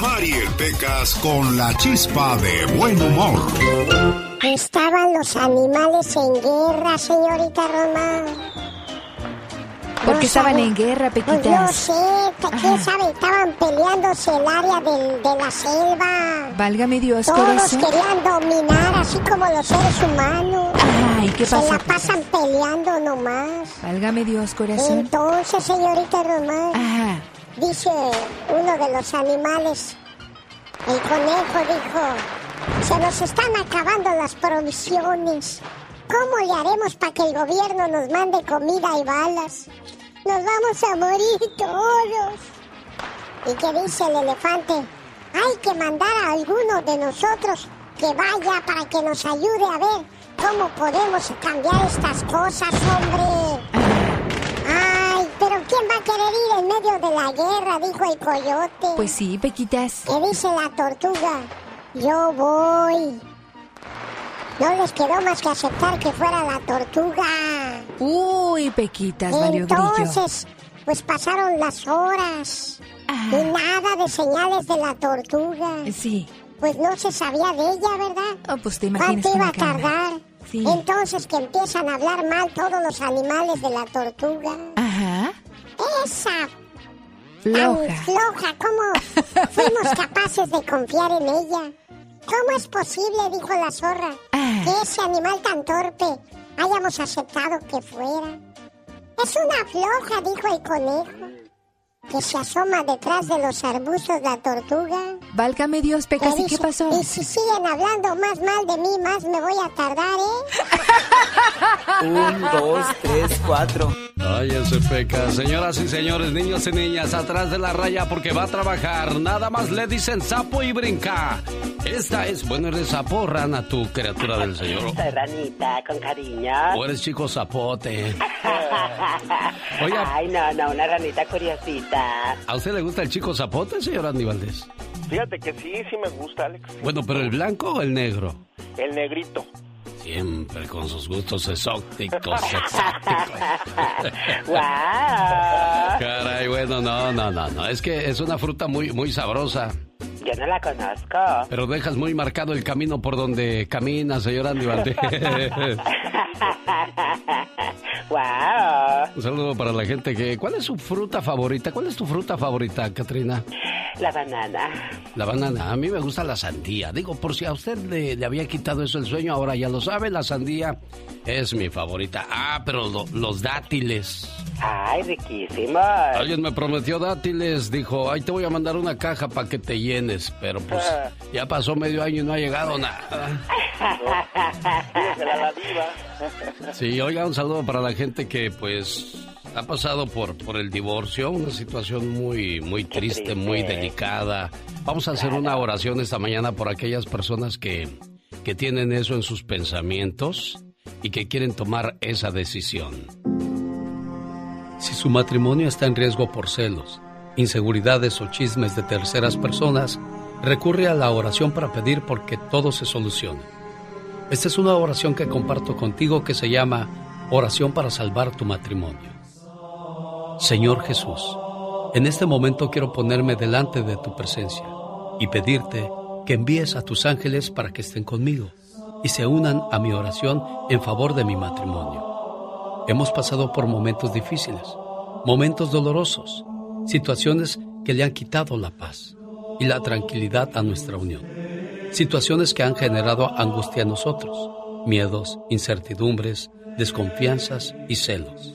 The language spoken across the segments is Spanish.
Mariel Pecas con la chispa de buen humor. Estaban los animales en guerra, señorita Román. ¿Por qué estaban en guerra, Pequitas? Pues no sé, quién sabe, estaban peleándose el área del, de la selva. Válgame Dios, Todos corazón. querían dominar, así como los seres humanos. Ay, ¿qué Se pasó? la pasan peleando nomás. Válgame Dios, corazón. Entonces, señorita Román, Ajá. Dice uno de los animales, el conejo dijo, se nos están acabando las provisiones. ¿Cómo le haremos para que el gobierno nos mande comida y balas? Nos vamos a morir todos. ¿Y qué dice el elefante? Hay que mandar a alguno de nosotros que vaya para que nos ayude a ver cómo podemos cambiar estas cosas, hombre. Ay, pero ¿quién va a querer ir en medio de la guerra? Dijo el coyote. Pues sí, Pequitas. ¿Qué dice la tortuga? Yo voy. No les quedó más que aceptar que fuera la tortuga. Uy, Pequitas, valió. Entonces, pues pasaron las horas. Ah. Y nada de señales de la tortuga. Sí. Pues no se sabía de ella, ¿verdad? Oh, pues te imaginas ¿Cuánto iba a tardar? Sí. Entonces que empiezan a hablar mal todos los animales de la tortuga. Ajá. Esa Floja. tan floja, ¿cómo fuimos capaces de confiar en ella? ¿Cómo es posible, dijo la zorra, Ah. que ese animal tan torpe hayamos aceptado que fuera? Es una floja, dijo el conejo, que se asoma detrás de los arbustos la tortuga. Válgame Dios, Pecas, ¿y qué pasó? Y si siguen hablando más mal de mí, más me voy a tardar, ¿eh? Un, dos, tres, cuatro. Ay, ese peca. Señoras y señores, niños y niñas, atrás de la raya porque va a trabajar. Nada más le dicen sapo y brinca. Esta es, bueno, eres sapo rana tú, criatura del Señor. Soy ranita, con cariño. O eres chico zapote. Oiga. Ay, no, no, una ranita curiosita. ¿A usted le gusta el chico zapote, señor Andy Valdés? Fíjate que sí, sí me gusta, Alex. Bueno, pero el blanco o el negro? El negrito. Siempre con sus gustos exóticos, exóticos. ¡Guau! Caray, bueno, no, no, no, no. Es que es una fruta muy, muy sabrosa. Yo no la conozco. Pero dejas muy marcado el camino por donde camina, señor Andy Valdés. ¡Wow! Un saludo para la gente que... ¿Cuál es su fruta favorita? ¿Cuál es tu fruta favorita, Katrina? La banana. La banana. A mí me gusta la sandía. Digo, por si a usted le, le había quitado eso el sueño, ahora ya lo sabe, la sandía es mi favorita. Ah, pero lo- los dátiles. Ay, riquísimo. Alguien me prometió dátiles, dijo, ay, te voy a mandar una caja para que te llenes, pero pues ya pasó medio año y no ha llegado nada. Sí, oiga, un saludo para la gente que pues ha pasado por, por el divorcio, una situación muy, muy triste, triste. muy delicada. Vamos a hacer una oración esta mañana por aquellas personas que, que tienen eso en sus pensamientos y que quieren tomar esa decisión. Si su matrimonio está en riesgo por celos, inseguridades o chismes de terceras personas, recurre a la oración para pedir porque todo se solucione. Esta es una oración que comparto contigo que se llama Oración para salvar tu matrimonio. Señor Jesús, en este momento quiero ponerme delante de tu presencia y pedirte que envíes a tus ángeles para que estén conmigo y se unan a mi oración en favor de mi matrimonio. Hemos pasado por momentos difíciles, momentos dolorosos, situaciones que le han quitado la paz y la tranquilidad a nuestra unión. Situaciones que han generado angustia en nosotros, miedos, incertidumbres, desconfianzas y celos.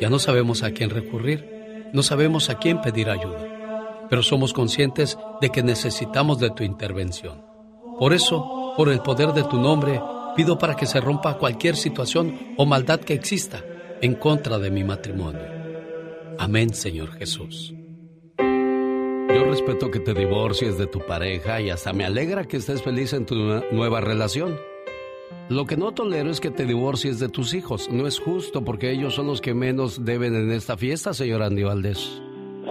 Ya no sabemos a quién recurrir, no sabemos a quién pedir ayuda, pero somos conscientes de que necesitamos de tu intervención. Por eso, por el poder de tu nombre, pido para que se rompa cualquier situación o maldad que exista en contra de mi matrimonio. Amén, Señor Jesús. Yo respeto que te divorcies de tu pareja y hasta me alegra que estés feliz en tu nue- nueva relación. Lo que no tolero es que te divorcies de tus hijos. No es justo porque ellos son los que menos deben en esta fiesta, señor Andy Valdés.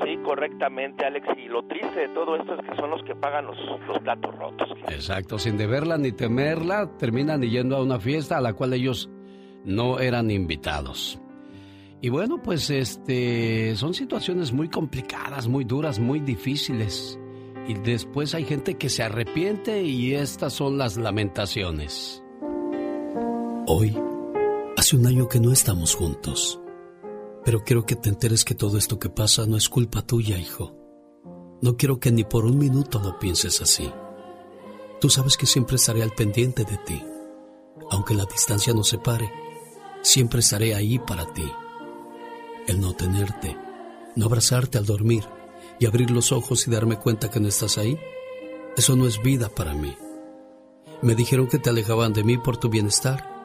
Sí, correctamente, Alex. Y lo triste de todo esto es que son los que pagan los, los platos rotos. Exacto, sin deberla ni temerla, terminan yendo a una fiesta a la cual ellos no eran invitados. Y bueno, pues este son situaciones muy complicadas, muy duras, muy difíciles. y después hay gente que se arrepiente y estas son las lamentaciones. Hoy, hace un año que no estamos juntos, pero quiero que te enteres que todo esto que pasa no es culpa tuya, hijo. No quiero que ni por un minuto lo pienses así. Tú sabes que siempre estaré al pendiente de ti. Aunque la distancia nos separe, siempre estaré ahí para ti. El no tenerte, no abrazarte al dormir y abrir los ojos y darme cuenta que no estás ahí, eso no es vida para mí. Me dijeron que te alejaban de mí por tu bienestar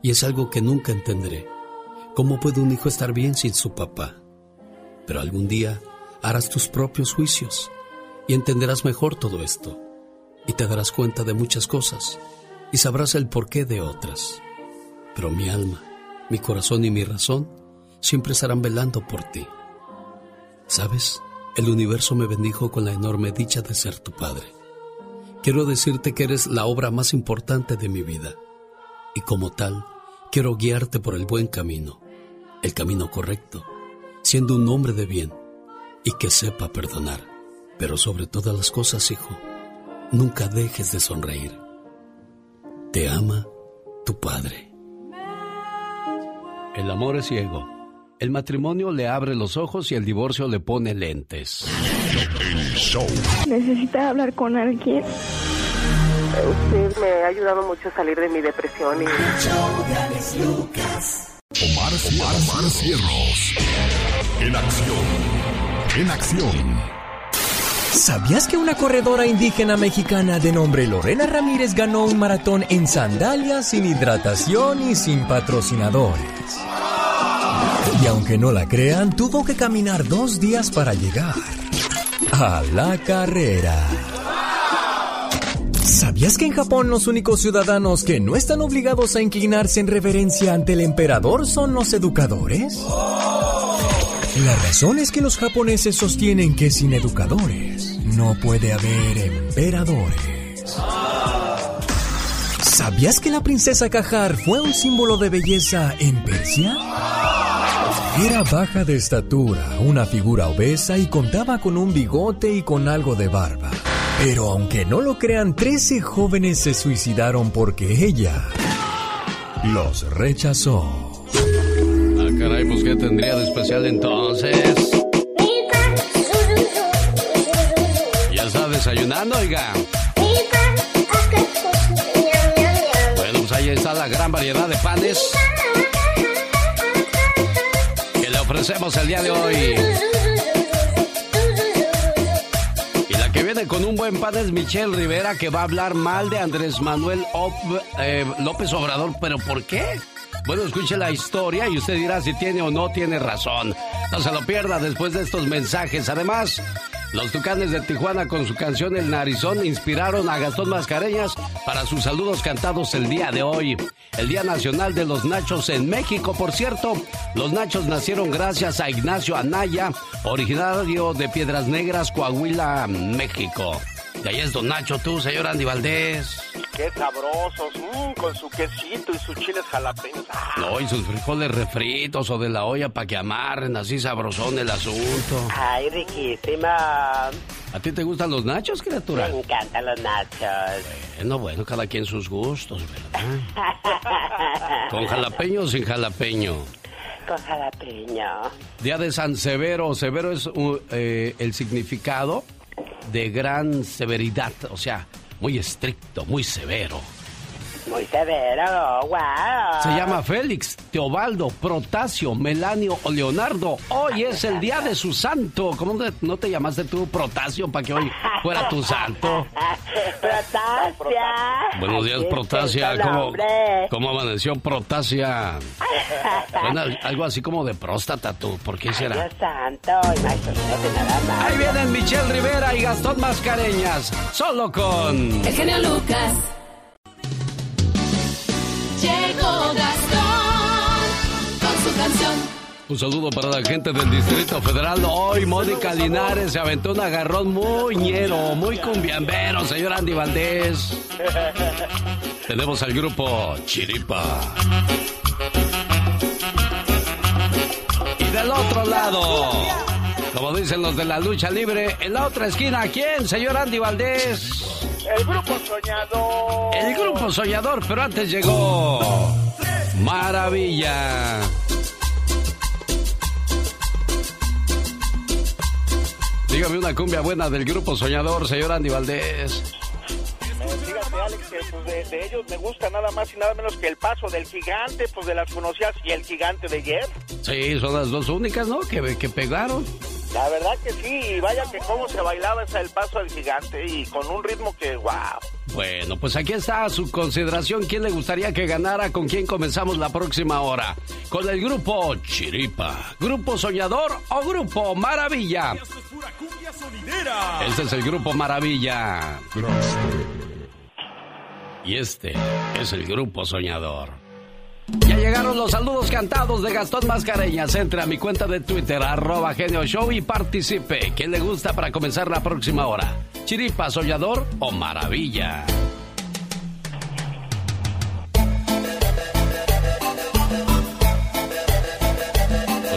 y es algo que nunca entenderé. ¿Cómo puede un hijo estar bien sin su papá? Pero algún día harás tus propios juicios y entenderás mejor todo esto y te darás cuenta de muchas cosas y sabrás el porqué de otras. Pero mi alma, mi corazón y mi razón siempre estarán velando por ti. ¿Sabes? El universo me bendijo con la enorme dicha de ser tu padre. Quiero decirte que eres la obra más importante de mi vida. Y como tal, quiero guiarte por el buen camino, el camino correcto, siendo un hombre de bien y que sepa perdonar. Pero sobre todas las cosas, hijo, nunca dejes de sonreír. Te ama tu padre. El amor es ciego. El matrimonio le abre los ojos y el divorcio le pone lentes. Necesita hablar con alguien. Usted me ha ayudado mucho a salir de mi depresión y... Omar, Omar, Omar Cierros. En acción. En acción. ¿Sabías que una corredora indígena mexicana de nombre Lorena Ramírez ganó un maratón en sandalias, sin hidratación y sin patrocinadores? Y aunque no la crean, tuvo que caminar dos días para llegar a la carrera. ¿Sabías que en Japón los únicos ciudadanos que no están obligados a inclinarse en reverencia ante el emperador son los educadores? La razón es que los japoneses sostienen que sin educadores no puede haber emperadores. ¿Sabías que la princesa Kajar fue un símbolo de belleza en Persia? Era baja de estatura, una figura obesa y contaba con un bigote y con algo de barba. Pero aunque no lo crean, 13 jóvenes se suicidaron porque ella los rechazó. Ah, caray, pues ¿qué tendría de especial entonces? ¿Ya está desayunando, oiga? Bueno, pues ahí está la gran variedad de panes ofrecemos el día de hoy. Y la que viene con un buen pan es Michelle Rivera, que va a hablar mal de Andrés Manuel eh, López Obrador. ¿Pero por qué? Bueno, escuche la historia y usted dirá si tiene o no tiene razón. No se lo pierda después de estos mensajes. Además, los Tucanes de Tijuana con su canción El Narizón inspiraron a Gastón Mascareñas para sus saludos cantados el día de hoy. El Día Nacional de los Nachos en México, por cierto. Los nachos nacieron gracias a Ignacio Anaya, originario de Piedras Negras, Coahuila, México. De ahí es Don Nacho, tú, señor Andy Valdés. Qué sabrosos, mm, con su quesito y sus chiles jalapeños. Ah, No, y sus frijoles refritos o de la olla para que amarren así sabrosón el asunto. Ay, riquísimo. ¿A ti te gustan los nachos, criatura? Me encantan los nachos. Bueno, bueno, cada quien sus gustos, ¿verdad? ¿Con jalapeño o sin jalapeño? Con jalapeño. Día de San Severo. Severo es uh, eh, el significado de gran severidad, o sea, muy estricto, muy severo. Muy severo, wow. Se llama Félix, Teobaldo, Protasio, Melanio o Leonardo. Hoy es el día de su santo. ¿Cómo no te llamaste tú Protasio para que hoy fuera tu santo? Protasia. Buenos días, Protasia. ¿Cómo, cómo amaneció Protasia? Bueno, algo así como de próstata, tú. ¿Por qué Ay, será? Dios santo, imagínate nada más. Ahí vienen Michelle Rivera y Gastón Mascareñas. Solo con. El genio Lucas. Llegó Gastón con su canción. Un saludo para la gente del Distrito Federal. Hoy Mónica Linares se aventó un agarrón muy ñero, muy cumbiambero, señor Andy Valdés. Tenemos al grupo Chiripa. Y del otro lado, Como dicen los de la lucha libre, en la otra esquina, ¿quién, señor Andy Valdés? El grupo soñador. El grupo soñador, pero antes llegó Maravilla. Dígame una cumbia buena del grupo soñador, señor Andy Valdés. Fíjate, Alex, que pues, de, de ellos me gusta nada más y nada menos que el paso del gigante, pues de las conocidas y el gigante de Jeff. Sí, son las dos únicas, ¿no? Que, que pegaron. La verdad que sí, y vaya que cómo se bailaba ese el paso del gigante y con un ritmo que, wow. Bueno, pues aquí está a su consideración. ¿Quién le gustaría que ganara? ¿Con quién comenzamos la próxima hora? ¿Con el grupo Chiripa, Grupo Soñador o Grupo Maravilla? Este es el Grupo Maravilla. Y este es el Grupo Soñador. Ya llegaron los saludos cantados de Gastón Mascareñas. Entre a mi cuenta de Twitter, arroba Genio Show y participe. ¿Qué le gusta para comenzar la próxima hora? ¿Chiripa, soñador o maravilla?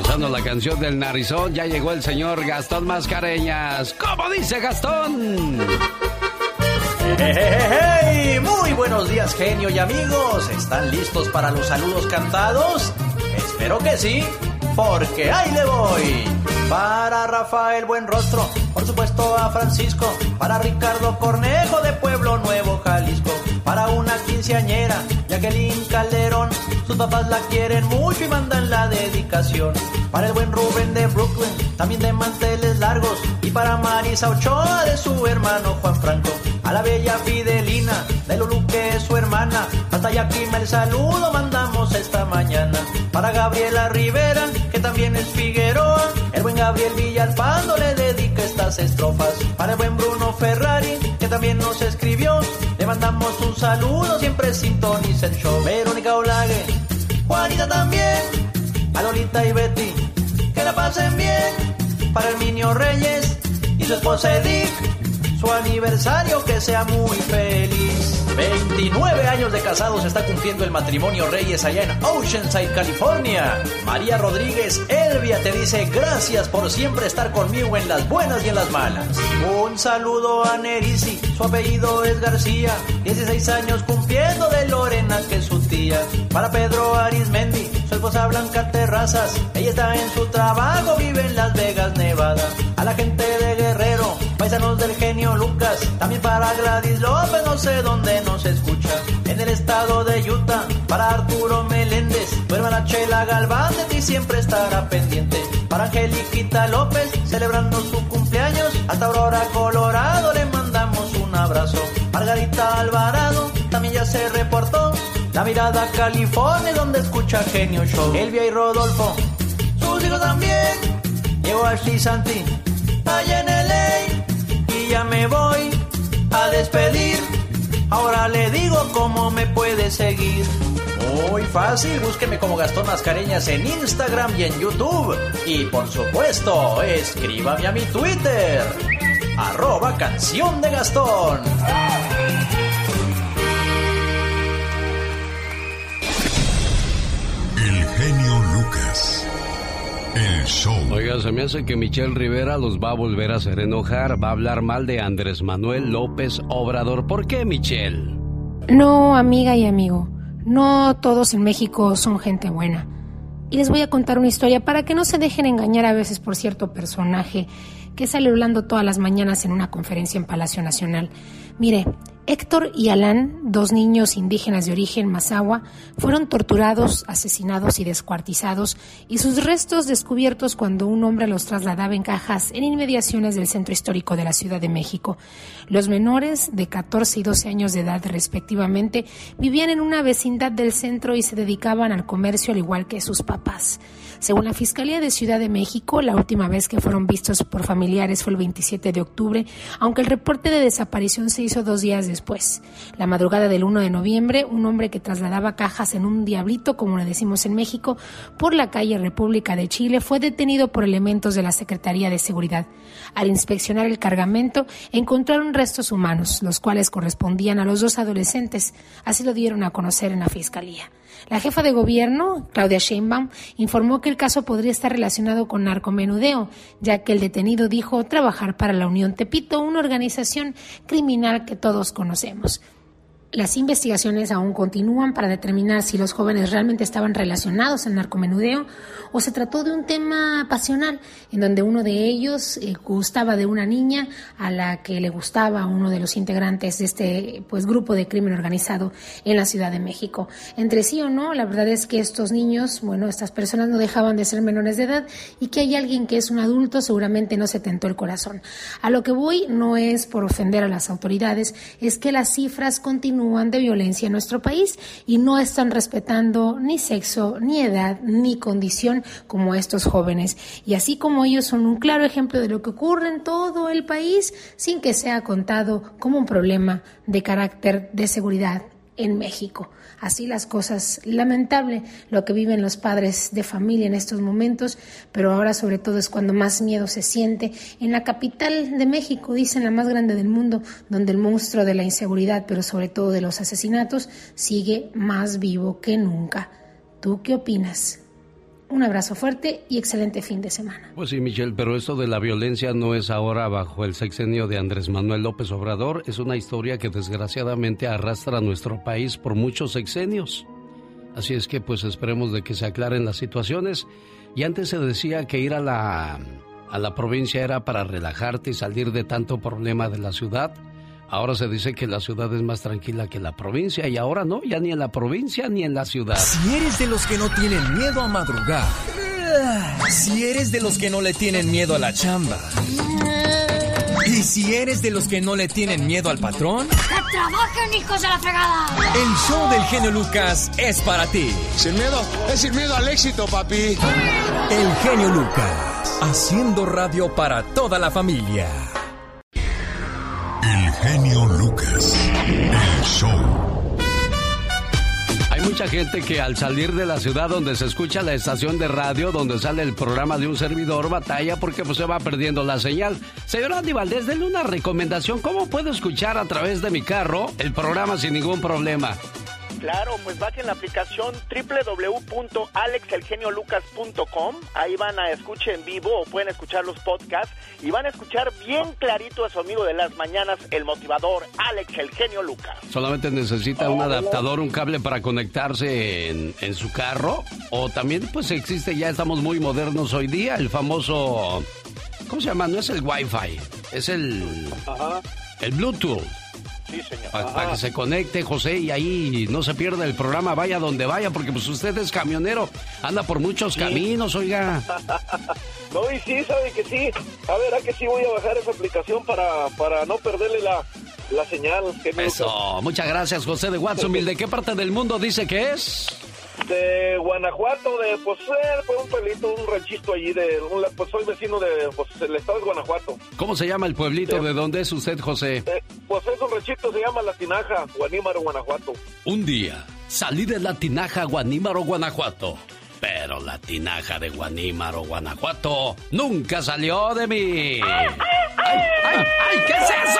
Usando la canción del narizón, ya llegó el señor Gastón Mascareñas. ¿Cómo dice Gastón? ¡Hey, Muy buenos días, genio y amigos. ¿Están listos para los saludos cantados? Espero que sí, porque ahí le voy. Para Rafael Buen Rostro, por supuesto a Francisco. Para Ricardo Cornejo de Pueblo Nuevo, Jalisco. Para una quinceañera, Jacqueline Calderón. Sus papás la quieren mucho y mandan la dedicación. Para el buen Rubén de Brooklyn, también de manteles largos. Y para Marisa Ochoa de su hermano Juan Franco. A la bella Fidelina, de Lulu que es su hermana. Hasta Yakima el saludo mandamos esta mañana. Para Gabriela Rivera, que también es Figueroa. El buen Gabriel Villalpando le dedica estas estrofas. Para el buen Bruno Ferrari, que también nos escribió. Le mandamos un saludo, siempre sintoniza el show. Verónica Olague, Juanita también. A Lolita y Betty, que la pasen bien. Para Herminio Reyes y su esposa Edith su aniversario, que sea muy feliz. 29 años de casados está cumpliendo el matrimonio Reyes allá en Oceanside, California. María Rodríguez Elvia te dice gracias por siempre estar conmigo en las buenas y en las malas. Un saludo a Nerisi, su apellido es García, 16 años cumpliendo de Lorena que es su tía. Para Pedro Arismendi, su esposa Blanca Terrazas, ella está en su trabajo, vive en Las Vegas, Nevada. A la gente de Guerrero, paisanos del genio Lucas, también para Gladys López, no sé dónde nos escucha. En el estado de Utah, para Arturo Meléndez, tu hermana Chela Galván de ti siempre estará pendiente. Para Angeliquita López, celebrando su cumpleaños, hasta Aurora, Colorado, le mandamos un abrazo. Margarita Alvarado, también ya se reportó. La mirada California, donde escucha Genio Show. Elvia y Rodolfo, sus hijos también. Llegó Ashley Santi, allá en LA y ya me voy a despedir. Ahora le digo cómo me puede seguir. Muy fácil, búsqueme como Gastón Mascareñas en Instagram y en YouTube. Y por supuesto, escríbame a mi Twitter. Arroba canción de Gastón. Oiga, se me hace que Michelle Rivera los va a volver a hacer enojar. Va a hablar mal de Andrés Manuel López Obrador. ¿Por qué, Michelle? No, amiga y amigo, no todos en México son gente buena. Y les voy a contar una historia para que no se dejen engañar a veces por cierto personaje que sale hablando todas las mañanas en una conferencia en Palacio Nacional. Mire, Héctor y Alán, dos niños indígenas de origen mazahua, fueron torturados, asesinados y descuartizados y sus restos descubiertos cuando un hombre los trasladaba en cajas en inmediaciones del centro histórico de la Ciudad de México. Los menores, de 14 y 12 años de edad respectivamente, vivían en una vecindad del centro y se dedicaban al comercio al igual que sus papás. Según la Fiscalía de Ciudad de México, la última vez que fueron vistos por familiares fue el 27 de octubre, aunque el reporte de desaparición se hizo dos días después. La madrugada del 1 de noviembre, un hombre que trasladaba cajas en un diablito, como le decimos en México, por la calle República de Chile, fue detenido por elementos de la Secretaría de Seguridad. Al inspeccionar el cargamento, encontraron restos humanos, los cuales correspondían a los dos adolescentes. Así lo dieron a conocer en la Fiscalía. La jefa de gobierno, Claudia Sheinbaum, informó que el caso podría estar relacionado con narcomenudeo, ya que el detenido dijo trabajar para la Unión Tepito, una organización criminal que todos conocemos. Las investigaciones aún continúan para determinar si los jóvenes realmente estaban relacionados al narcomenudeo o se trató de un tema pasional en donde uno de ellos eh, gustaba de una niña a la que le gustaba uno de los integrantes de este pues grupo de crimen organizado en la Ciudad de México. Entre sí o no, la verdad es que estos niños, bueno, estas personas no dejaban de ser menores de edad y que hay alguien que es un adulto seguramente no se tentó el corazón. A lo que voy no es por ofender a las autoridades, es que las cifras continúan de violencia en nuestro país y no están respetando ni sexo, ni edad, ni condición como estos jóvenes. Y así como ellos son un claro ejemplo de lo que ocurre en todo el país sin que sea contado como un problema de carácter de seguridad en México. Así las cosas, lamentable lo que viven los padres de familia en estos momentos, pero ahora sobre todo es cuando más miedo se siente en la capital de México, dicen la más grande del mundo, donde el monstruo de la inseguridad, pero sobre todo de los asesinatos, sigue más vivo que nunca. ¿Tú qué opinas? Un abrazo fuerte y excelente fin de semana. Pues sí, Michelle, pero esto de la violencia no es ahora bajo el sexenio de Andrés Manuel López Obrador, es una historia que desgraciadamente arrastra a nuestro país por muchos sexenios. Así es que pues esperemos de que se aclaren las situaciones. Y antes se decía que ir a la, a la provincia era para relajarte y salir de tanto problema de la ciudad. Ahora se dice que la ciudad es más tranquila que la provincia y ahora no, ya ni en la provincia ni en la ciudad. Si eres de los que no tienen miedo a madrugar, si eres de los que no le tienen miedo a la chamba, y si eres de los que no le tienen miedo al patrón, ¡que trabajen, hijos de la fregada! el show del genio Lucas es para ti. Sin miedo, es sin miedo al éxito, papi. El genio Lucas, haciendo radio para toda la familia. El genio Lucas. El show. Hay mucha gente que al salir de la ciudad donde se escucha la estación de radio, donde sale el programa de un servidor, batalla porque pues, se va perdiendo la señal. Señor Andy Valdés, denle una recomendación. ¿Cómo puedo escuchar a través de mi carro el programa sin ningún problema? Claro, pues bajen la aplicación www.alexelgeniolucas.com. Ahí van a escuchar en vivo o pueden escuchar los podcasts y van a escuchar bien clarito a su amigo de las mañanas, el motivador Alex el genio Lucas. Solamente necesita un adaptador, un cable para conectarse en, en su carro. O también pues existe, ya estamos muy modernos hoy día, el famoso... ¿Cómo se llama? No es el Wi-Fi, es el... Ajá. El Bluetooth. Sí, señor. Para, que se conecte, José, y ahí no se pierda el programa, vaya donde vaya, porque pues usted es camionero, anda por muchos caminos, oiga. No, y sí, sabe que sí. A ver, ¿a que sí voy a bajar esa aplicación para, para no perderle la, la señal? Eso, muchas gracias, José de Watsonville. ¿De qué parte del mundo dice que es? De Guanajuato, de pues, eh, fue un pueblito, un ranchito allí, de, un- pues soy vecino de pues, el estado de Guanajuato. ¿Cómo se llama el pueblito? ¿De dónde es usted, José? Eh, pues es un ranchito, se llama La Tinaja, Guanímaro, Guanajuato. Un día salí de la tinaja Guanímaro, Guanajuato. Pero la tinaja de Guanímaro, Guanajuato nunca salió de mí. ¡Ay, ay, ay! ¿Qué es eso?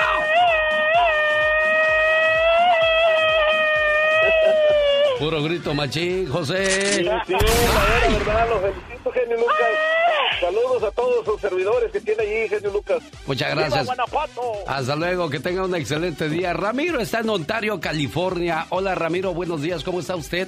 Puro grito machín, José. Sí, sí, la verdad, los felicito, genio Lucas. Saludos a todos sus servidores que tiene allí, genio Lucas. Muchas ¡Viva gracias. Hasta luego, que tenga un excelente día. Ramiro está en Ontario, California. Hola Ramiro, buenos días, ¿cómo está usted?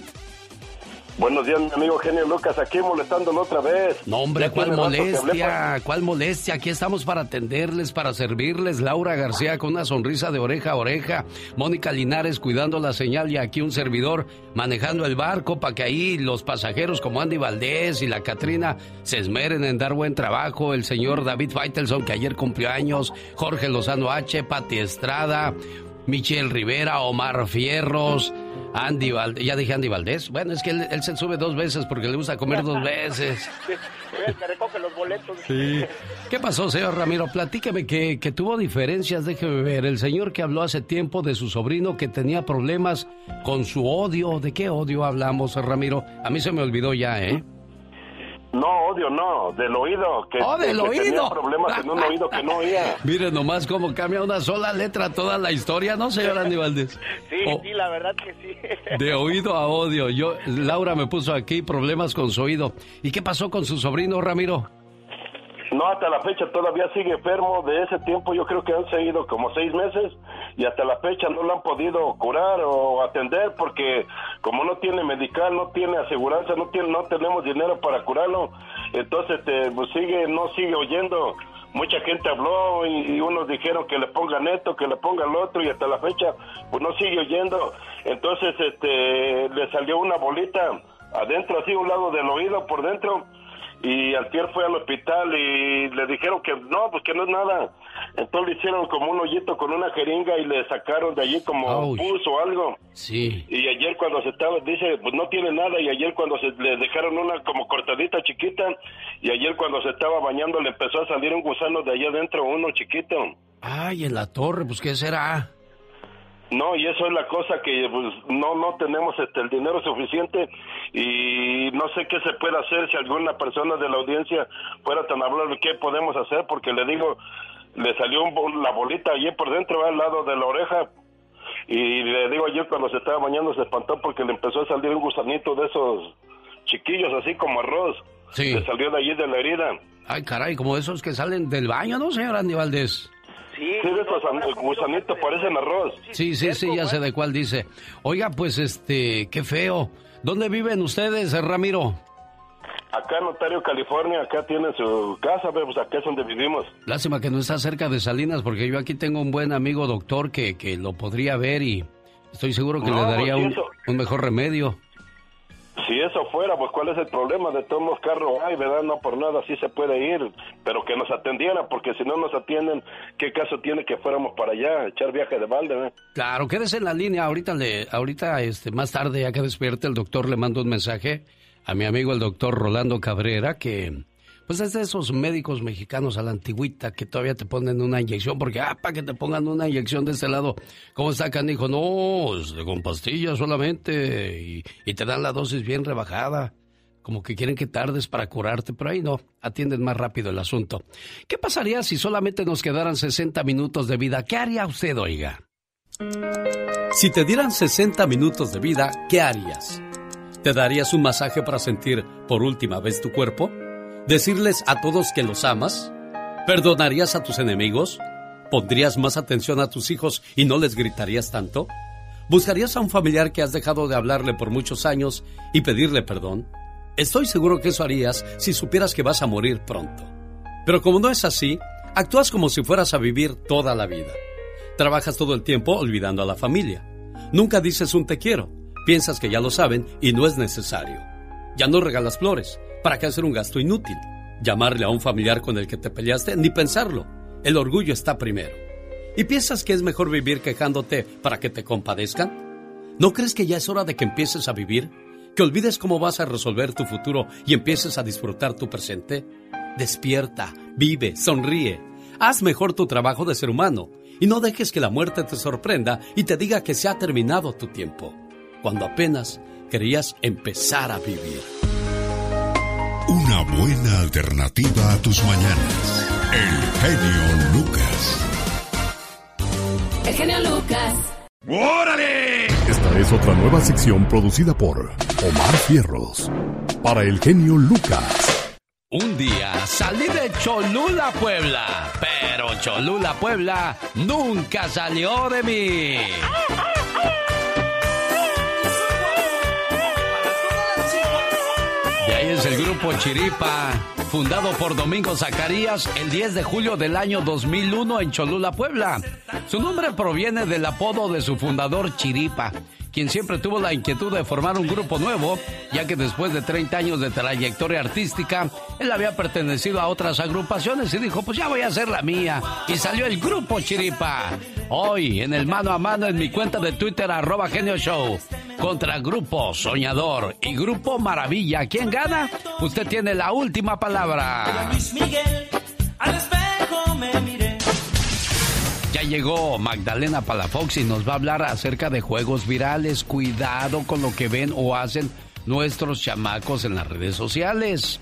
Buenos días, mi amigo Genio Lucas, aquí molestándolo otra vez. No, hombre, ¿cuál molestia? ¿Cuál molestia? Aquí estamos para atenderles, para servirles. Laura García con una sonrisa de oreja a oreja. Mónica Linares cuidando la señal y aquí un servidor manejando el barco para que ahí los pasajeros como Andy Valdés y la Catrina se esmeren en dar buen trabajo. El señor David Faitelson que ayer cumplió años. Jorge Lozano H, Pati Estrada. Michelle Rivera, Omar Fierros, Andy Valdés. ¿Ya dije Andy Valdés? Bueno, es que él, él se sube dos veces porque le gusta comer dos veces. Me recoge los boletos. ¿Qué pasó, señor Ramiro? Platíqueme que, que tuvo diferencias, déjeme ver. El señor que habló hace tiempo de su sobrino que tenía problemas con su odio. ¿De qué odio hablamos, Ramiro? A mí se me olvidó ya, ¿eh? No, odio no, del oído. Que, ¡Oh, del que tenía oído! problemas en un oído que no oía. Mire nomás cómo cambia una sola letra toda la historia, ¿no, señor Andy Valdés? Sí, Oh, sí, la verdad que sí. de oído a odio. Yo, Laura me puso aquí problemas con su oído. ¿Y qué pasó con su sobrino, Ramiro? No, hasta la fecha todavía sigue enfermo. De ese tiempo yo creo que han seguido como seis meses y hasta la fecha no lo han podido curar o atender porque como no tiene medical, no tiene aseguranza, no tiene, no tenemos dinero para curarlo. Entonces, este, pues sigue, no sigue oyendo. Mucha gente habló y, y unos dijeron que le pongan esto, que le pongan lo otro y hasta la fecha pues no sigue oyendo. Entonces, este, le salió una bolita adentro, así un lado del oído por dentro y Altier fue al hospital y le dijeron que no, pues que no es nada. Entonces le hicieron como un hoyito con una jeringa y le sacaron de allí como pus o algo. Sí. Y ayer cuando se estaba, dice, pues no tiene nada. Y ayer cuando se le dejaron una como cortadita chiquita, y ayer cuando se estaba bañando le empezó a salir un gusano de allá adentro, uno chiquito. Ay, en la torre, pues ¿qué será? No, y eso es la cosa que pues, no no tenemos este el dinero suficiente y no sé qué se puede hacer si alguna persona de la audiencia fuera tan amable qué podemos hacer porque le digo le salió un la bolita allí por dentro al lado de la oreja y le digo ayer cuando se estaba bañando se espantó porque le empezó a salir un gusanito de esos chiquillos así como arroz Sí. le salió de allí de la herida Ay, caray, como esos que salen del baño, ¿no, señor Andy Valdés? Sí, de gusanitos parecen arroz Sí, sí, sí, ya sé de cuál dice. Oiga, pues este, qué feo. ¿Dónde viven ustedes, eh, Ramiro? acá en Ontario California acá tienen su casa ve, pues acá es donde vivimos Lástima que no está cerca de Salinas, porque yo aquí tengo un buen amigo doctor que, que lo podría ver y estoy seguro que No, le daría pues, un, un mejor remedio. Si eso fuera, pues ¿cuál es el problema? De todos los carros hay, ¿verdad? No por nada, sí se puede ir, pero que nos atendieran, porque si no nos atienden, ¿qué caso tiene que fuéramos para allá, echar viaje de balde, eh? Claro, quédese en la línea. Ahorita, le, ahorita este, más tarde, ya que despierte, el doctor le manda un mensaje a mi amigo el doctor Rolando Cabrera, que pues es de esos médicos mexicanos a la antigüita que todavía te ponen una inyección, porque, ah, para que te pongan una inyección de este lado, ¿cómo está canijo? No, es de- con pastillas solamente, y, y te dan la dosis bien rebajada. Como que quieren que tardes para curarte, pero ahí no, atienden más rápido el asunto. ¿Qué pasaría si solamente nos quedaran 60 minutos de vida? ¿Qué haría usted, oiga? Si te dieran 60 minutos de vida, ¿qué harías? ¿Te darías un masaje para sentir por última vez tu cuerpo? ¿Decirles a todos que los amas? ¿Perdonarías a tus enemigos? ¿Pondrías más atención a tus hijos y no les gritarías tanto? ¿Buscarías a un familiar que has dejado de hablarle por muchos años y pedirle perdón? Estoy seguro que eso harías si supieras que vas a morir pronto. Pero como no es así, actúas como si fueras a vivir toda la vida. Trabajas todo el tiempo olvidando a la familia. Nunca dices un te quiero. Piensas que ya lo saben y no es necesario. Ya no regalas flores. ¿Para qué hacer un gasto inútil? Llamarle a un familiar con el que te peleaste, ni pensarlo. El orgullo está primero. ¿Y piensas que es mejor vivir quejándote para que te compadezcan? ¿No crees que ya es hora de que empieces a vivir? ¿Que olvides cómo vas a resolver tu futuro y empieces a disfrutar tu presente? Despierta, vive, sonríe. Haz mejor tu trabajo de ser humano y no dejes que la muerte te sorprenda y te diga que se ha terminado tu tiempo, cuando apenas querías empezar a vivir. Una buena alternativa a tus mañanas. El genio Lucas. El genio Lucas. ¡Órale! Esta es otra nueva sección producida por Omar Fierros. Para el genio Lucas. Un día salí de Cholula, Puebla, pero Cholula, Puebla nunca salió de mí. Es el grupo Chiripa, fundado por Domingo Zacarías el 10 de julio del año 2001 en Cholula, Puebla. Su nombre proviene del apodo de su fundador Chiripa, quien siempre tuvo la inquietud de formar un grupo nuevo, ya que después de 30 años de trayectoria artística, él había pertenecido a otras agrupaciones y dijo, pues ya voy a hacer la mía. Y salió el grupo Chiripa. Hoy, en el mano a mano en mi cuenta de Twitter, arroba Genio Show, contra Grupo Soñador y Grupo Maravilla. ¿Quién gana? Usted tiene la última palabra. Miguel, miré. Ya llegó Magdalena Palafox y nos va a hablar acerca de juegos virales. Cuidado con lo que ven o hacen nuestros chamacos en las redes sociales.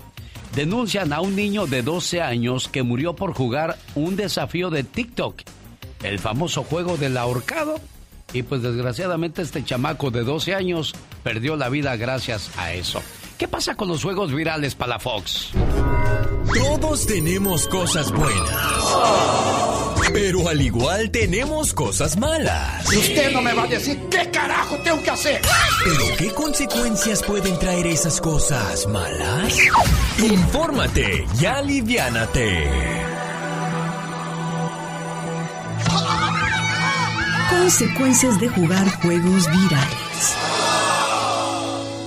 denuncian a un niño de 12 años que murió por jugar un desafío de TikTok, el famoso juego del ahorcado. Y pues desgraciadamente este chamaco de 12 años perdió la vida gracias a eso. ¿Qué pasa con los juegos virales para la Fox? Todos tenemos cosas buenas. Pero al igual tenemos cosas malas. Y usted no me va a decir qué carajo tengo que hacer. ¿Pero qué consecuencias pueden traer esas cosas malas? Infórmate y aliviánate. Consecuencias de jugar juegos virales.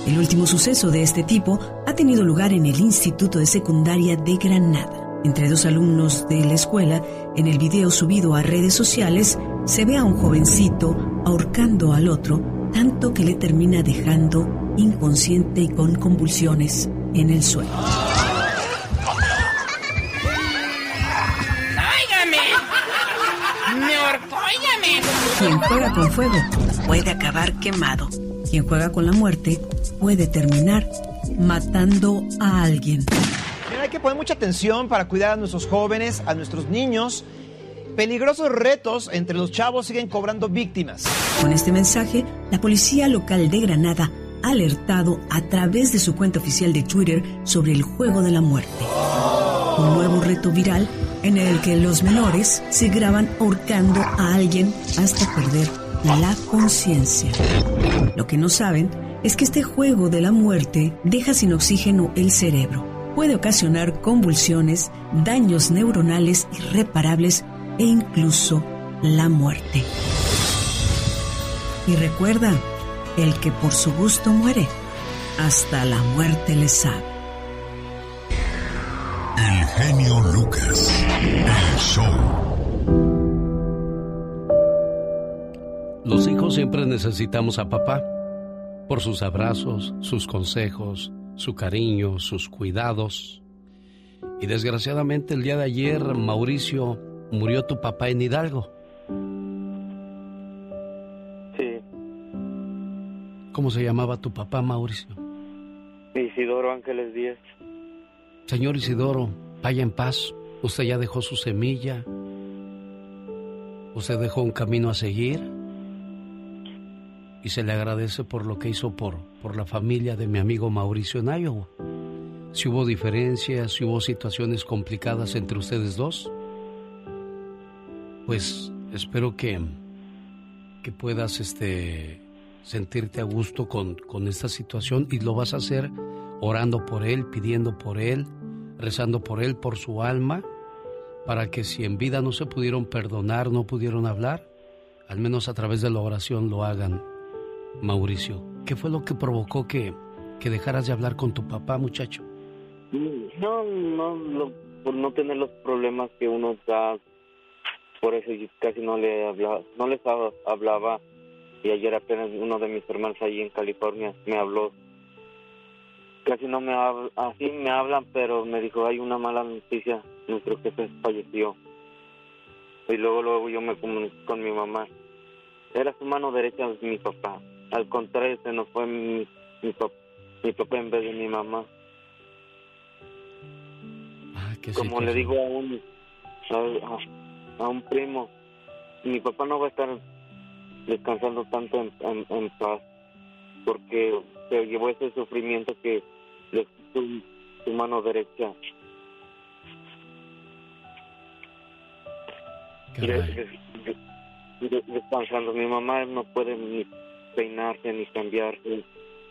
El último suceso de este tipo ha tenido lugar en el Instituto de Secundaria de Granada. Entre dos alumnos de la escuela, en el video subido a redes sociales, se ve a un jovencito ahorcando al otro, tanto que le termina dejando inconsciente y con convulsiones en el suelo. ¡Óigame! ¡Me ahorcó, óigame! Quien juega con fuego puede acabar quemado. Quien juega con la muerte puede terminar matando a alguien. Hay que poner mucha atención para cuidar a nuestros jóvenes, a nuestros niños. Peligrosos retos entre los chavos siguen cobrando víctimas. Con este mensaje, la policía local de Granada ha alertado a través de su cuenta oficial de Twitter sobre el juego de la muerte. Un nuevo reto viral en el que los menores se graban ahorcando a alguien hasta perder la conciencia. Lo que no saben es que este juego de la muerte deja sin oxígeno el cerebro. Puede ocasionar convulsiones, daños neuronales irreparables e incluso la muerte. Y recuerda, el que por su gusto muere, hasta la muerte le sabe. El genio Lucas. El show. Los hijos siempre necesitamos a papá por sus abrazos, sus consejos, su cariño, sus cuidados. Y desgraciadamente el día de ayer, Mauricio, murió tu papá en Hidalgo. Sí, ¿Cómo se llamaba tu papá, Mauricio? Isidoro Ángeles Díaz. Señor Isidoro, vaya en paz. Usted ya dejó su semilla. Usted dejó un camino a seguir. Y se le agradece por lo que hizo por, por la familia de mi amigo Mauricio en Iowa. Si hubo diferencias, si hubo situaciones complicadas entre ustedes dos, pues espero que, que puedas este, sentirte a gusto con, con esta situación y lo vas a hacer orando por él, pidiendo por él, rezando por él, por su alma, para que si en vida no se pudieron perdonar, no pudieron hablar, al menos a través de la oración lo hagan. Mauricio, ¿qué fue lo que provocó que, que dejaras de hablar con tu papá, muchacho? No, no, lo- por no tener los problemas que uno da, por eso yo casi no le hablaba, no les hab- hablaba. Y ayer apenas uno de mis hermanos allí en California me habló. Casi no me hablan, así me hablan, pero me dijo, hay una mala noticia, nuestro jefe falleció. Y luego, luego yo me comuniqué con mi mamá. Era su mano derecha mi papá. Al contrario, se nos fue mi, mi, pap- mi papá en vez de mi mamá. Como le digo a un, a, a- un primo, mi papá no va a estar descansando tanto en, en- en paz porque se llevó ese sufrimiento que le su, su mano derecha. De- de- de- descansando. Mi mamá no puede ni peinarse ni cambiarse.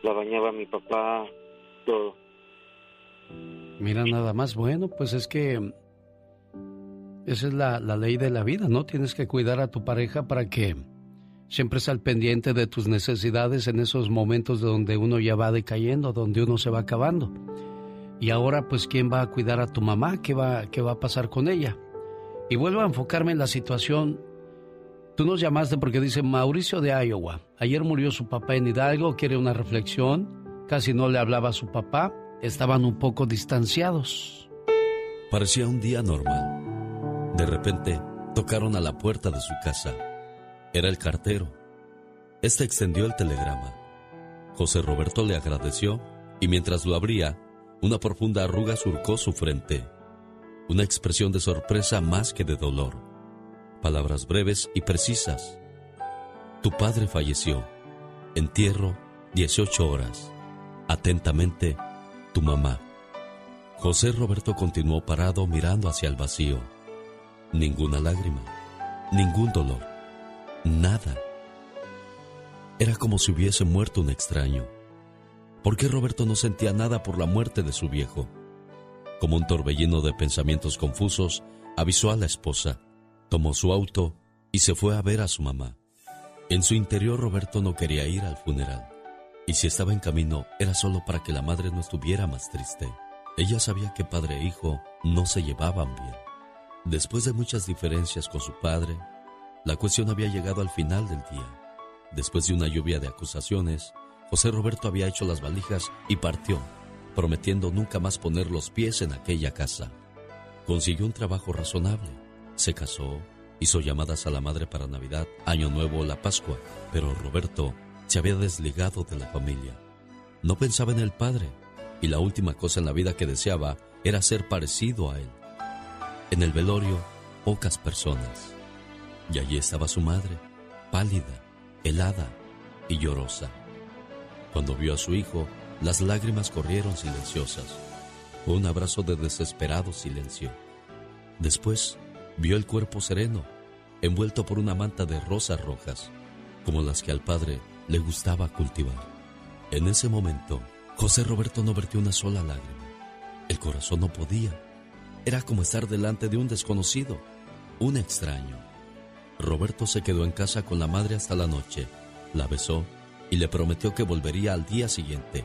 La bañaba mi papá, todo. Mira nada más, bueno, pues es que esa es la, la ley de la vida, ¿no? Tienes que cuidar a tu pareja para que siempre esté al pendiente de tus necesidades en esos momentos donde uno ya va decayendo, donde uno se va acabando. Y ahora, pues, ¿quién va a cuidar a tu mamá? ¿Qué va, qué va a pasar con ella? Y vuelvo a enfocarme en la situación. Tú nos llamaste porque dice Mauricio de Iowa. Ayer murió su papá en Hidalgo, quiere una reflexión. Casi no le hablaba a su papá. Estaban un poco distanciados. Parecía un día normal. De repente, tocaron a la puerta de su casa. Era el cartero. Este extendió el telegrama. José Roberto le agradeció y mientras lo abría, Una profunda arruga surcó su frente. Una expresión de sorpresa más que de dolor. Palabras breves y precisas. Tu padre falleció. Entierro, 18 horas. Atentamente, tu mamá. José Roberto continuó parado mirando hacia el vacío. Ninguna lágrima, ningún dolor, nada. Era como si hubiese muerto un extraño. ¿Por qué Roberto no sentía nada por la muerte de su viejo? Como un torbellino de pensamientos confusos, avisó a la esposa, tomó su auto y se fue a ver a su mamá. En su interior Roberto no quería ir al funeral, y si estaba en camino era solo para que la madre no estuviera más triste. Ella sabía que padre e hijo no se llevaban bien. Después de muchas diferencias con su padre, la cuestión había llegado al final del día. Después de una lluvia de acusaciones, José Roberto había hecho las valijas y partió, prometiendo nunca más poner los pies en aquella casa. Consiguió un trabajo razonable, se casó, hizo llamadas a la madre para Navidad, Año Nuevo la Pascua, pero Roberto se había desligado de la familia. No pensaba en el padre, y la última cosa en la vida que deseaba era ser parecido a él. En el velorio, pocas personas. Y allí estaba su madre, pálida, helada y llorosa. Cuando vio a su hijo, las lágrimas corrieron silenciosas. Un abrazo de desesperado silencio. Después, vio el cuerpo sereno, envuelto por una manta de rosas rojas, como las que al padre le gustaba cultivar. En ese momento, José Roberto no vertió una sola lágrima. El corazón no podía. Era como estar delante de un desconocido, un extraño. Roberto se quedó en casa con la madre hasta la noche, la besó y le prometió que volvería al día siguiente.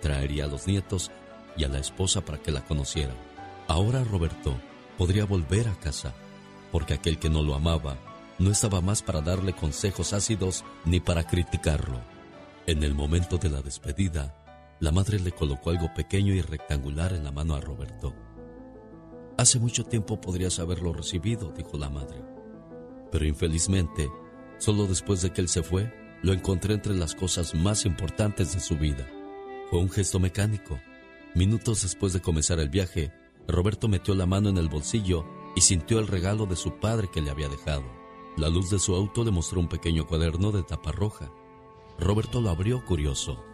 Traería a los nietos y a la esposa para que la conocieran. Ahora Roberto podría volver a casa, porque aquel que no lo amaba no estaba más para darle consejos ácidos ni para criticarlo. En el momento de la despedida, la madre le colocó algo pequeño y rectangular en la mano a Roberto. Hace mucho tiempo podrías haberlo recibido, dijo la madre. Pero infelizmente, solo después de que él se fue, lo encontré entre las cosas más importantes de su vida. Fue un gesto mecánico. Minutos después de comenzar el viaje, Roberto metió la mano en el bolsillo y sintió el regalo de su padre que le había dejado. La luz de su auto le mostró un pequeño cuaderno de tapa roja. Roberto lo abrió curioso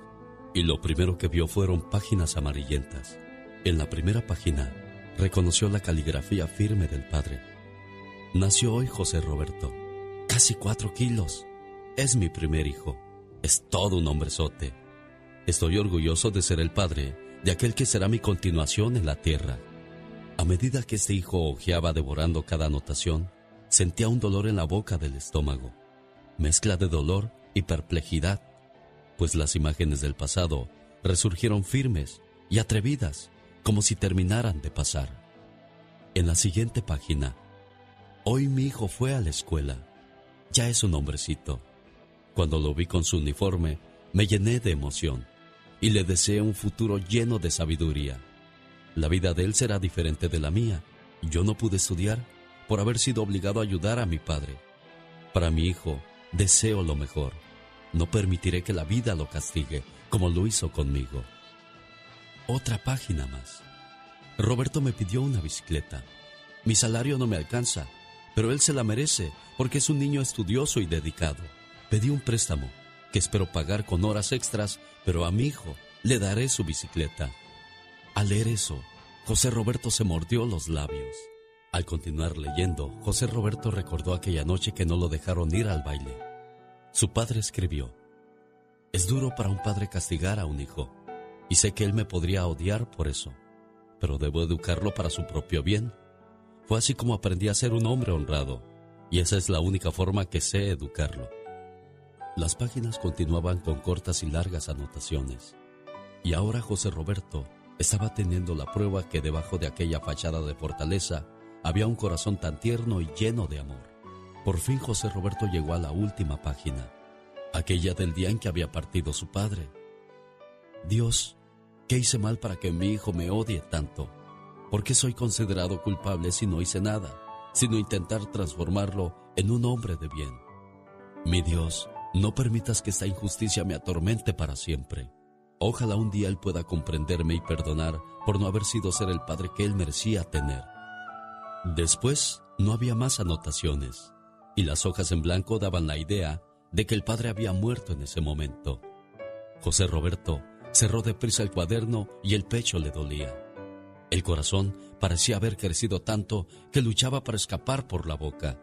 y lo primero que vio fueron páginas amarillentas. En la primera página reconoció la caligrafía firme del padre. Nació hoy José Roberto, casi cuatro kilos. Es mi primer hijo. Es todo un hombrezote. Estoy orgulloso de ser el padre de aquel que será mi continuación en la tierra. A medida que este hijo hojeaba devorando cada anotación, sentía un dolor en la boca del estómago, mezcla de dolor y perplejidad, pues las imágenes del pasado resurgieron firmes y atrevidas, como si terminaran de pasar. En la siguiente página, hoy mi hijo fue a la escuela. Ya es un hombrecito. Cuando lo vi con su uniforme, me llené de emoción y le deseé un futuro lleno de sabiduría. La vida de él será diferente de la mía. Yo no pude estudiar por haber sido obligado a ayudar a mi padre. Para mi hijo, deseo lo mejor. No permitiré que la vida lo castigue como lo hizo conmigo. Otra página más. Roberto me pidió una bicicleta. Mi salario no me alcanza, pero él se la merece porque es un niño estudioso y dedicado. Pedí un préstamo que espero pagar con horas extras, pero a mi hijo le daré su bicicleta. Al leer eso, José Roberto se mordió los labios. Al continuar leyendo, José Roberto recordó aquella noche que no lo dejaron ir al baile. Su padre escribió, Es duro para un padre castigar a un hijo, y sé que él me podría odiar por eso, pero debo educarlo para su propio bien. Fue así como aprendí a ser un hombre honrado, y esa es la única forma que sé educarlo. Las páginas continuaban con cortas y largas anotaciones. Y ahora José Roberto estaba teniendo la prueba que debajo de aquella fachada de fortaleza había un corazón tan tierno y lleno de amor. Por fin José Roberto llegó a la última página, aquella del día en que había partido su padre. Dios, ¿qué hice mal para que mi hijo me odie tanto? ¿Por qué soy considerado culpable si no hice nada, sino intentar transformarlo en un hombre de bien? Mi Dios, no permitas que esta injusticia me atormente para siempre. Ojalá un día él pueda comprenderme y perdonar por no haber sido ser el padre que él merecía tener. Después, no había más anotaciones, y las hojas en blanco daban la idea de que el padre había muerto en ese momento. José Roberto cerró deprisa el cuaderno y el pecho le dolía. El corazón parecía haber crecido tanto que luchaba para escapar por la boca.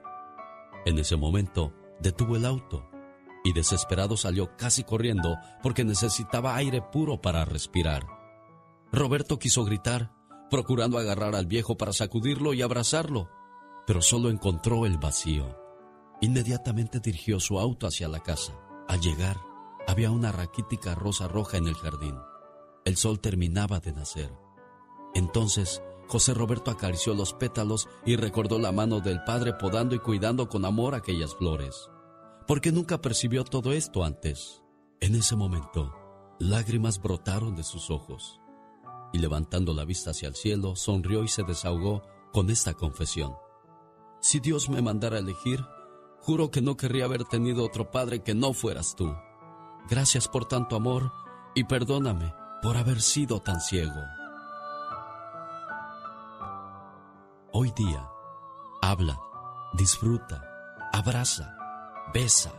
En ese momento detuvo el auto y desesperado salió casi corriendo porque necesitaba aire puro para respirar. Roberto quiso gritar, procurando agarrar al viejo para sacudirlo y abrazarlo, pero solo encontró el vacío. Inmediatamente dirigió su auto hacia la casa. Al llegar, había una raquítica rosa roja en el jardín. El sol terminaba de nacer. Entonces, José Roberto acarició los pétalos y recordó la mano del padre podando y cuidando con amor aquellas flores. Porque nunca percibió todo esto antes. En ese momento, lágrimas brotaron de sus ojos. Y levantando la vista hacia el cielo, sonrió y se desahogó con esta confesión. Si Dios me mandara a elegir, juro que no querría haber tenido otro padre que no fueras tú. Gracias por tanto amor y perdóname por haber sido tan ciego. Hoy día, habla, disfruta, abraza, besa,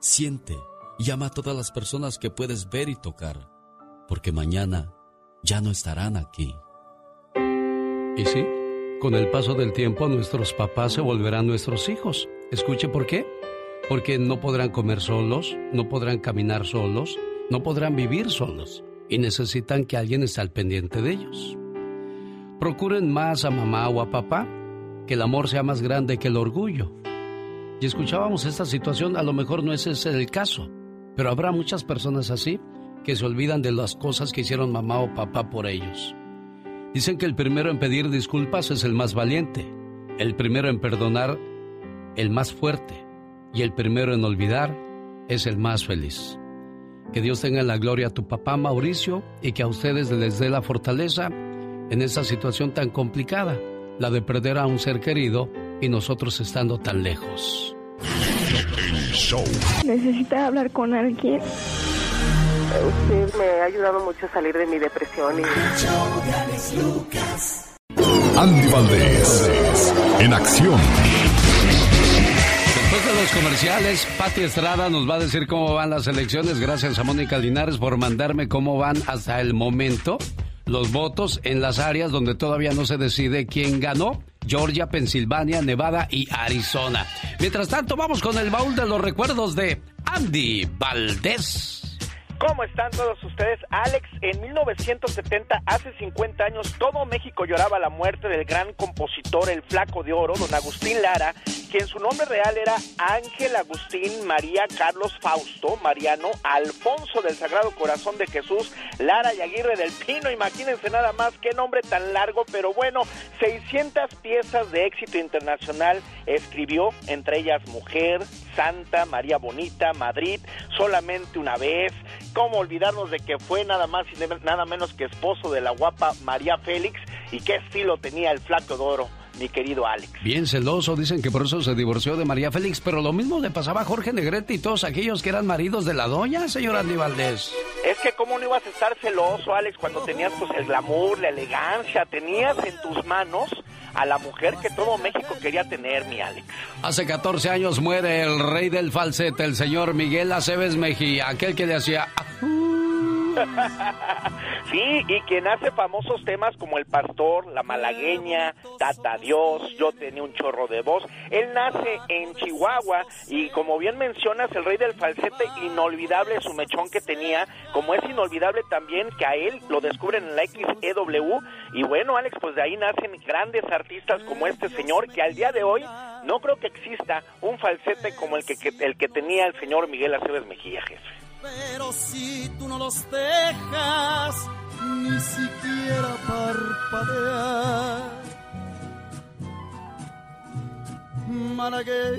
siente y ama a todas las personas que puedes ver y tocar, porque mañana ya no estarán aquí. Y sí, con el paso del tiempo nuestros papás se volverán nuestros hijos. Escuche por qué. Porque no podrán comer solos, no podrán caminar solos, no podrán vivir solos y necesitan que alguien esté al pendiente de ellos. Procuren más a mamá o a papá, que el amor sea más grande que el orgullo. Y escuchábamos esta situación, a lo mejor no ese es el caso, pero habrá muchas personas así que se olvidan de las cosas que hicieron mamá o papá por ellos. Dicen que el primero en pedir disculpas es el más valiente, el primero en perdonar el más fuerte y el primero en olvidar es el más feliz. Que Dios tenga en la gloria a tu papá Mauricio y que a ustedes les dé la fortaleza en esa situación tan complicada, la de perder a un ser querido y nosotros estando tan lejos. Necesita hablar con alguien. Usted me ha ayudado mucho a salir de mi depresión y... Andy Valdés, en acción. Después de los comerciales, Pati Estrada nos va a decir cómo van las elecciones. Gracias a Mónica Linares por mandarme cómo van hasta el momento los votos en las áreas donde todavía no se decide quién ganó. Georgia, Pensilvania, Nevada y Arizona. Mientras tanto, vamos con el baúl de los recuerdos de Andy Valdés. ¿Cómo están todos ustedes? Alex, en 1970, hace 50 años, todo México lloraba la muerte del gran compositor, el flaco de oro, don Agustín Lara, quien su nombre real era Ángel Agustín María Carlos Fausto Mariano Alfonso del Sagrado Corazón de Jesús Lara y Aguirre del Pino. Imagínense nada más qué nombre tan largo, pero bueno, 600 piezas de éxito internacional escribió, entre ellas Mujer, Santa, María Bonita, Madrid, Solamente una vez. ¿Cómo olvidarnos de que fue nada más y nada menos que esposo de la guapa María Félix? ¿Y qué estilo tenía el flaco de oro? mi querido Alex. Bien celoso, dicen que por eso se divorció de María Félix, pero lo mismo le pasaba a Jorge Negrete y todos aquellos que eran maridos de la doña, señor Andy Valdés. Es que cómo no ibas a estar celoso, Alex, cuando tenías pues el glamour, la elegancia, tenías en tus manos a la mujer que todo México quería tener, mi Alex. Hace 14 años muere el rey del falsete, el señor Miguel Aceves Mejía, aquel que le hacía... sí, y quien hace famosos temas como El Pastor, La Malagueña, Tata Dios, Yo tenía un chorro de voz. Él nace en Chihuahua y como bien mencionas, el rey del falsete, inolvidable su mechón que tenía, como es inolvidable también que a él lo descubren en la XEW. Y bueno, Alex, pues de ahí nacen grandes artistas como este señor que al día de hoy no creo que exista un falsete como el que, el que tenía el señor Miguel Aceves Mejía. Pero si tú no los dejas ni siquiera parpadear, malagueña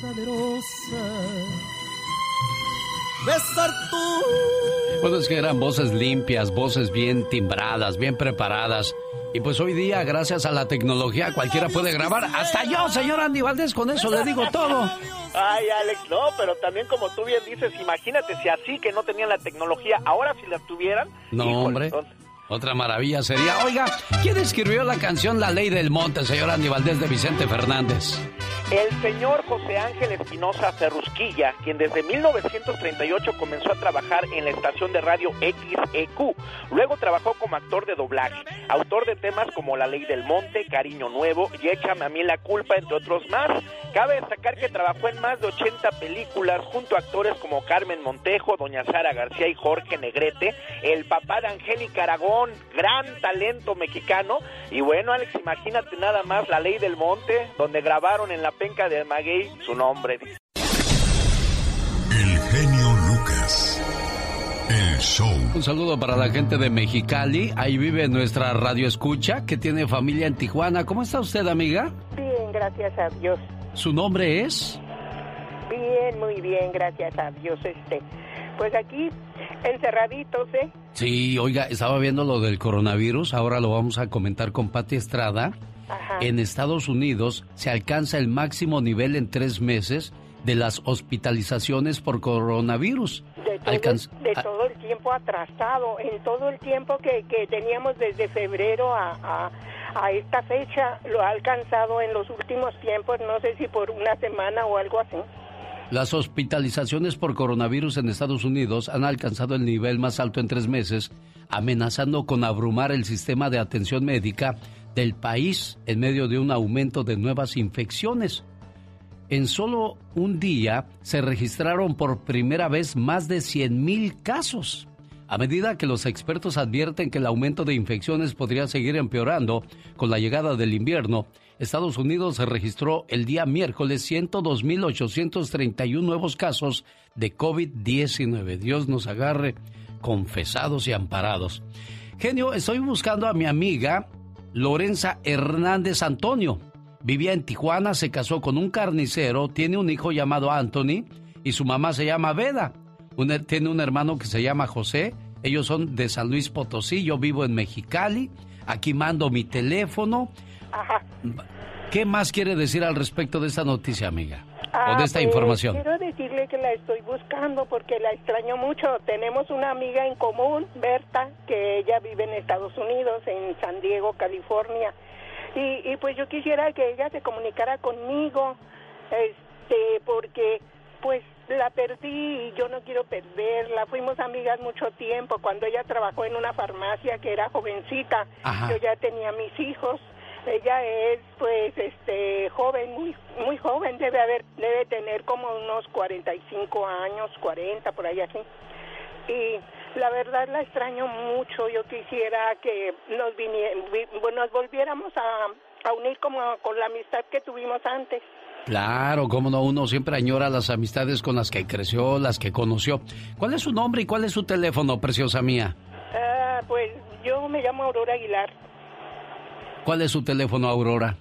salerosa, besar tú. Bueno, es que eran voces limpias, voces bien timbradas, bien preparadas. Y pues hoy día, gracias a la tecnología, cualquiera puede grabar. Hasta yo, señor Andy Valdés, con eso le digo todo. Ay, Alex, no, pero también como tú bien dices, imagínate si así que no tenían la tecnología, ahora si la tuvieran. No, hombre. Otra maravilla sería, oiga, ¿quién escribió la canción La Ley del Monte, señor Andy Valdés de Vicente Fernández? El señor José Ángel Espinosa Ferrusquilla, quien desde 1938 comenzó a trabajar en la estación de radio XEQ. Luego trabajó como actor de doblaje, autor de temas como La Ley del Monte, Cariño Nuevo y Échame a mí la culpa, entre otros más. Cabe destacar que trabajó en más de 80 películas junto a actores como Carmen Montejo, Doña Sara García y Jorge Negrete, el papá de Angélica Aragón, gran talento mexicano. Y bueno, Alex, imagínate nada más La Ley del Monte, donde grabaron en la penca de Maguey su nombre. El genio Lucas. El show. Un saludo para la gente de Mexicali. Ahí vive nuestra radio escucha que tiene familia en Tijuana. ¿Cómo está usted, amiga? Bien, gracias a Dios. ¿Su nombre es? Bien, muy bien, gracias a Dios. Este, pues aquí encerraditos, ¿eh? Sí, oiga, estaba viendo lo del coronavirus. Ahora lo vamos a comentar con Pati Estrada. En Estados Unidos se alcanza el máximo nivel en tres meses de las hospitalizaciones por coronavirus. De todo, de todo el tiempo atrasado, en todo el tiempo que, que teníamos desde febrero a, a, a, esta fecha, lo ha alcanzado en los últimos tiempos, no sé si por una semana o algo así. Las hospitalizaciones por coronavirus en Estados Unidos han alcanzado el nivel más alto en tres meses, amenazando con abrumar el sistema de atención médica del país en medio de un aumento de nuevas infecciones. En solo un día se registraron por primera vez más de 100.000 casos. A medida que los expertos advierten que el aumento de infecciones podría seguir empeorando con la llegada del invierno, Estados Unidos registró el día miércoles 102.831 nuevos casos de COVID-19. Dios nos agarre confesados y amparados. Genio, estoy buscando a mi amiga Lorenza Hernández Antonio. Vivía en Tijuana, se casó con un carnicero, tiene un hijo llamado Anthony y su mamá se llama Veda. tiene un hermano que se llama José. Ellos son de San Luis Potosí, yo vivo en Mexicali. Aquí mando mi teléfono. ¿Qué más quiere decir al respecto de esta noticia, amiga? o de esta pues, información. Quiero decirle que la estoy buscando porque la extraño mucho. Tenemos una amiga en común, Berta, que ella vive en Estados Unidos, en San Diego, California. Y, y pues yo quisiera que ella se comunicara conmigo, este, porque pues la perdí y yo no quiero perderla. Fuimos amigas mucho tiempo cuando ella trabajó en una farmacia que era jovencita. Yo ya tenía mis hijos ella es pues este joven muy muy joven debe haber debe tener como unos 45 años 40 por ahí así y la verdad la extraño mucho yo quisiera que nos nos volviéramos a, a unir como con la amistad que tuvimos antes Claro, cómo no, uno siempre añora las amistades con las que creció, las que conoció. ¿Cuál es su nombre y cuál es su teléfono, preciosa mía? Ah, pues yo me llamo Aurora Aguilar. ¿Cuál es su teléfono, Aurora?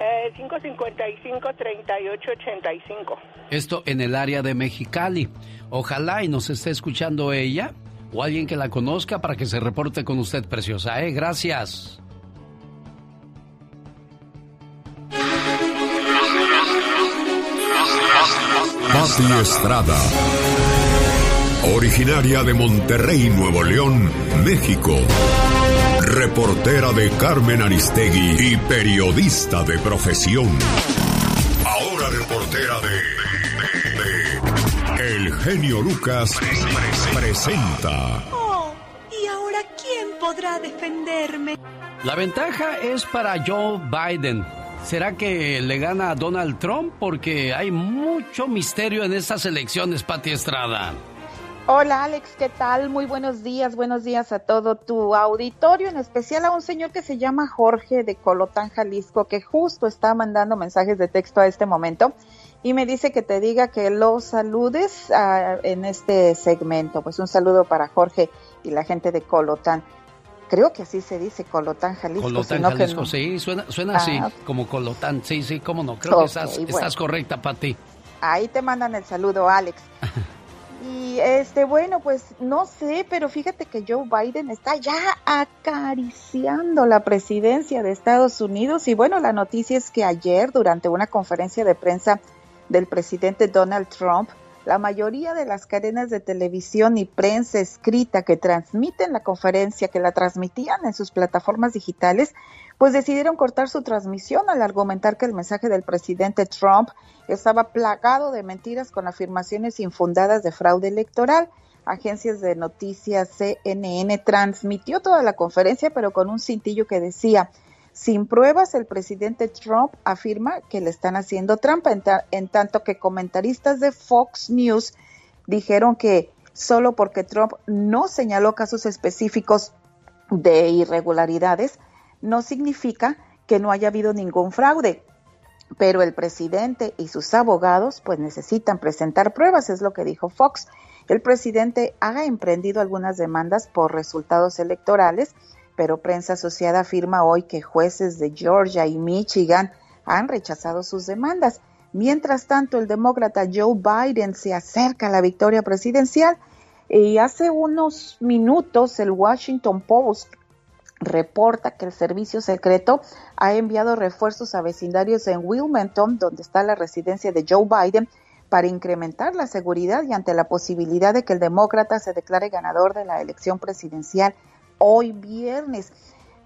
Eh, 555-3885. Esto en el área de Mexicali. Ojalá y nos esté escuchando ella o alguien que la conozca para que se reporte con usted, preciosa. ¿eh? Gracias. Pati Estrada. Originaria de Monterrey, Nuevo León, México reportera de Carmen Aristegui y periodista de profesión. Ahora reportera de, El genio Lucas presenta. Oh, ¿y ahora quién podrá defenderme? La ventaja es para Joe Biden. ¿Será que le gana a Donald Trump? Porque hay mucho misterio en estas elecciones, Pati Estrada. Hola Alex, ¿qué tal? Muy buenos días, buenos días a todo tu auditorio, en especial a un señor que se llama Jorge de Colotán, Jalisco, que justo está mandando mensajes de texto a este momento y me dice que te diga que lo saludes ah, en este segmento. Pues un saludo para Jorge y la gente de Colotán. Creo que así se dice Colotán, Jalisco. Colotán, Jalisco, sí, suena, suena así, ah, como Colotán, sí, sí, cómo no. Creo que estás, estás correcta, Pati. Ahí te mandan el saludo, Alex. Y este, bueno, pues no sé, pero fíjate que Joe Biden está ya acariciando la presidencia de Estados Unidos. Y bueno, la noticia es que ayer, durante una conferencia de prensa del presidente Donald Trump, la mayoría de las cadenas de televisión y prensa escrita que transmiten la conferencia, que la transmitían en sus plataformas digitales, pues decidieron cortar su transmisión al argumentar que el mensaje del presidente Trump estaba plagado de mentiras con afirmaciones infundadas de fraude electoral. Agencias de noticias CNN transmitió toda la conferencia, pero con un cintillo que decía, sin pruebas, el presidente Trump afirma que le están haciendo trampa, en, tanto que comentaristas de Fox News dijeron que solo porque Trump no señaló casos específicos de irregularidades, no significa que no haya habido ningún fraude. Pero el presidente y sus abogados pues necesitan presentar pruebas, es lo que dijo Fox. El presidente ha emprendido algunas demandas por resultados electorales pero prensa asociada afirma hoy que jueces de Georgia y Michigan han rechazado sus demandas. Mientras tanto, el demócrata Joe Biden se acerca a la victoria presidencial y hace unos minutos el Washington Post reporta que el servicio secreto ha enviado refuerzos a vecindarios en Wilmington, donde está la residencia de Joe Biden, para incrementar la seguridad y ante la posibilidad de que el demócrata se declare ganador de la elección presidencial hoy viernes.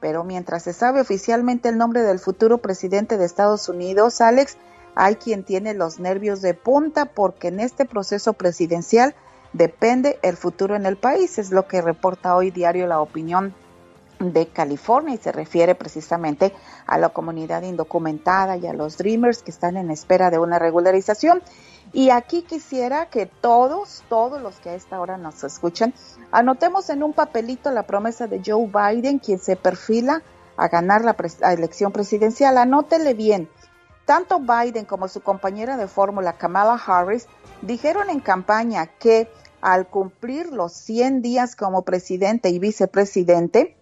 Pero mientras se sabe oficialmente el nombre del futuro presidente de Estados Unidos, Alex, hay quien tiene los nervios de punta porque en este proceso presidencial depende el futuro en el país, es lo que reporta hoy diario La Opinión de California y se refiere precisamente a la comunidad indocumentada y a los Dreamers que están en espera de una regularización. Y aquí quisiera que todos, todos los que a esta hora nos escuchan, anotemos en un papelito la promesa de Joe Biden, quien se perfila a ganar la, elección presidencial. Anótele bien. Tanto Biden como su compañera de fórmula, Kamala Harris, dijeron en campaña que al cumplir los 100 días como presidente y vicepresidente,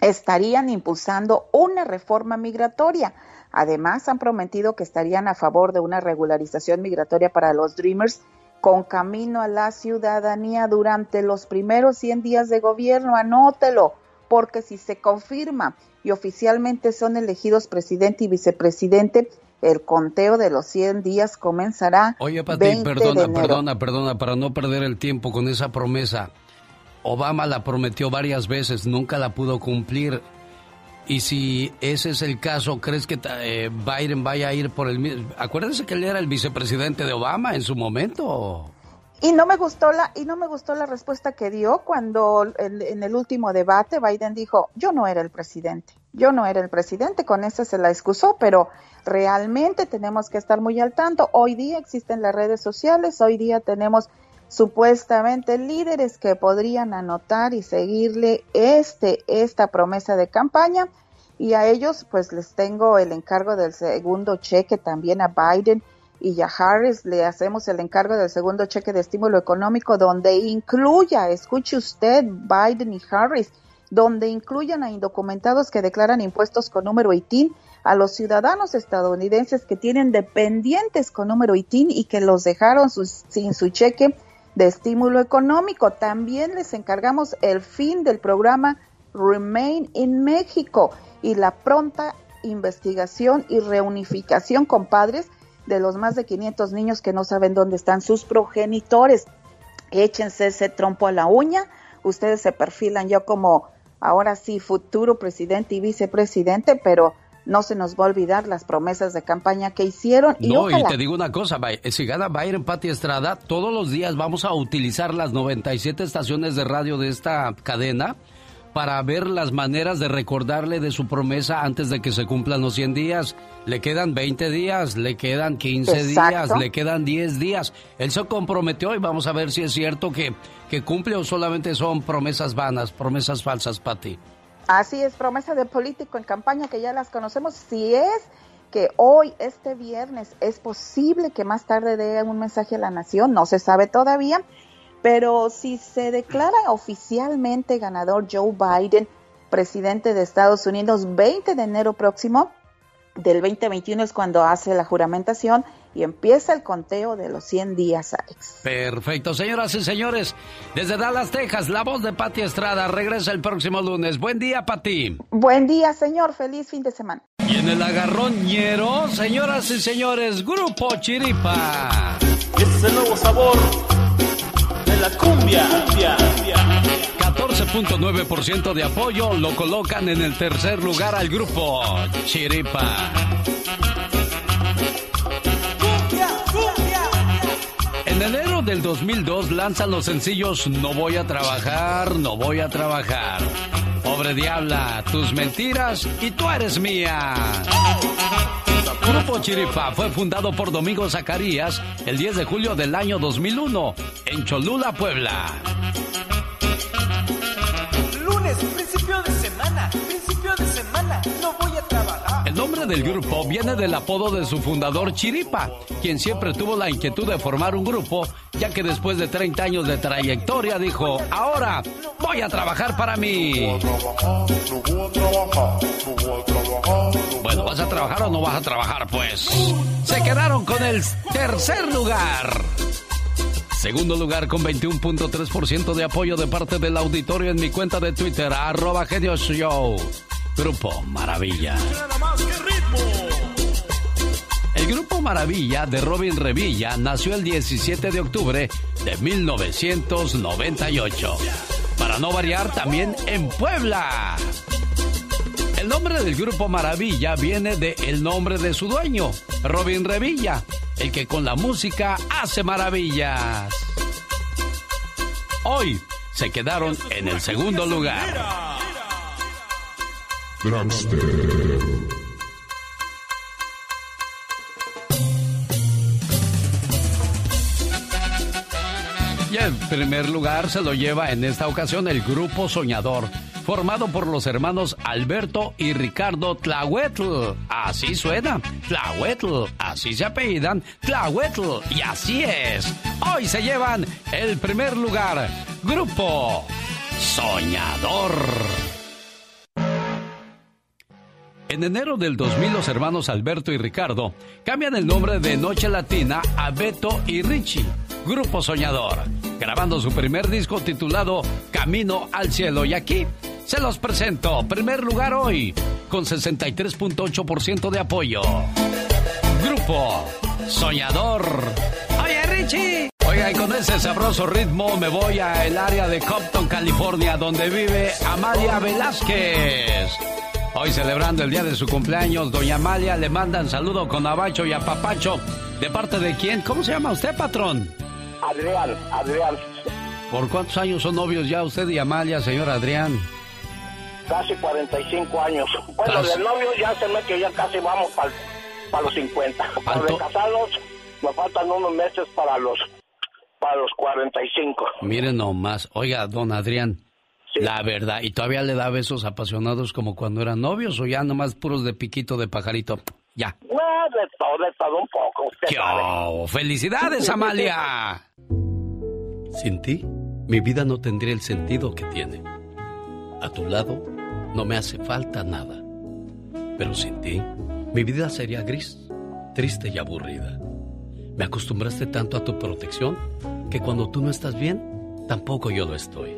estarían impulsando una reforma migratoria Además, han prometido que estarían a favor de una regularización migratoria para los Dreamers con camino a la ciudadanía durante los primeros 100 días de gobierno. Anótelo, porque si se confirma y oficialmente son elegidos presidente y vicepresidente, el conteo de los 100 días comenzará. Oye, Pati, perdona, perdona, perdona, para no perder el tiempo con esa promesa. Obama la prometió varias veces, nunca la pudo cumplir. Y si ese es el caso, ¿crees que eh, Biden vaya a ir por el mismo? Acuérdense que él era el vicepresidente de Obama en su momento. Y no me gustó la y no me gustó la respuesta que dio cuando en, el último debate Biden dijo, "Yo no era el presidente. Yo no era el presidente." Con eso se la excusó, pero realmente tenemos que estar muy al tanto. Hoy día existen las redes sociales, hoy día tenemos supuestamente líderes que podrían anotar y seguirle este esta promesa de campaña. Y a ellos pues les tengo el encargo del segundo cheque también a Biden y a Harris. Le hacemos el encargo del segundo cheque de estímulo económico donde incluya, escuche usted, Biden y Harris, donde incluyan a indocumentados que declaran impuestos con número ITIN, a los ciudadanos estadounidenses que tienen dependientes con número ITIN y que los dejaron sin su cheque de estímulo económico. También les encargamos el fin del programa Remain in México y la pronta investigación y reunificación con padres de los más de 500 niños que no saben dónde están sus progenitores. Échense ese trompo a la uña. Ustedes se perfilan yo como ahora sí futuro presidente y vicepresidente, pero no se nos va a olvidar las promesas de campaña que hicieron. Y no, y te digo una cosa, si gana Byron Pati Estrada, todos los días vamos a utilizar las 97 estaciones de radio de esta cadena para ver las maneras de recordarle de su promesa antes de que se cumplan los 100 días. Le quedan 20 días, le quedan 15 días, le quedan 10 días. Él se comprometió y vamos a ver si es cierto que, que cumple o solamente son promesas vanas, promesas falsas, Pati. Así es, promesa de político en campaña que ya las conocemos. Si es que hoy, este viernes, es posible que más tarde dé un mensaje a la nación, no se sabe todavía, pero si se declara oficialmente ganador Joe Biden, presidente de Estados Unidos, 20 de enero próximo del 2021 es cuando hace la juramentación, y empieza el conteo de los 100 días, Alex. Perfecto, señoras y señores. Desde Dallas, Texas, la voz de Pati Estrada regresa el próximo lunes. Buen día, Pati. Buen día, señor. Feliz fin de semana. Y en el agarroñero, señoras y señores, Grupo Chiripa. es el nuevo sabor de la cumbia. 14.9% de apoyo lo colocan en el tercer lugar al grupo Chiripa. Enero del 2002 lanzan los sencillos No voy a trabajar, no voy a trabajar. Pobre diabla, tus mentiras y tú eres mía. Grupo Chiripa fue fundado por Domingo Zacarías el 10 de julio del año 2001 en Cholula, Puebla. Lunes, principio de semana, principio de semana, no voy a trabajar. El nombre del grupo viene del apodo de su fundador Chiripa, quien siempre tuvo la inquietud de formar un grupo, ya que después de 30 años de trayectoria dijo, ahora voy a trabajar para mí. Bueno, ¿vas a trabajar o no vas a trabajar? Pues se quedaron con el tercer lugar. Segundo lugar con 21.3% de apoyo de parte del auditorio en mi cuenta de Twitter, arroba Show. Grupo Maravilla. El Grupo Maravilla de Robin Revilla nació el 17 de octubre de 1998. Para no variar, también en Puebla. El nombre del Grupo Maravilla viene del el nombre de su dueño, Robin Revilla, el que con la música hace maravillas. Hoy se quedaron en el segundo lugar. Y el primer lugar se lo lleva en esta ocasión el Grupo Soñador, formado por los hermanos Alberto y Ricardo Tlahuetl. Así suena, Tlahuetl, así se apellidan, Tlahuetl, y así es. Hoy se llevan el primer lugar, Grupo Soñador. En enero del 2000 los hermanos Alberto y Ricardo cambian el nombre de Noche Latina a Beto y Richie, Grupo Soñador, grabando su primer disco titulado Camino al Cielo. Y aquí se los presento, primer lugar hoy, con 63.8% de apoyo. Grupo Soñador. Oye Richie. Oiga, y con ese sabroso ritmo me voy a el área de Compton, California, donde vive Amalia Velázquez. Hoy celebrando el día de su cumpleaños, doña Amalia le mandan saludo con abacho y apapacho. ¿De parte de quién? ¿Cómo se llama usted, patrón? Adrián, Adrián. ¿Por cuántos años son novios ya usted y Amalia, señor Adrián? Casi 45 años. Bueno, de novios ya se me que ya casi vamos para los 50. Para de casados me faltan unos meses para los, para los 45. Miren nomás. Oiga, don Adrián. La verdad, ¿y todavía le da besos apasionados como cuando eran novios o ya nomás puros de piquito de pajarito? Ya. No, de todo, de todo un poco. Usted ¡Yo! ¡Felicidades, Amalia! Sin ti, mi vida no tendría el sentido que tiene. A tu lado, no me hace falta nada. Pero sin ti, mi vida sería gris, triste y aburrida. Me acostumbraste tanto a tu protección que cuando tú no estás bien, tampoco yo lo estoy.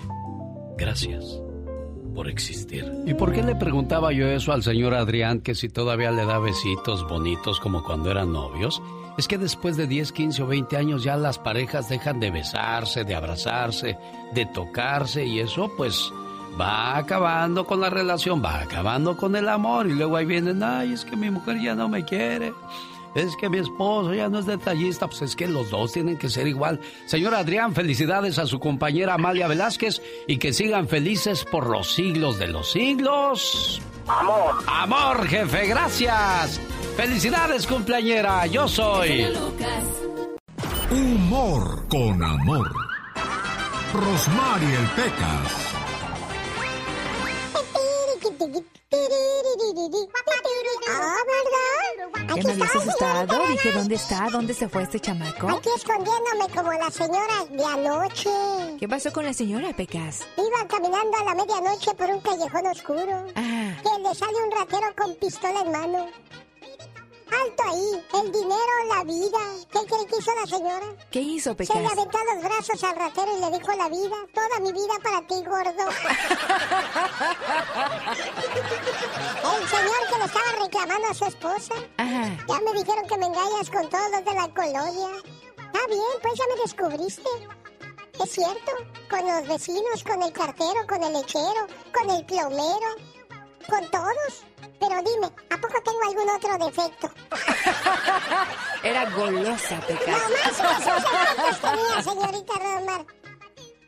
Gracias por existir. ¿Y por qué le preguntaba yo eso al señor Adrián que si todavía le da besitos bonitos como cuando eran novios? Es que después de 10, 15 o 20 años ya las parejas dejan de besarse, de abrazarse, de tocarse y eso pues va acabando con la relación, va acabando con el amor y luego ahí vienen, ay, es que mi mujer ya no me quiere es que mi esposo ya no es detallista, pues es que los dos tienen que ser igual. Señor Adrián, felicidades a su compañera Amalia Velázquez y que sigan felices por los siglos de los siglos. Amor. Amor, jefe, gracias. Felicidades, cumpleañera. Yo soy. Humor con amor. Rosmarie Pecas. Ah, ¿verdad? ¿Qué me habías asustado? Dije, ¿dónde está? ¿Dónde se fue este chamaco? Aquí escondiéndome como la señora de anoche. ¿Qué pasó con la señora, Pecas? Iba caminando a la medianoche por un callejón oscuro. Ah. Que le sale un ratero con pistola en mano. Alto ahí, el dinero, la vida. ¿Qué que hizo la señora? ¿Qué hizo, Se Pecas? le aventó los brazos al ratero y le dijo la vida. Toda mi vida para ti, gordo. el señor que le estaba reclamando a su esposa. Ajá. Ya me dijeron que me engañas con todos los de la colonia. Está bien, pues ya me descubriste. Es cierto, con los vecinos, con el cartero, con el lechero, con el plomero, con todos. Pero dime, ¿a poco tengo algún otro defecto? Era golosa, Pecas. No más esos defectos tenía, señorita Romar.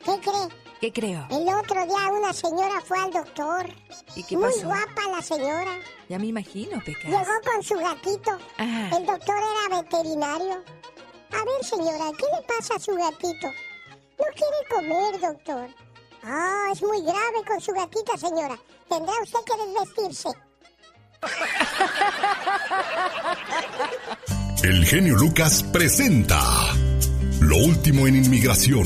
¿Qué cree? ¿Qué creo? El otro día una señora fue al doctor. ¿Y qué Muy pasó? guapa la señora. Ya me imagino, Pecas. Llegó con su gatito. Ajá. El doctor era veterinario. A ver, señora, ¿qué le pasa a su gatito? No quiere comer, doctor. Ah, es muy grave con su gatita, señora. Tendrá usted que desvestirse. El genio Lucas presenta Lo último en inmigración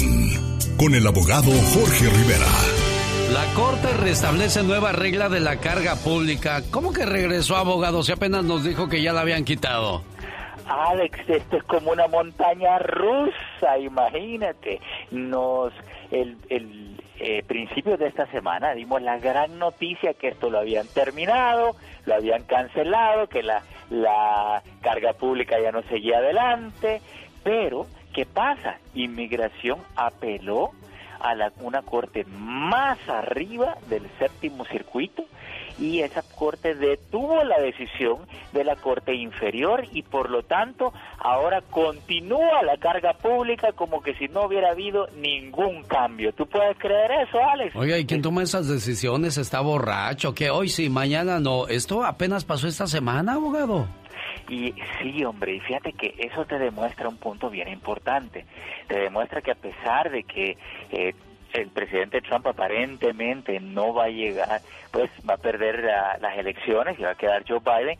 con el abogado Jorge Rivera. La Corte restablece nueva regla de la carga pública. ¿Cómo que regresó abogado si apenas nos dijo que ya la habían quitado? Alex, esto es como una montaña rusa, imagínate. Nos, el, el eh, principio de esta semana dimos la gran noticia que esto lo habían terminado, lo habían cancelado, que la, la carga pública ya no seguía adelante, pero ¿qué pasa? Inmigración apeló a la, una corte más arriba del séptimo circuito y esa corte detuvo la decisión de la corte inferior y por lo tanto ahora continúa la carga pública como que si no hubiera habido ningún cambio. ¿Tú puedes creer eso, Alex? Oiga, ¿y quién toma esas decisiones? ¿Está borracho? que hoy sí, mañana no? ¿Esto apenas pasó esta semana, abogado? Y sí, hombre, y fíjate que eso te demuestra un punto bien importante. Te demuestra que a pesar de que eh, el presidente Trump aparentemente no va a llegar, pues va a perder la- las elecciones y va a quedar Joe Biden,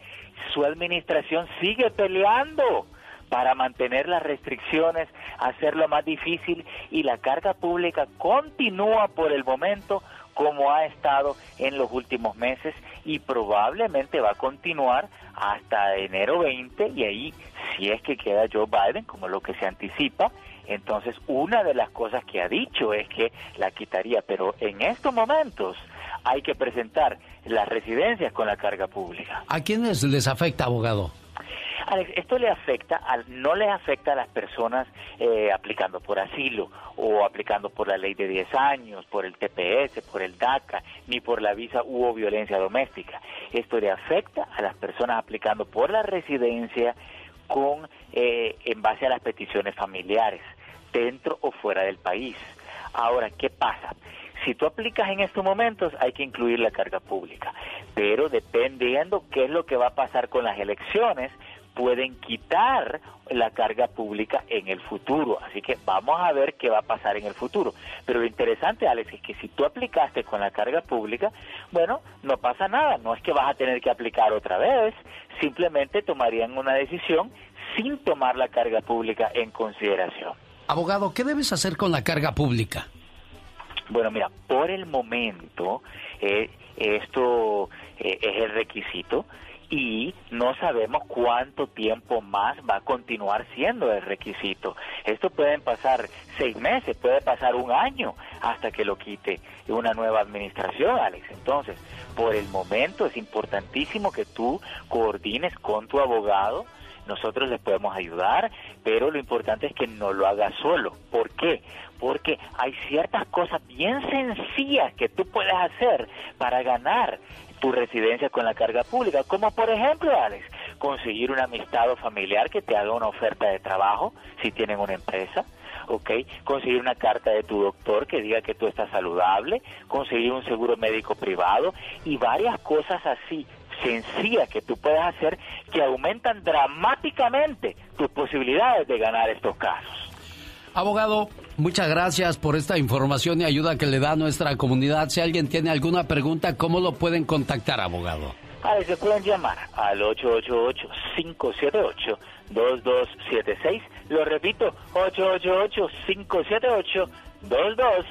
su administración sigue peleando para mantener las restricciones, hacerlo más difícil y la carga pública continúa por el momento como ha estado en los últimos meses y probablemente va a continuar hasta enero 20 y ahí si es que queda Joe Biden como lo que se anticipa, entonces una de las cosas que ha dicho es que la quitaría, pero en estos momentos hay que presentar las residencias con la carga pública. ¿A quiénes les afecta, abogado? Alex, esto le afecta, al, no le afecta a las personas eh, aplicando por asilo o aplicando por la ley de 10 años, por el TPS, por el DACA, ni por la visa u o violencia doméstica. Esto le afecta a las personas aplicando por la residencia con eh, en base a las peticiones familiares, dentro o fuera del país. Ahora, ¿qué pasa? Si tú aplicas en estos momentos, hay que incluir la carga pública, pero dependiendo qué es lo que va a pasar con las elecciones, pueden quitar la carga pública en el futuro. Así que vamos a ver qué va a pasar en el futuro. Pero lo interesante, Alex, es que si tú aplicaste con la carga pública, bueno, no pasa nada. No es que vas a tener que aplicar otra vez. Simplemente tomarían una decisión sin tomar la carga pública en consideración. Abogado, ¿qué debes hacer con la carga pública? Bueno, mira, por el momento eh, esto eh, es el requisito y no sabemos cuánto tiempo más va a continuar siendo el requisito. Esto pueden pasar seis meses, puede pasar un año hasta que lo quite una nueva administración, Alex. Entonces, por el momento es importantísimo que tú coordines con tu abogado. Nosotros les podemos ayudar, pero lo importante es que no lo hagas solo. ¿Por qué? Porque hay ciertas cosas bien sencillas que tú puedes hacer para ganar tu residencia con la carga pública, como por ejemplo, Alex, conseguir una amistad o familiar que te haga una oferta de trabajo si tienen una empresa. ¿ok? Conseguir una carta de tu doctor que diga que tú estás saludable, conseguir un seguro médico privado y varias cosas así sencillas que tú puedes hacer que aumentan dramáticamente tus posibilidades de ganar estos casos. Abogado, muchas gracias por esta información y ayuda que le da a nuestra comunidad. Si alguien tiene alguna pregunta, ¿cómo lo pueden contactar, abogado? A ver, se pueden llamar al 888-578-2276. Lo repito, 888-578-2276.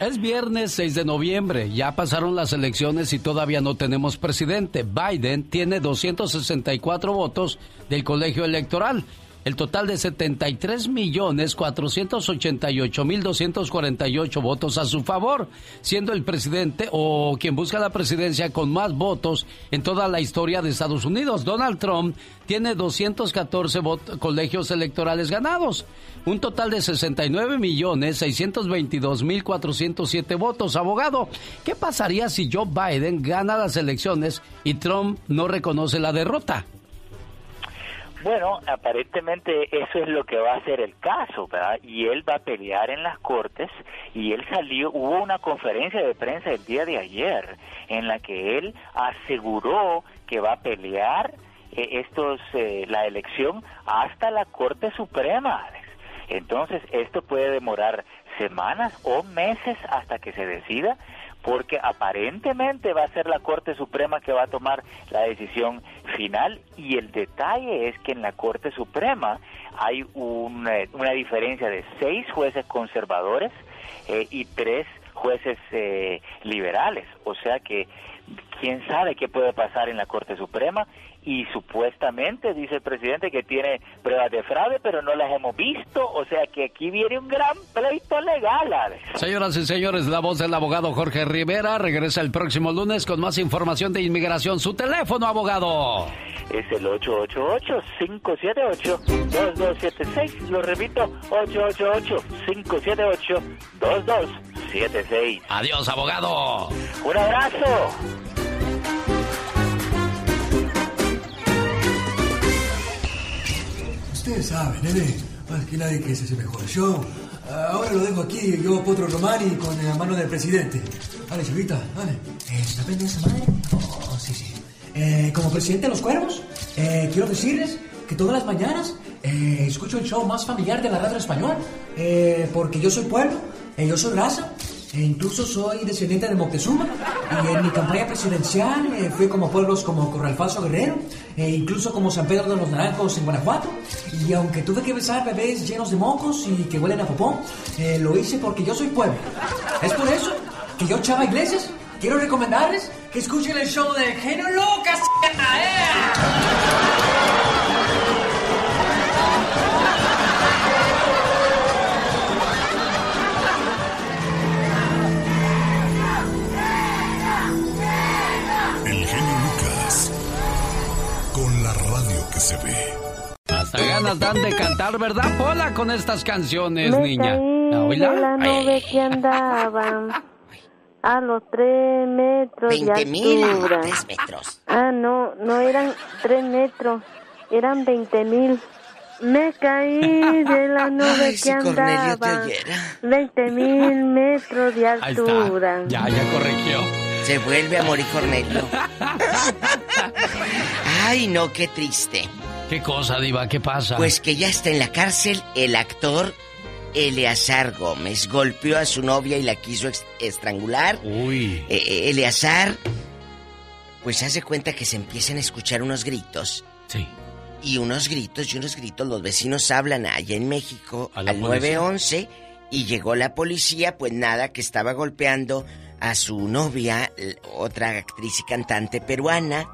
Es viernes 6 de noviembre, ya pasaron las elecciones y todavía no tenemos presidente. Biden tiene 264 votos del colegio electoral el total de 73 millones 488 mil 248 votos a su favor, siendo el presidente o quien busca la presidencia con más votos en toda la historia de Estados Unidos. Donald Trump tiene 214 colegios electorales ganados, un total de 69 millones 622 mil 407 votos. Abogado, ¿qué pasaría si Joe Biden gana las elecciones y Trump no reconoce la derrota? Bueno, aparentemente eso es lo que va a ser el caso, ¿verdad? Y él va a pelear en las cortes y él salió, hubo una conferencia de prensa el día de ayer en la que él aseguró que va a pelear eh, estos eh, la elección hasta la Corte Suprema. Entonces, esto puede demorar semanas o meses hasta que se decida porque aparentemente va a ser la Corte Suprema que va a tomar la decisión final y el detalle es que en la Corte Suprema hay una, diferencia de seis jueces conservadores eh, y tres jueces eh, liberales, o sea que quién sabe qué puede pasar en la Corte Suprema y supuestamente dice el presidente que tiene pruebas de fraude, pero no las hemos visto, o sea que aquí viene un gran pleito legal. Alex. Señoras y señores, la voz del abogado Jorge Rivera regresa el próximo lunes con más información de inmigración. Su teléfono, abogado. Es el 888-578-2276. Lo repito, 888-578-2276. Adiós, abogado. Un abrazo. Ustedes saben, nene. Más que nadie que se hace mejor. Yo ahora lo dejo aquí, yo Potro Romani con la mano del presidente. Dale, chavita, dale. ¿Está pendiente esa madre? Oh, sí, sí. Eh, como presidente de los cuervos, eh, quiero decirles que todas las mañanas eh, escucho el show más familiar de la radio español. porque yo soy pueblo, yo soy raza, e incluso soy descendiente de Moctezuma y en mi campaña presidencial eh, fui como pueblos como Corralfazo Guerrero e incluso como San Pedro de los Naranjos en Guanajuato y aunque tuve que besar bebés llenos de mocos y que huelen a popón, eh, lo hice porque yo soy pueblo. Es por eso que yo, Chava Iglesias, quiero recomendarles que escuchen el show de Genio Lucas. Se ve. Hasta ganas dan de cantar, ¿verdad, Pola? Con estas canciones, Me niña. Caí de la nube que andaba a los tres metros 20 de mil, altura. tres metros. Ah, no, no eran tres metros, eran veinte mil. Me caí de la nube Ay, que si andaba. 20 mil metros de Ahí está. altura. Ya, ya corrigió. Se vuelve a morir Cornelio. Ay, no, qué triste. ¿Qué cosa, Diva? ¿Qué pasa? Pues que ya está en la cárcel el actor Eleazar Gómez. Golpeó a su novia y la quiso estrangular. Uy. Eh, eh, Eleazar, pues hace cuenta que se empiezan a escuchar unos gritos. Sí. Y unos gritos y unos gritos. Los vecinos hablan allá en México ¿A la al policía? 911 y llegó la policía, pues nada, que estaba golpeando a su novia, otra actriz y cantante peruana.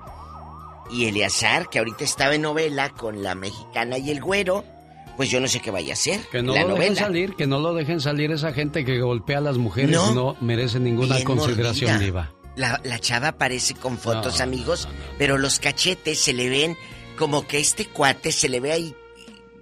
Y Eleazar, que ahorita estaba en novela con la mexicana y el güero, pues yo no sé qué vaya a hacer. Que no la lo dejen salir, que no lo dejen salir esa gente que golpea a las mujeres No. no, merece ninguna Bien consideración, mordida. Diva. La, la chava aparece con fotos, No, amigos, pero los cachetes se le ven como que este cuate se le ve ahí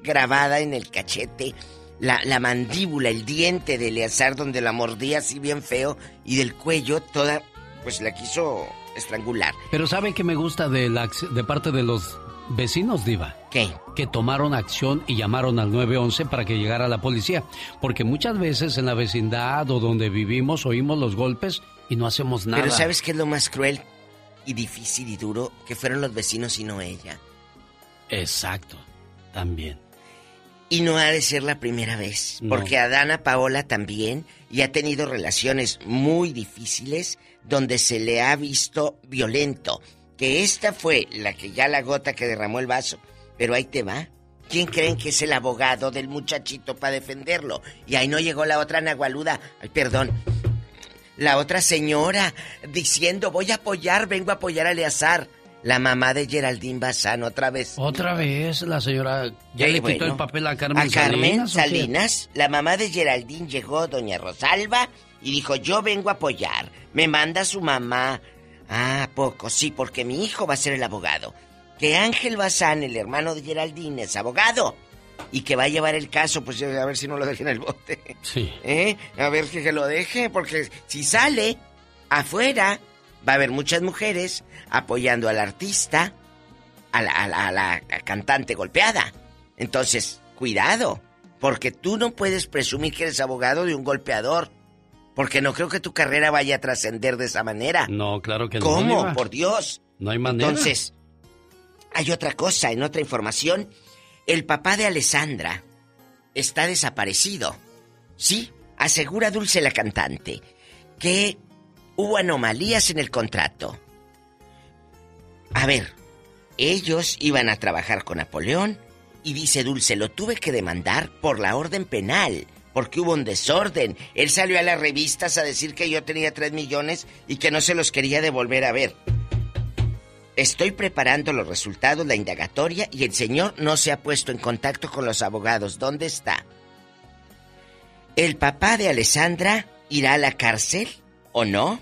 grabada en el cachete. La, la mandíbula, el diente de Eleazar donde la mordía así bien feo y del cuello toda, pues la quiso estrangular. Pero ¿sabe qué me gusta de, la, de parte de los vecinos, Diva? ¿Qué? Que tomaron acción y llamaron al 911 para que llegara la policía. Porque muchas veces en la vecindad o donde vivimos oímos los golpes y no hacemos nada. Pero ¿sabes qué es lo más cruel y difícil y duro? Que fueron los vecinos y no ella. Exacto, también. Y no ha de ser la primera vez, porque Adana Paola también y ha tenido relaciones muy difíciles donde se le ha visto violento. Que esta fue la que ya la gota que derramó el vaso. Pero ahí te va. ¿Quién creen que es el abogado del muchachito para defenderlo? Y ahí no llegó la otra nagualuda. Ay, perdón. La otra señora diciendo voy a apoyar, vengo a apoyar a Eleazar. La mamá de Geraldine Bazán otra vez. Otra vez la señora ya le quitó el papel a Carmen Salinas. A Carmen Salinas, Salinas, la mamá de Geraldine llegó, doña Rosalba, y dijo, yo vengo a apoyar. Me manda su mamá. Ah, poco, sí, porque mi hijo va a ser el abogado. Que Ángel Bazán, el hermano de Geraldine, es abogado. Y que va a llevar el caso, pues a ver si no lo deje en el bote. Sí. ¿Eh? A ver que, que lo deje, porque si sale afuera, va a haber muchas mujeres apoyando al artista, a la, a la, cantante golpeada. Entonces, cuidado, porque tú no puedes presumir que eres abogado de un golpeador. Porque no creo que tu carrera vaya a trascender de esa manera. No, claro que no. ¿Cómo? Por Dios. No hay manera. Entonces, hay otra cosa, en otra información. El papá de Alessandra está desaparecido. Sí, asegura Dulce la cantante que hubo anomalías en el contrato. A ver, ellos iban a trabajar con Napoleón y dice Dulce, lo tuve que demandar por la orden penal, porque hubo un desorden. Él salió a las revistas a decir que yo tenía tres millones y que no se los quería devolver a ver. Estoy preparando los resultados, la indagatoria, y el señor no se ha puesto en contacto con los abogados. ¿Dónde está? ¿El papá de Alessandra irá a la cárcel o no?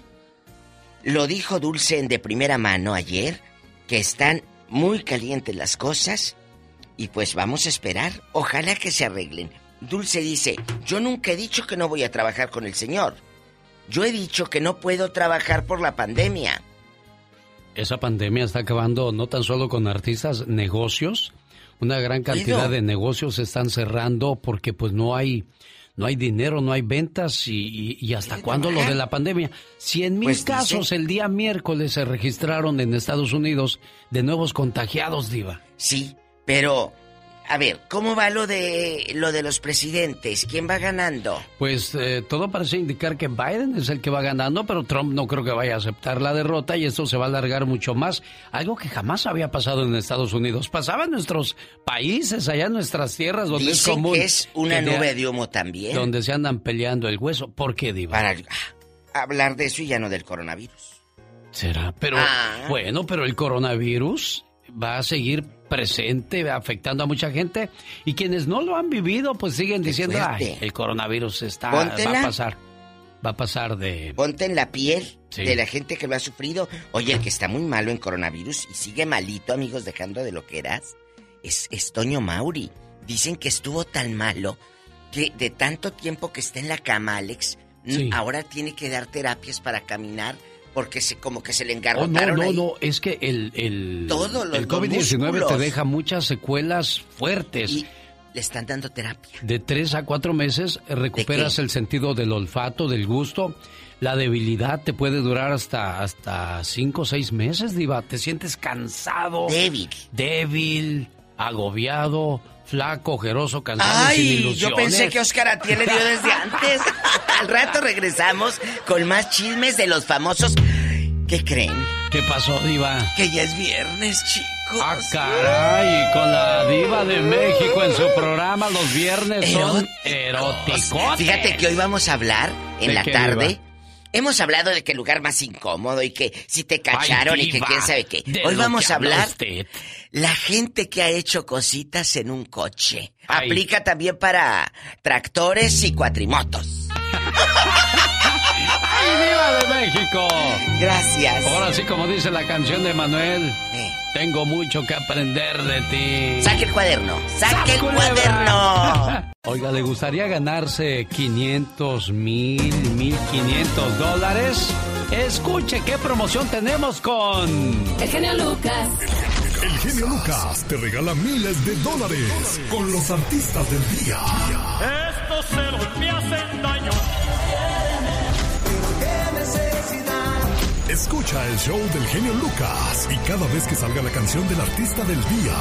Lo dijo Dulce en de primera mano ayer, que están muy calientes las cosas, y pues vamos a esperar. Ojalá que se arreglen. Dulce dice, yo nunca he dicho que no voy a trabajar con el señor. Yo he dicho que no puedo trabajar por la pandemia. Esa pandemia está acabando no tan solo con artistas, negocios. Una gran cantidad de negocios se están cerrando porque pues no hay no hay dinero, no hay ventas y, hasta cuándo lo de la pandemia. Cien mil pues casos el día miércoles se registraron en Estados Unidos de nuevos contagiados, diva. Sí, pero a ver, ¿cómo va lo de lo de los presidentes? ¿Quién va ganando? Pues eh, todo parece indicar que Biden es el que va ganando, pero Trump no creo que vaya a aceptar la derrota y esto se va a alargar mucho más. Algo que jamás había pasado en Estados Unidos. Pasaba en nuestros países, allá en nuestras tierras, donde es común. Que es una nube de humo también. Donde se andan peleando el hueso. ¿Por qué, Diva? Para ah, hablar de eso y ya no del coronavirus. Será, pero ah. bueno, pero el coronavirus va a seguir presente, afectando a mucha gente. Y quienes no lo han vivido, pues siguen diciendo, ay, el coronavirus está, va a pasar. Va a pasar de... Ponte en la piel de la gente que lo ha sufrido. Oye, el que está muy malo en coronavirus y sigue malito, amigos, dejando de lo que eras, es, es Toño Mauri. Dicen que estuvo tan malo que de tanto tiempo que está en la cama, Alex, ahora tiene que dar terapias para caminar porque se, como que se le engarrotaron. Oh, no, no, no, es que el, el, el COVID-19 te deja muchas secuelas fuertes. Y le están dando terapia. De tres a cuatro meses recuperas el sentido del olfato, del gusto. La debilidad te puede durar hasta, hasta cinco o seis meses, Diva. Te sientes cansado. Débil. Débil, agobiado flaco, ojeroso, cansado, Ay, sin ilusiones. yo pensé que Oscar a ti le dio desde antes. Al rato regresamos con más chismes de los famosos. ¿Qué creen? ¿Qué pasó, Diva? Que ya es viernes, chicos. Ah, caray, con la Diva de México en su programa los viernes son eróticos. Fíjate que hoy vamos a hablar en la tarde. Hemos hablado de que el lugar más incómodo y que si te cacharon y que quién sabe qué. Hoy vamos a hablar la gente que ha hecho cositas en un coche. Aplica también para tractores y cuatrimotos. ¡Ay, viva de México! Gracias. Ahora sí, como dice la canción de Manuel, tengo mucho que aprender de ti. Saque el cuaderno, saque el cuaderno. Oiga, ¿le gustaría ganarse 500 mil, 1500 dólares? Escuche qué promoción tenemos con... El genio Lucas. El genio Lucas te regala miles de dólares con los artistas del día. Estos celos me hacen daño. ¿Qué necesidad? Escucha el show del genio Lucas y cada vez que salga la canción del artista del día.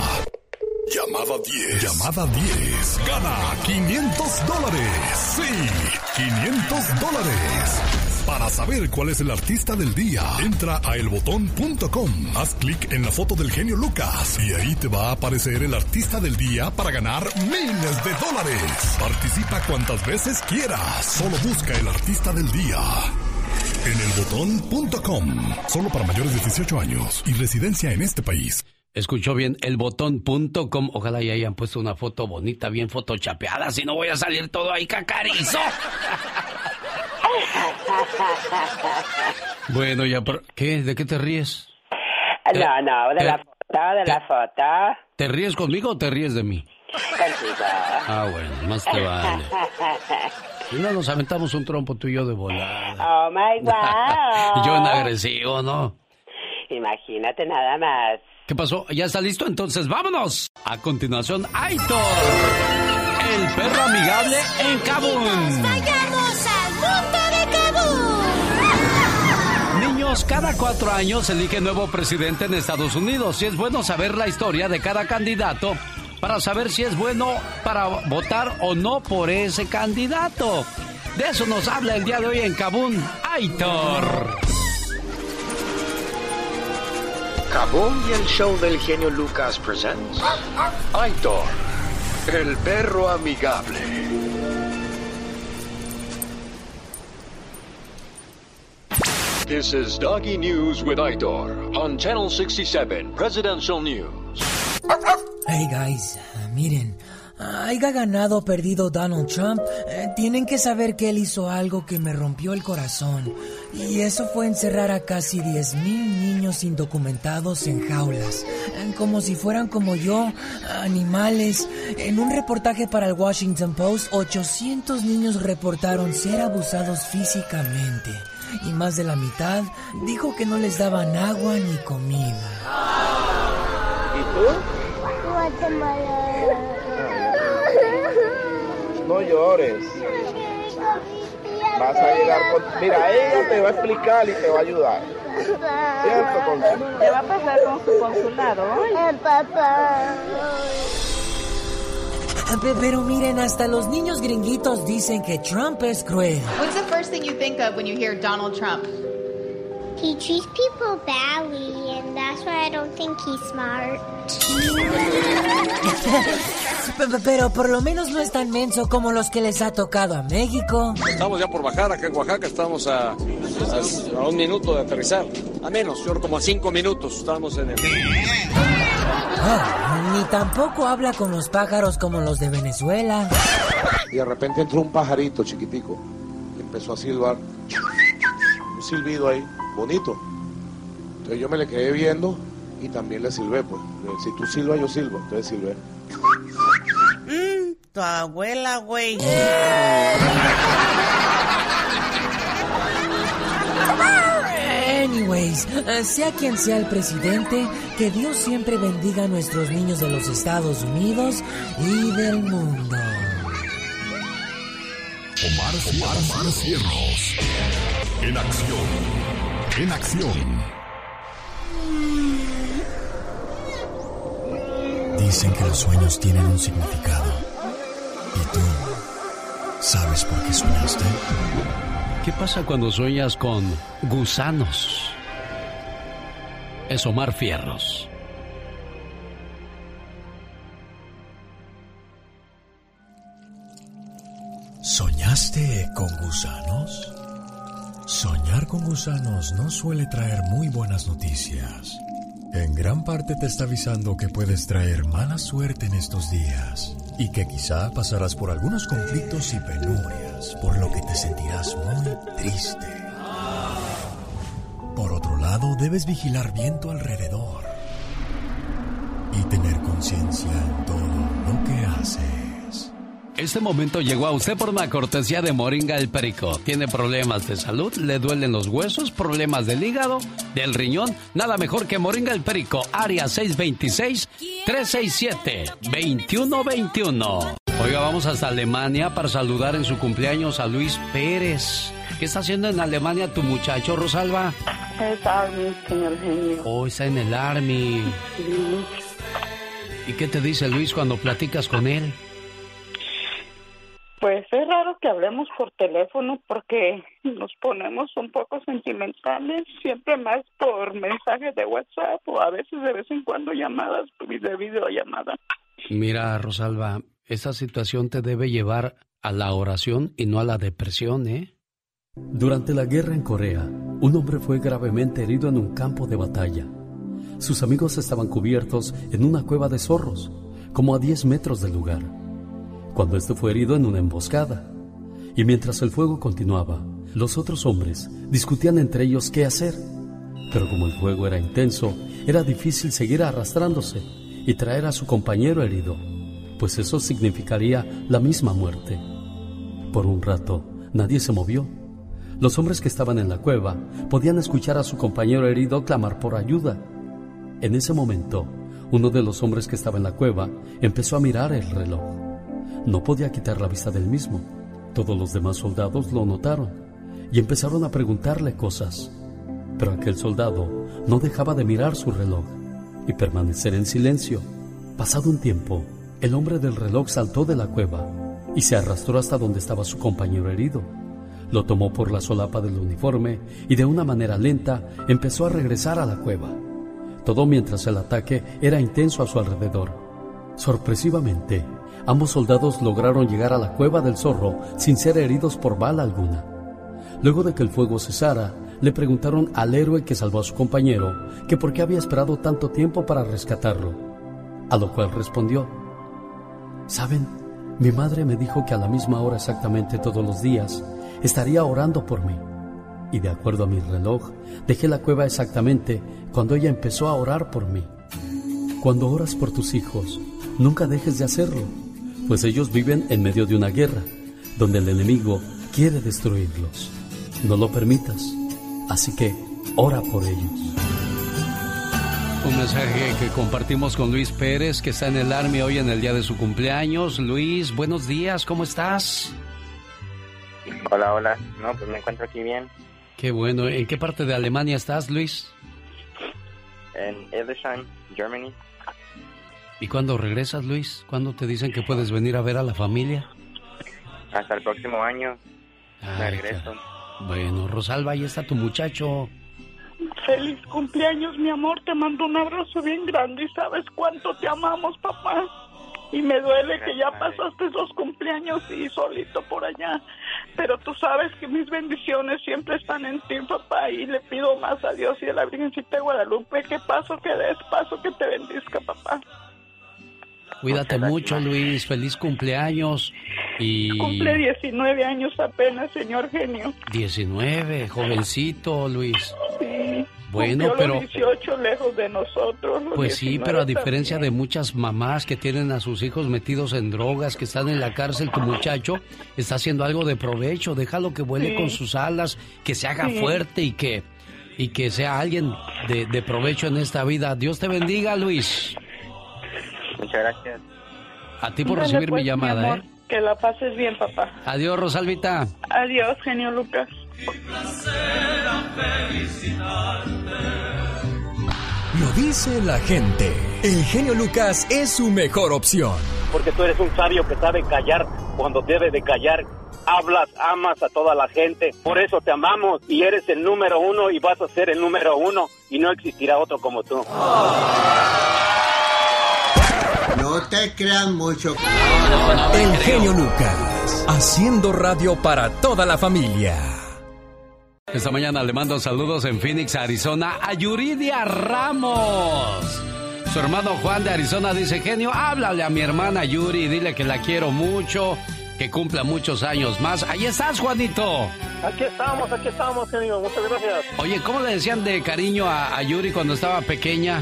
Llamada 10. Llamada 10. Gana 500 dólares. Sí, 500 dólares. Para saber cuál es el artista del día, entra a elbotón.com. Haz clic en la foto del genio Lucas y ahí te va a aparecer el artista del día para ganar miles de dólares. Participa cuantas veces quieras. Solo busca el artista del día. En elbotón.com. Solo para mayores de 18 años y residencia en este país. Escuchó bien, elbotón.com. Ojalá y hayan puesto una foto bonita, bien fotochapeada, si no voy a salir todo ahí cacarizo. Bueno, ya, ¿qué? ¿De qué te ríes? No, no, de la foto, de la foto. ¿Te ríes conmigo o te ríes de mí? Contigo. Ah, bueno, más te vale. Si no, nos aventamos un trompo tú y yo de volada. Oh, my God. yo en agresivo, ¿no? Imagínate nada más. ¿Qué pasó? ¿Ya está listo? Entonces, vámonos. A continuación, Aitor, el perro amigable en Kabul. ¡Vayamos al mundo de Kabul! Niños, cada cuatro años se elige nuevo presidente en Estados Unidos y es bueno saber la historia de cada candidato para saber si es bueno para votar o no por ese candidato. De eso nos habla el día de hoy en Kabul, Aitor. Kabum y el show del genio Lucas presents Aitor, el perro amigable. This is Doggy News with Aitor on Channel 67 Presidential News. Hey guys, miren, haya ganado o perdido Donald Trump, eh, tienen que saber que él hizo algo que me rompió el corazón. Y eso fue encerrar a casi 10.000 niños indocumentados en jaulas, eh, como si fueran como yo, animales. En un reportaje para el Washington Post, 800 niños reportaron ser abusados físicamente. Y más de la mitad dijo que no les daban agua ni comida. ¿Y tú? No llores. Vas a llegar con... Mira, ella te va a explicar y te va a ayudar. ¿Qué va a pasar con su consulado papá. Pe- Pero miren, hasta los niños gringuitos dicen que Trump es cruel. What's the first thing you think of when you hear Donald Trump? He treats people badly, and that's why I don't think he's smart. Pe- pe- Pero por lo menos no es tan menso como los que les ha tocado a México. Estamos ya por bajar acá en Oaxaca, estamos a, a, a un minuto de aterrizar. A menos, yo creo como a cinco minutos estamos en el... Ah, ni tampoco habla con los pájaros como los de Venezuela. Y de repente entró un pajarito chiquitico y empezó a silbar. Un silbido ahí, bonito. Entonces yo me le quedé viendo y también le silbé, pues. Si tú silbas, yo silbo. Entonces silbé. Mm, tu abuela, güey. Anyways, eh, sea quien sea el presidente, que Dios siempre bendiga a nuestros niños de los Estados Unidos y del mundo. Omar, Omar, Omar Cierros. En acción. En acción. Dicen que los sueños tienen un significado. ¿Y tú sabes por qué soñaste? ¿Qué pasa cuando sueñas con gusanos? Es Omar Fierros. ¿Soñaste con gusanos? Soñar con gusanos no suele traer muy buenas noticias. En gran parte te está avisando que puedes traer mala suerte en estos días y que quizá pasarás por algunos conflictos y penurias, por lo que te sentirás muy triste. Por otro lado, debes vigilar bien tu alrededor y tener conciencia en todo lo que haces. Este momento llegó a usted por una cortesía de Moringa el Perico. ¿Tiene problemas de salud? ¿Le duelen los huesos? ¿Problemas del hígado? ¿Del riñón? Nada mejor que Moringa el Perico. Área 626-367-2121. Oiga, vamos hasta Alemania para saludar en su cumpleaños a Luis Pérez. ¿Qué está haciendo en Alemania tu muchacho, Rosalba? Es Army, señor genio. Oh, está en el Army. ¿Y qué te dice Luis cuando platicas con él? Pues es raro que hablemos por teléfono porque nos ponemos un poco sentimentales, siempre más por mensajes de WhatsApp o a veces de vez en cuando llamadas de videollamada. Mira, Rosalba, esa situación te debe llevar a la oración y no a la depresión, ¿eh? Durante la guerra en Corea, un hombre fue gravemente herido en un campo de batalla. Sus amigos estaban cubiertos en una cueva de zorros, como a 10 metros del lugar cuando este fue herido en una emboscada. Y mientras el fuego continuaba, los otros hombres discutían entre ellos qué hacer. Pero como el fuego era intenso, era difícil seguir arrastrándose y traer a su compañero herido, pues eso significaría la misma muerte. Por un rato, nadie se movió. Los hombres que estaban en la cueva podían escuchar a su compañero herido clamar por ayuda. En ese momento, uno de los hombres que estaba en la cueva empezó a mirar el reloj. No podía quitar la vista del mismo. Todos los demás soldados lo notaron y empezaron a preguntarle cosas. Pero aquel soldado no dejaba de mirar su reloj y permanecer en silencio. Pasado un tiempo, el hombre del reloj saltó de la cueva y se arrastró hasta donde estaba su compañero herido. Lo tomó por la solapa del uniforme y de una manera lenta empezó a regresar a la cueva. Todo mientras el ataque era intenso a su alrededor. Sorpresivamente, ambos soldados lograron llegar a la cueva del zorro sin ser heridos por bala alguna. Luego de que el fuego cesara, le preguntaron al héroe que salvó a su compañero que por qué había esperado tanto tiempo para rescatarlo, a lo cual respondió, ¿saben? Mi madre me dijo que a la misma hora exactamente todos los días estaría orando por mí. Y de acuerdo a mi reloj, dejé la cueva exactamente cuando ella empezó a orar por mí. Cuando oras por tus hijos, nunca dejes de hacerlo pues ellos viven en medio de una guerra, donde el enemigo quiere destruirlos. No lo permitas, así que ora por ellos. Un mensaje que compartimos con Luis Pérez, que está en el Army hoy en el día de su cumpleaños. Luis, buenos días, ¿cómo estás? Hola, hola. No, pues me encuentro aquí bien. Qué bueno. ¿En qué parte de Alemania estás, Luis? En Edesheim, Germany. ¿Y cuándo regresas, Luis? ¿Cuándo te dicen que puedes venir a ver a la familia? Hasta el próximo año. regreso. Bueno, Rosalba, ahí está tu muchacho. Feliz cumpleaños, mi amor. Te mando un abrazo bien grande y sabes cuánto te amamos, papá. Y me duele que ya pasaste esos cumpleaños y solito por allá. Pero tú sabes que mis bendiciones siempre están en ti, papá. Y le pido más a Dios y a la Virgencita de Guadalupe que paso que des, paso que te bendizca, papá. Cuídate mucho, Luis. Feliz cumpleaños. Y... Cumple 19 años apenas, señor genio. 19, jovencito, Luis. Sí. Bueno, pero... 18 lejos de nosotros. Pues sí, pero a diferencia de muchas mamás que tienen a sus hijos metidos en drogas, que están en la cárcel, tu muchacho está haciendo algo de provecho. Déjalo que vuele con sus alas, que se haga fuerte y que, y que sea alguien de, de provecho en esta vida. Dios te bendiga, Luis. Muchas gracias. A ti por recibir mi pues, llamada, ¿eh? Que la pases bien, papá. Adiós, Rosalvita. Adiós, genio Lucas. Lo dice la gente. El genio Lucas es su mejor opción. Porque tú eres un sabio que sabe callar cuando debe de callar. Hablas, amas a toda la gente. Por eso te amamos y eres el número uno y vas a ser el número uno y no existirá otro como tú. No te crean mucho. El genio Lucas, haciendo radio para toda la familia. Esta mañana le mando saludos en Phoenix, Arizona, a Yuridia Ramos. Su hermano Juan de Arizona dice, genio, háblale a mi hermana Yuri, dile que la quiero mucho, que cumpla muchos años más. Ahí estás, Juanito. Aquí estamos, aquí estamos, genio. Muchas gracias. Oye, ¿cómo le decían de cariño a, a Yuri cuando estaba pequeña?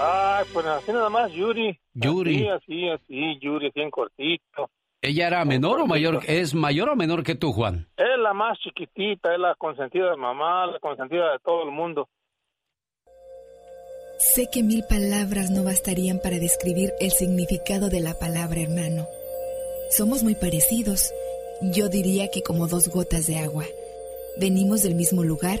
Ay, pues así nada más, Yuri. Yuri. Así, así, así, Yuri, bien cortito. ¿Ella era menor o mayor? ¿Es mayor o menor que tú, Juan? Es la más chiquitita, es la consentida de mamá, la consentida de todo el mundo. Sé que mil palabras no bastarían para describir el significado de la palabra hermano. Somos muy parecidos. Yo diría que como dos gotas de agua. Venimos del mismo lugar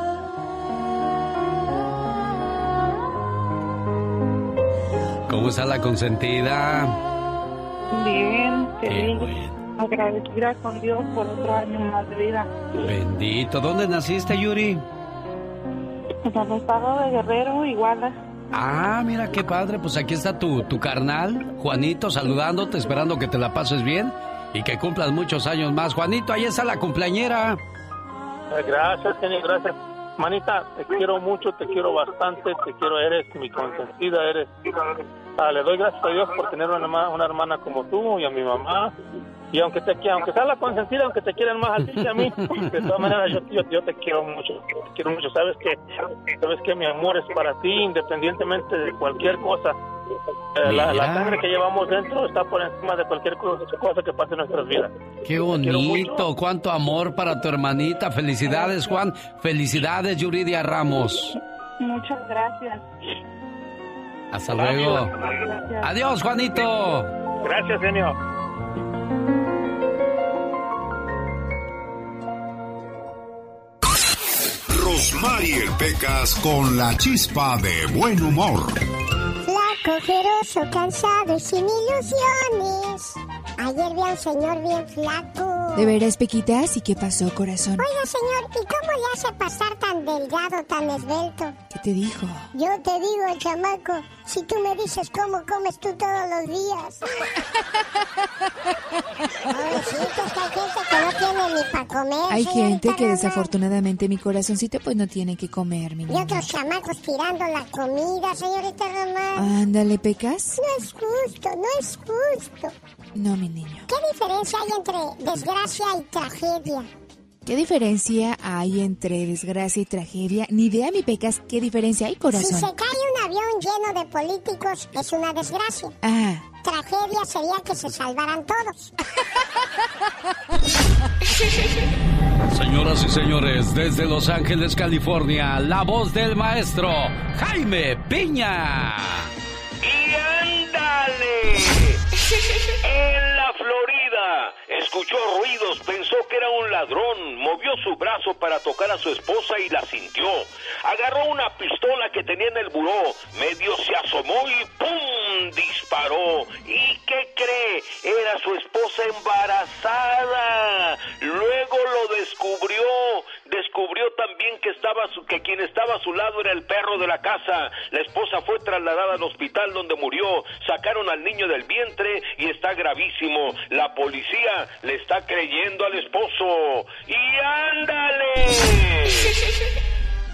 ¿Cómo está la consentida? Bien, Qué feliz. bueno. Agradecida con Dios por otro año más de vida. Bendito. ¿Dónde naciste, Yuri? En el estado de Guerrero, Iguala. Ah, mira qué padre. Pues aquí está tu, tu carnal, Juanito, saludándote, esperando que te la pases bien y que cumplas muchos años más. Juanito, ahí está la cumpleañera. Eh, Gracias, genio, gracias. Manita, te quiero mucho, te quiero bastante, te quiero, eres mi consentida, eres... Ah, le doy gracias a Dios por tener una, herma- una hermana como tú y a mi mamá. Y aunque te aunque sea la consentida, aunque te quieran más a ti que a mí, de todas maneras yo, yo, yo te quiero mucho, te quiero mucho. Sabes que, sabes que mi amor es para ti, independientemente de cualquier cosa. Eh, la, la sangre que llevamos dentro está por encima de cualquier cosa, cosa que pase en nuestras vidas. Qué bonito, cuánto amor para tu hermanita. Felicidades, Juan. Felicidades, Yuridia Ramos. Muchas gracias. Hasta luego. Gracias. Adiós, Juanito. Gracias, genio. Rosmarie Pecas con la chispa de buen humor. Flaco, ferozo, cansado y sin ilusiones. Ayer vi a un señor bien flaco. ¿De veras, Pequitas? ¿Y qué pasó, corazón? Oiga, señor, ¿y cómo le hace pasar tan delgado, tan esbelto? ¿Qué te dijo? Yo te digo, chamaco, si tú me dices cómo comes tú todos los días. Pobrecito, es que hay gente que no tiene ni para comer. Hay gente que desafortunadamente mi corazoncito pues no tiene que comer, mi Y otros chamacos tirando la comida, señorita Román. Ándale, Pecas. No es justo, no es justo. No, mi niño. ¿Qué diferencia hay entre desgracia y tragedia? ¿Qué diferencia hay entre desgracia y tragedia? Ni idea, mi Pecas, ¿qué diferencia hay, Si corazón? se cae un avión lleno de políticos, es una desgracia. Ah, Tragedia sería que se salvaran todos. Señoras y señores, desde Los Ángeles, California, la voz del maestro Jaime Piña. En la Florida, escuchó ruidos, pensó que era un ladrón, movió su brazo para tocar a su esposa y la sintió. Agarró una pistola que tenía en el buró, medio se asomó y ¡pum! disparó. ¿Y qué cree? Era su esposa embarazada. Luego lo descubrió. Descubrió también que estaba su- que quien estaba a su lado era el perro de la casa. La esposa fue trasladada al hospital donde murió. Sacaron al niño del vientre y está gravísimo. La policía le está creyendo al esposo. ¡Y ándale!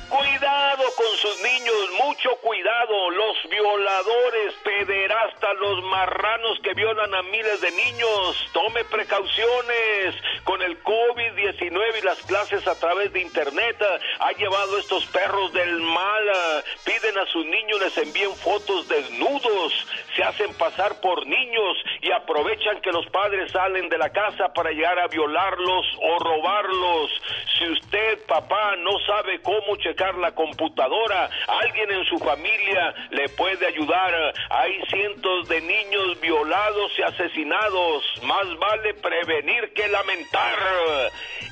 Cuidado con sus niños, mucho cuidado. Los violadores, pederastas, los marranos que violan a miles de niños. Tome precauciones. Con el COVID-19 y las clases a través de Internet, ha llevado estos perros del mal. Piden a sus niños, les envíen fotos desnudos. Se hacen pasar por niños y aprovechan que los padres salen de la casa para llegar a violarlos o robarlos. Si usted, papá, no sabe cómo checar la computadora, alguien en su familia le puede ayudar. Hay cientos de niños violados y asesinados. Más vale prevenir que lamentar.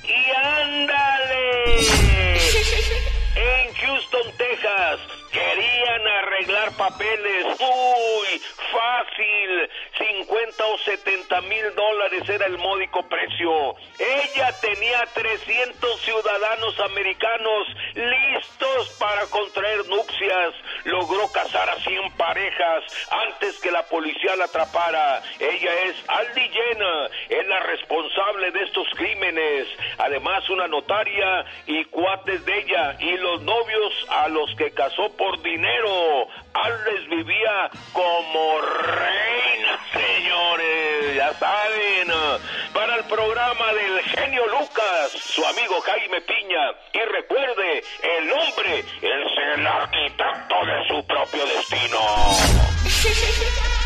¡Y ándale! En Houston, Texas, querían arreglar papeles. Uy, fácil. 50 o 70 mil dólares era el módico precio. Ella tenía 300 ciudadanos americanos listos para contraer nupcias. Logró casar a 100 parejas antes que la policía la atrapara. Ella es Aldi Jenna, es la responsable de estos crímenes. Además, una notaria y cuates de ella y los novios a los que casó por dinero. Aldes vivía como reina, señores, ya saben. Para el programa del genio Lucas, su amigo Jaime Piña. Y recuerde, el hombre es el arquitecto de su propio destino.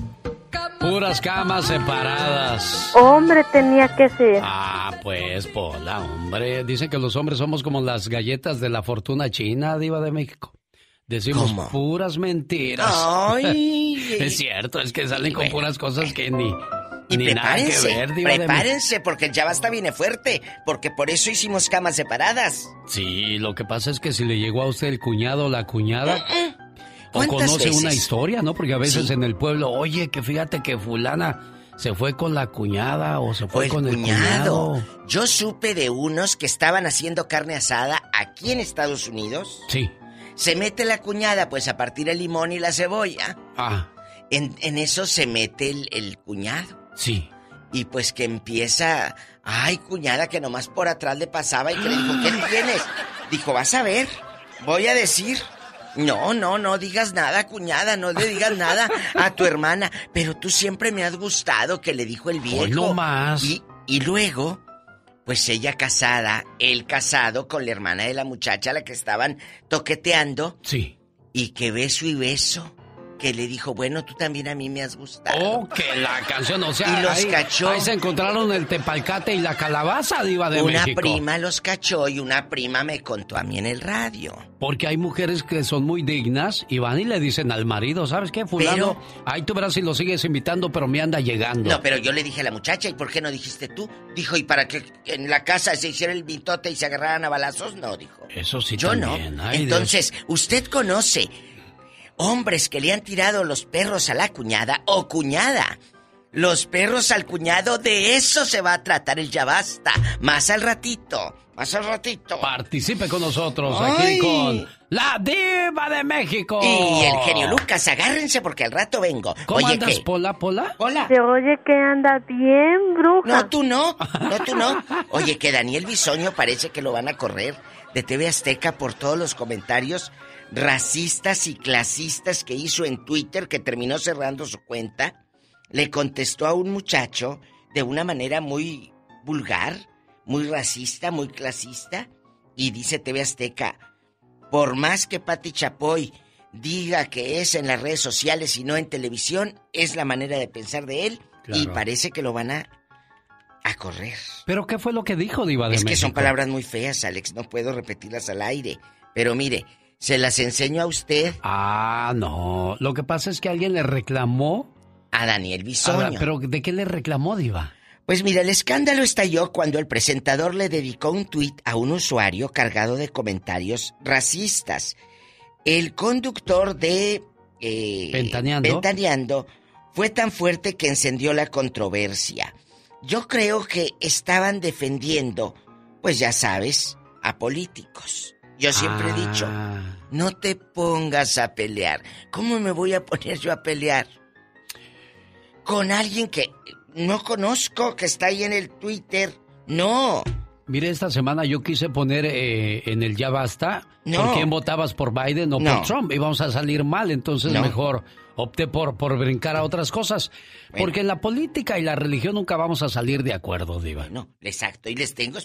Puras camas separadas. Hombre, tenía que ser. Ah, pues, Pola, hombre. Dicen que los hombres somos como las galletas de la fortuna china, diva de México. Decimos ¿Cómo? puras mentiras. Ay. es cierto, es que salen con puras cosas que ni, Y ni nada que prepárense, ver, diva de México. prepárense, porque el Yabasta viene fuerte, porque por eso hicimos camas separadas. Sí, lo que pasa es que si le llegó a usted el cuñado o la cuñada, o ¿Cuántas conoce una historia, ¿no? Porque a veces Sí. en el pueblo, oye, que fíjate que fulana se fue con la cuñada o se O fue el con el cuñado. cuñado. Yo supe de unos que estaban haciendo carne asada aquí en Estados Unidos. Sí. Se mete la cuñada, pues a partir el limón y la cebolla. Ah, En, en eso se mete el, el cuñado. sí. Y pues que empieza. Ay, cuñada, que nomás por atrás le pasaba y que le dijo, ¿qué tienes? Dijo, vas a ver, voy a decir. No, no, no digas nada, cuñada, no le digas nada a tu hermana. Pero tú siempre me has gustado, que le dijo el viejo. Hoy no más. Y, y luego, pues ella casada, él casado con la hermana de la muchacha, la que estaban toqueteando. Sí. Y que beso y beso. Que le dijo, bueno, tú también a mí me has gustado. Oh, que la canción, o sea, Y los ahí, cachó. ahí se encontraron el tepalcate y la calabaza, diva de una México. prima los cachó y una prima me contó a mí en el radio. Porque hay mujeres que son muy dignas y van y le dicen al marido, ¿sabes qué, fulano? Ahí tú verás si lo sigues invitando, pero me anda llegando. No, pero yo le dije a la muchacha, ¿y por qué no dijiste tú? Dijo, ¿y para que en la casa se hiciera el mitote y se agarraran a balazos? No, dijo. Eso sí Yo también. no. ay, Dios. Entonces, ¿usted conoce hombres que le han tirado los perros a la cuñada o cuñada? Los perros al cuñado, de eso se va a tratar el ya basta. Más al ratito, más al ratito. Participe con nosotros Ay. aquí con la diva de México. Y el genio Lucas, agárrense porque al rato vengo. ¿Cómo Oye, andas, ¿qué? Pola, Pola? Hola. Se oye que anda bien, bruja. No, tú no. No, tú no. Oye, que Daniel Bisoño parece que lo van a correr de TV Azteca por todos los comentarios racistas y clasistas que hizo en Twitter, que terminó cerrando su cuenta. Le contestó a un muchacho de una manera muy vulgar, muy racista, muy clasista. Y dice TV Azteca, por más que Pati Chapoy diga que es en las redes sociales y no en televisión, es la manera de pensar de él. Y parece que lo van a, a correr. ¿Pero qué fue lo que dijo, diva de Es que son palabras muy feas, Alex. No puedo repetirlas al aire. Pero mire, se las enseño a usted. Ah, no. Lo que pasa es que alguien le reclamó. A Daniel Bisoño. Ah, ¿Pero de qué le reclamó, diva? Pues mira, el escándalo estalló cuando el presentador le dedicó un tuit a un usuario cargado de comentarios racistas. El conductor de... eh, Ventaneando. Ventaneando fue tan fuerte que encendió la controversia. Yo creo que estaban defendiendo, pues ya sabes, a políticos. Yo siempre he dicho, Ah. no te pongas a pelear. ¿Cómo me voy a poner yo a pelear? Con alguien que no conozco, que está ahí en el Twitter. No. Mire, esta semana yo quise poner eh, en el ya basta No. por quién votabas por Biden o No. por Trump. Íbamos a salir mal, entonces No. mejor opté por, por brincar a otras cosas. Porque en la política y la religión nunca vamos a salir de acuerdo, Diva. No, exacto. Y les tengo,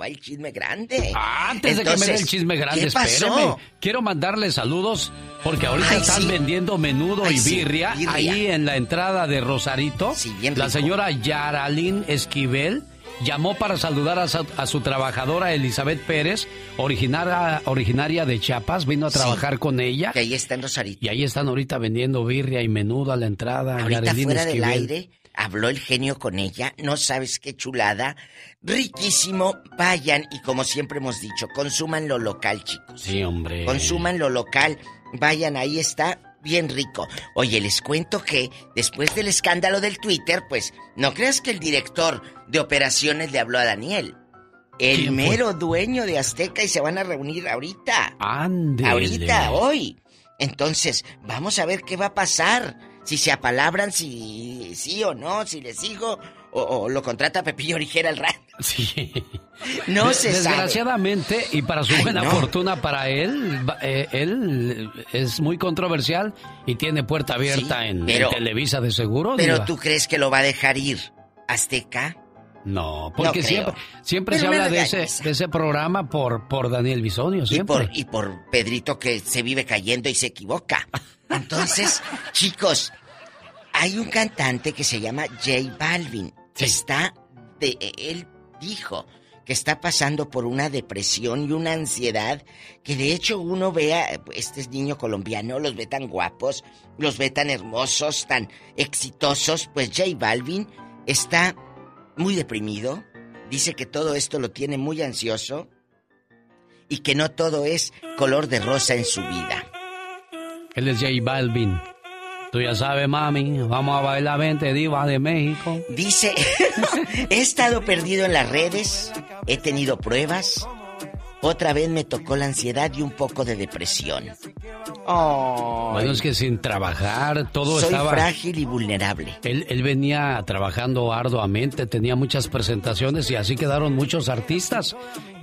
va el chisme grande. Ah, Antes de que me dé el chisme grande, espéreme. Quiero mandarle saludos porque ahorita Ay, están sí. vendiendo menudo Ay, y sí, birria, ahí en la entrada de Rosarito. bien la señora Yaralín Esquivel llamó para saludar a su, a su trabajadora Elizabeth Pérez, originaria, originaria de Chiapas, vino a Sí. trabajar con ella. Que ahí está en Rosarito. Y ahí están ahorita vendiendo birria y menudo a la entrada. Ahorita fuera del aire, habló el genio con ella. No sabes qué chulada. Riquísimo. Vayan y como siempre hemos dicho, consuman lo local, chicos. Sí, hombre. Consuman lo local. Vayan, ahí está bien rico. Oye, les cuento que después del escándalo del Twitter, pues no creas que el director de operaciones le habló a Daniel. El mero dueño de Azteca y se van a reunir ahorita. Ándele. Ahorita, hoy. Entonces, vamos a ver qué va a pasar. Si se apalabran, si sí o no, si le sigo, o, o lo contrata Pepillo Origera al rato. Sí. No se sabe. Desgraciadamente, y para su Ay, buena no. fortuna para él, eh, él es muy controversial y tiene puerta abierta Sí, en, Televisa de seguro. Pero Diva. tú crees que lo va a dejar ir Azteca? No, porque No siempre, siempre se habla de ese, de ese programa por, por Daniel Bisonio, Y siempre. por, y por Pedrito que se vive cayendo y se equivoca. Entonces, chicos, hay un cantante que se llama J Balvin. Está de él dijo que está pasando por una depresión y una ansiedad que de hecho uno vea este niño colombiano los ve tan guapos, los ve tan hermosos, tan exitosos, pues J Balvin está muy deprimido, dice que todo esto lo tiene muy ansioso y que no todo es color de rosa en su vida. Él es J Balvin. Tú ya sabes, mami, vamos a bailar 20 divas de México. Dice, he estado perdido en las redes, he tenido pruebas, otra vez me tocó la ansiedad y un poco de depresión. Oh, Bueno, es que sin trabajar, todo soy estaba... frágil y vulnerable. Él, él venía trabajando arduamente, tenía muchas presentaciones y así quedaron muchos artistas.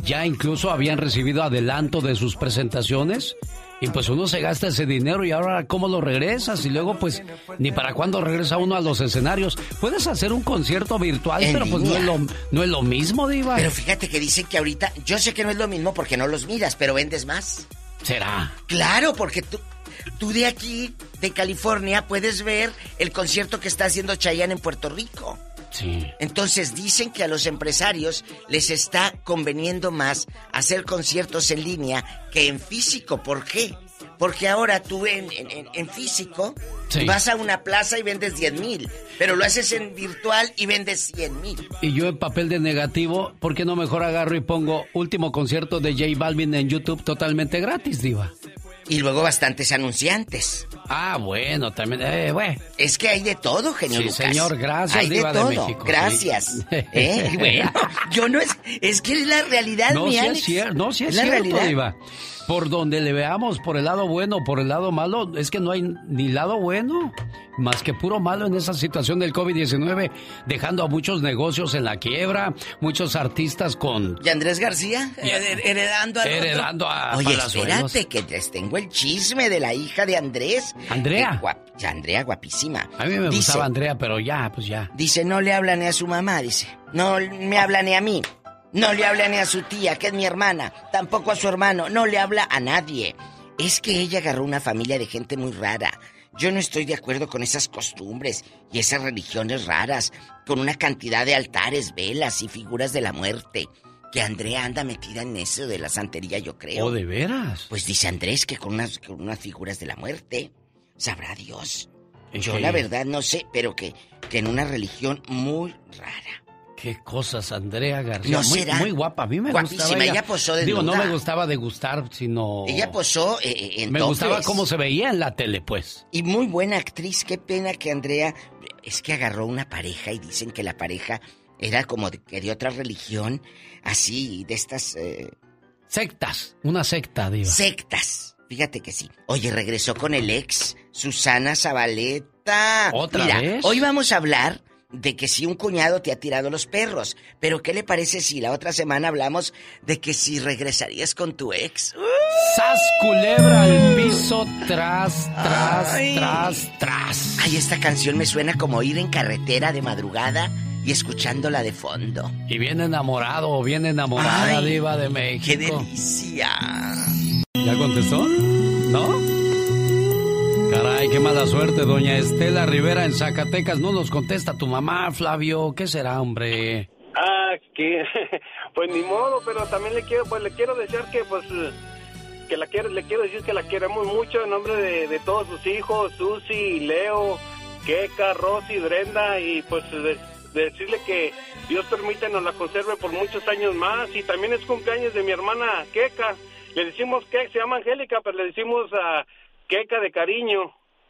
Ya incluso habían recibido adelanto de sus presentaciones. Y pues uno se gasta ese dinero y ahora cómo lo regresas y luego pues ni para cuándo regresa uno a los escenarios. Puedes hacer un concierto virtual, En pero pues no es, lo, no es lo mismo, Diva. Pero fíjate que dicen que ahorita, yo sé que no es lo mismo porque no los miras, pero vendes más. ¿Será? Claro, porque tú, tú de aquí, de California, puedes ver el concierto que está haciendo Chayanne en Puerto Rico. Sí. Entonces dicen que a los empresarios les está conveniendo más hacer conciertos en línea que en físico. ¿Por qué? Porque ahora tú en, en- físico Sí. vas a una plaza y vendes 10 mil, pero lo haces en virtual y vendes 100 mil. Y yo en papel de negativo, ¿por qué no mejor agarro y pongo último concierto de J Balvin en YouTube totalmente gratis, Diva? Y luego bastantes anunciantes. Ah, bueno, también, eh, bueno. Es que hay de todo, genio Sí, Lucas. señor, gracias, Hay de Diva de todo. México, Gracias. sí. ¿Eh? Bueno, yo no es. Es que es la realidad, No, mi sí Alex. es cierto, no, sí es, la cierto, realidad. Diva. Por donde le veamos, por el lado bueno, por el lado malo, es que no hay ni lado bueno, más que puro malo en esa situación del COVID-19, dejando a muchos negocios en la quiebra, muchos artistas con... ¿Y Andrés García? Hered- Heredando a Heredando a Oye, palazuelos. espérate, que les tengo el chisme de la hija de Andrés. ¿Andrea? Guap- Andrea, guapísima. A mí me Dice- gustaba Andrea, pero ya, pues ya. Dice, no le habla ni a su mamá, dice. No me habla ni a mí. No le habla ni a su tía, que es mi hermana. Tampoco a su hermano. No le habla a nadie. Es que ella agarró una familia de gente muy rara. Yo no estoy de acuerdo con esas costumbres y esas religiones raras, con una cantidad de altares, velas y figuras de la muerte. Que Andrea anda metida en eso de la santería, yo creo. ¿O de veras? Pues dice Andrés que con unas, con unas figuras de la muerte. Sabrá Dios. ¿En Yo qué? la verdad no sé, pero que, que en una religión muy rara. Qué cosas, Andrea García. ¿No muy, muy guapa, a mí me Guapísima, gustaba. ella posó Digo, no me gustaba de gustar, sino... Ella posó eh, eh, en Me gustaba cómo se veía en la tele, pues. Y muy buena actriz, qué pena que Andrea... Es que agarró una pareja y dicen que la pareja era como de, que de otra religión, así, de estas... eh, Sectas, una secta, diva. sectas. Fíjate que sí. Oye, regresó con el ex, Susana Zabaleta. ¿Otra Mira, vez? hoy vamos a hablar de que si un cuñado te ha tirado los perros. Pero ¿qué le parece si la otra semana hablamos de que si regresarías con tu ex? ¡Sas culebra al piso! Tras, tras, tras, tras. Ay, esta canción me suena como ir en carretera de madrugada y escuchándola de fondo. Y bien enamorado o bien enamorada, Ay, diva de México. ¡Qué delicia! ¿Ya contestó? ¿No? Caray, qué mala suerte, doña Estela Rivera en Zacatecas. No nos contesta tu mamá, Flavio. ¿Qué será, hombre? Ah, que pues ni modo, pero también le quiero, pues le quiero decir que pues que la quiero, le quiero decir que la queremos mucho en nombre de, todos sus hijos, Susi, Leo, Keka, Rosy, Brenda y pues de- de decirle que Dios permite nos la conserve por muchos años más y también es cumpleaños de mi hermana Keka. Le decimos que se llama Angélica, pero le decimos a Keka de cariño.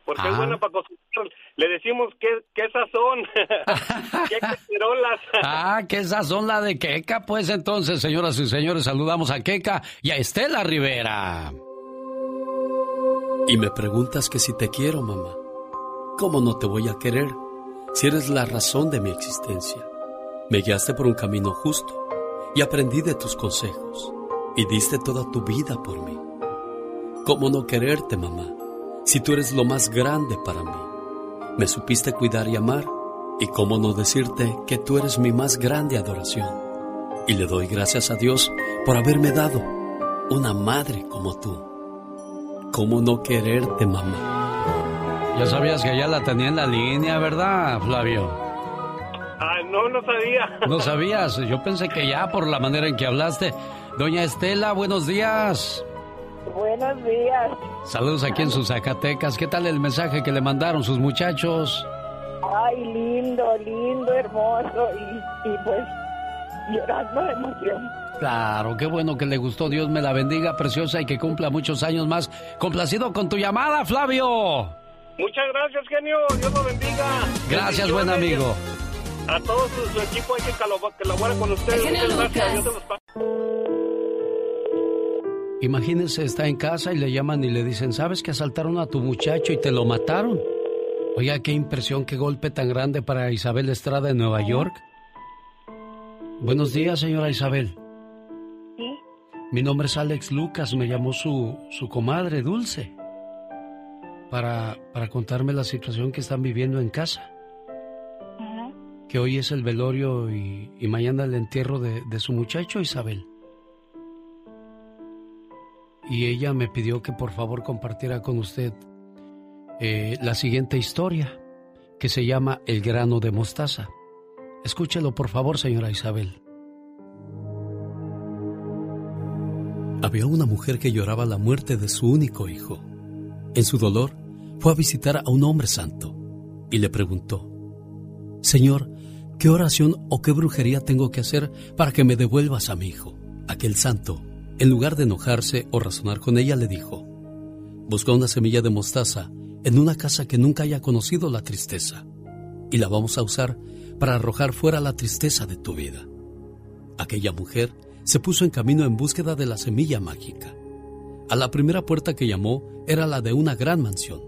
Porque es Ah. buena para cocinar. Le decimos que, que sazón. que cacerolas. Ah, que esas son la de Queca. Pues entonces, señoras y señores, saludamos a Queca y a Estela Rivera. Y me preguntas que si te quiero, mamá. ¿Cómo no te voy a querer si eres la razón de mi existencia? Me guiaste por un camino justo y aprendí de tus consejos y diste toda tu vida por mí. ¿Cómo no quererte, mamá, si tú eres lo más grande para mí? Me supiste cuidar y amar y cómo no decirte que tú eres mi más grande adoración. Y le doy gracias a Dios por haberme dado una madre como tú. ¿Cómo no quererte, mamá? Ya sabías que ya la tenía en la línea, ¿verdad, Flavio? Ah, no, no sabía. No sabías. Yo pensé que ya por la manera en que hablaste. Doña Estela, buenos días. Buenos días. Saludos aquí en sus Zacatecas. ¿Qué tal el mensaje que le mandaron sus muchachos? Ay, lindo, lindo, hermoso. Y, y pues llorando de emoción. Claro, qué bueno que le gustó. Dios me la bendiga, preciosa, y que cumpla muchos años más. Complacido con tu llamada, Flavio. Muchas gracias, genio. Dios lo bendiga. Gracias, buen amigo. A todo su, su equipo hay que colabore con ustedes. Gracias. Dios se los. Imagínense, está en casa y le llaman y le dicen, ¿sabes que asaltaron a tu muchacho y te lo mataron? Oiga, qué impresión, qué golpe tan grande para Isabel Estrada en Nueva York. Buenos días, señora Isabel. Sí. Mi nombre es Alex Lucas, me llamó su, su comadre Dulce para, para contarme la situación que están viviendo en casa. Que hoy es el velorio y, y mañana el entierro de, de su muchacho Isabel. Y ella me pidió que por favor compartiera con usted eh, la siguiente historia, que se llama El grano de mostaza. Escúchelo por favor, señora Isabel. Había una mujer que lloraba la muerte de su único hijo. En su dolor, fue a visitar a un hombre santo y le preguntó, Señor, ¿qué oración o qué brujería tengo que hacer para que me devuelvas a mi hijo? Aquel santo, en lugar de enojarse o razonar con ella, le dijo, Busca una semilla de mostaza en una casa que nunca haya conocido la tristeza y la vamos a usar para arrojar fuera la tristeza de tu vida. Aquella mujer se puso en camino en búsqueda de la semilla mágica. A la primera puerta que llamó era la de una gran mansión.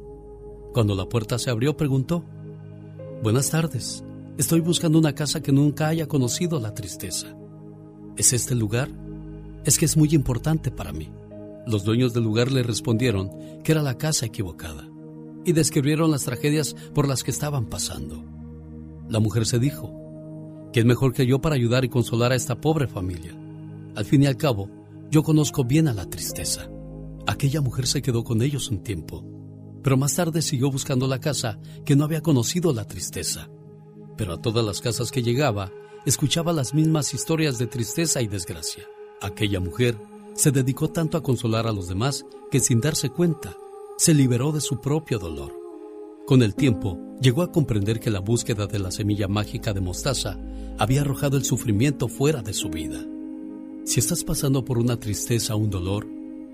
Cuando la puerta se abrió preguntó, Buenas tardes, estoy buscando una casa que nunca haya conocido la tristeza. ¿Es este el lugar? Es que es muy importante para mí. Los dueños del lugar le respondieron que era la casa equivocada y describieron las tragedias por las que estaban pasando. La mujer se dijo, ¿quién mejor que yo para ayudar y consolar a esta pobre familia? Al fin y al cabo, yo conozco bien a la tristeza. Aquella mujer se quedó con ellos un tiempo, pero más tarde siguió buscando la casa que no había conocido la tristeza. Pero a todas las casas que llegaba, escuchaba las mismas historias de tristeza y desgracia. Aquella mujer se dedicó tanto a consolar a los demás que sin darse cuenta, se liberó de su propio dolor. Con el tiempo, llegó a comprender que la búsqueda de la semilla mágica de mostaza había arrojado el sufrimiento fuera de su vida. Si estás pasando por una tristeza o un dolor,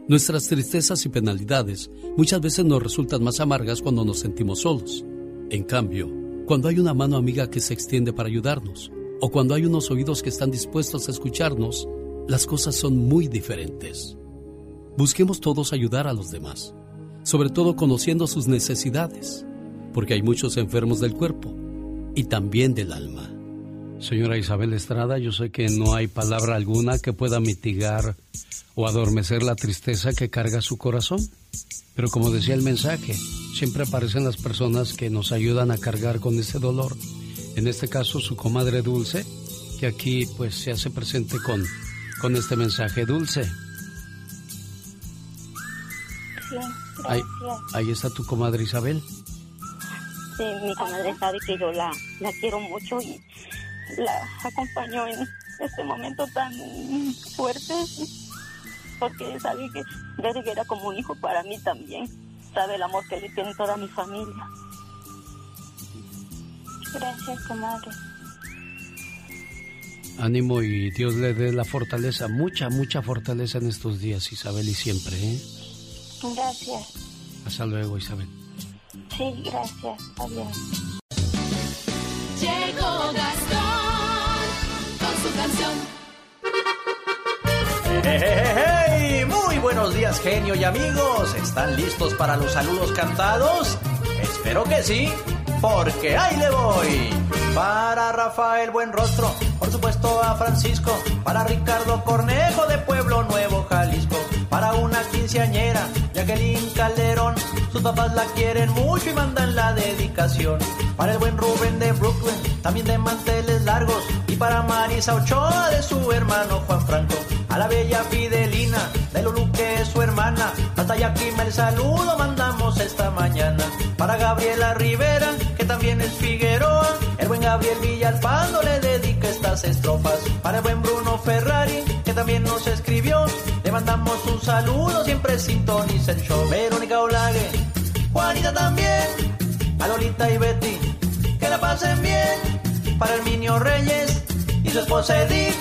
nuestras tristezas y penalidades muchas veces nos resultan más amargas cuando nos sentimos solos. En cambio, cuando hay una mano amiga que se extiende para ayudarnos, o cuando hay unos oídos que están dispuestos a escucharnos, las cosas son muy diferentes. Busquemos todos ayudar a los demás, sobre todo conociendo sus necesidades, porque hay muchos enfermos del cuerpo y también del alma. Señora Isabel Estrada, yo sé que no hay palabra alguna que pueda mitigar o adormecer la tristeza que carga su corazón. Pero como decía el mensaje, siempre aparecen las personas que nos ayudan a cargar con ese dolor. En este caso, su comadre Dulce, que aquí pues se hace presente con, con este mensaje. Dulce. Sí, Ahí, gracias. ahí está tu comadre Isabel. Sí, mi comadre sabe que yo la, la quiero mucho y la acompaño en este momento tan fuerte porque sabe que Derek era como un hijo para mí también. Sabe el amor que le tiene toda mi familia. Gracias, comadre. Ánimo y Dios le dé la fortaleza, mucha, mucha fortaleza en estos días, Isabel, y siempre, ¿eh? Gracias. Hasta luego, Isabel. Sí, gracias. Adiós. Llegó Gastón con su canción. ¡Hey, hey, hey! Muy buenos días, genio y amigos. ¿Están listos para los saludos cantados? Espero que sí, porque ahí le voy. Para Rafael Buenrostro, por supuesto a Francisco. Para Ricardo Cornejo de Pueblo Nuevo, Jalisco. Para una quinceañera, Jacqueline Calderón. Sus papás la quieren mucho y mandan la dedicación. Para el buen Rubén de Brooklyn, también de manteles largos. Y para Marisa Ochoa de su hermano Juan Franco. A la bella Fidelina, de Lulu que es su hermana. Hasta Yakima el saludo mandamos esta mañana. Para Gabriela Rivera, que también es Figueroa. El buen Gabriel Villalpando le dedica estas estrofas. Para el buen Bruno Ferrari, que también nos escribió. Le mandamos un saludo, siempre sintoniza el show. Verónica Olague, Juanita también. A Lolita y Betty, que la pasen bien. Para Herminio Reyes y su esposa Edith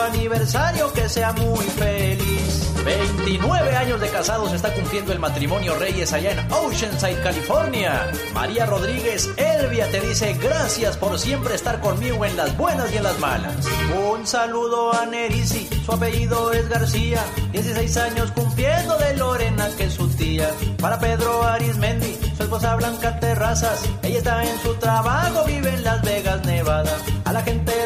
aniversario, que sea muy feliz. 29 años de casados está cumpliendo el matrimonio Reyes allá en Oceanside, California. María Rodríguez Elvia te dice gracias por siempre estar conmigo en las buenas y en las malas. Un saludo a Nerisi, su apellido es García. 16 años cumpliendo de Lorena, que es su tía. Para Pedro Arismendi, su esposa Blanca Terrazas. Ella está en su trabajo, vive en Las Vegas, Nevada. A la gente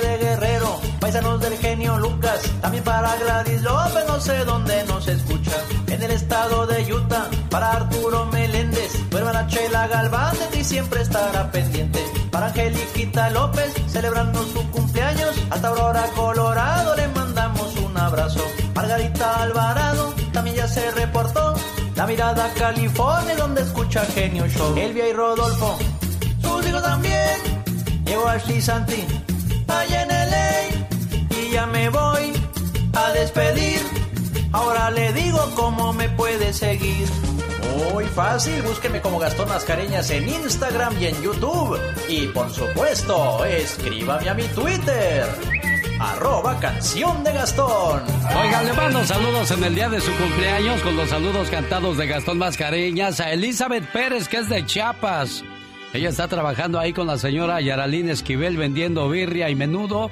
paisanos del genio Lucas. También para Gladys López, no sé dónde nos escucha. En el estado de Utah, para Arturo Meléndez. Tu hermana Chela Galván de ti siempre estará pendiente. Para Angeliquita López, celebrando su cumpleaños. Hasta Aurora, Colorado, le mandamos un abrazo. Margarita Alvarado, también ya se reportó. La mirada California, donde escucha Genio Show. Elvia y Rodolfo, sus hijos también. Llegó Ashley Santi, allá en ya me voy a despedir. Ahora le digo cómo me puede seguir. Muy fácil, búsqueme como Gastón Mascareñas en Instagram y en YouTube. Y por supuesto, escríbame a mi Twitter. Arroba canción de Gastón. Oigan, le mando saludos en el día de su cumpleaños con los saludos cantados de Gastón Mascareñas a Elizabeth Pérez, que es de Chiapas. Ella está trabajando ahí con la señora Yaralín Esquivel vendiendo birria y menudo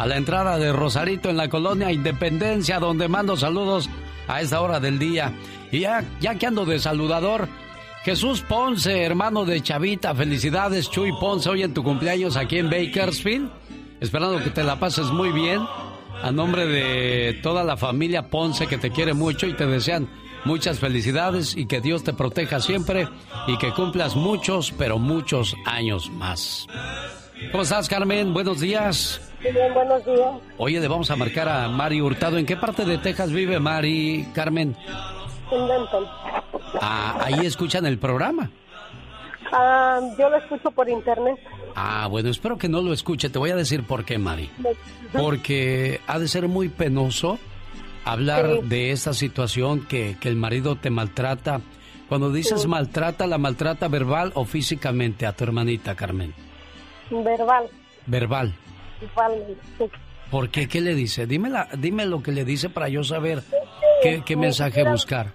a la entrada de Rosarito en la colonia Independencia, donde mando saludos a esta hora del día. Y ya, ya que ando de saludador, Jesús Ponce, hermano de Chavita, felicidades Chuy Ponce, hoy en tu cumpleaños aquí en Bakersfield. Esperando que te la pases muy bien. A nombre de toda la familia Ponce que te quiere mucho y te desean muchas felicidades y que Dios te proteja siempre y que cumplas muchos, pero muchos años más. ¿Cómo estás, Carmen? Buenos días. Muy bien, buenos días. Oye, le vamos a marcar a Mari Hurtado. ¿En qué parte de Texas vive Mari, Carmen? En Denton. Ah, ahí escuchan el programa. Ah, yo lo escucho por internet. Ah, bueno, espero que no lo escuche. Te voy a decir por qué, Mari. Porque ha de ser muy penoso hablar Sí. de esta situación que, que el marido te maltrata. Cuando dices Sí. maltrata, ¿la maltrata verbal o físicamente a tu hermanita, Carmen? Verbal. Verbal. Verbalmente. sí. ¿Por qué? ¿Qué le dice? Dime, la, dime lo que le dice para yo saber qué, mensaje buscar.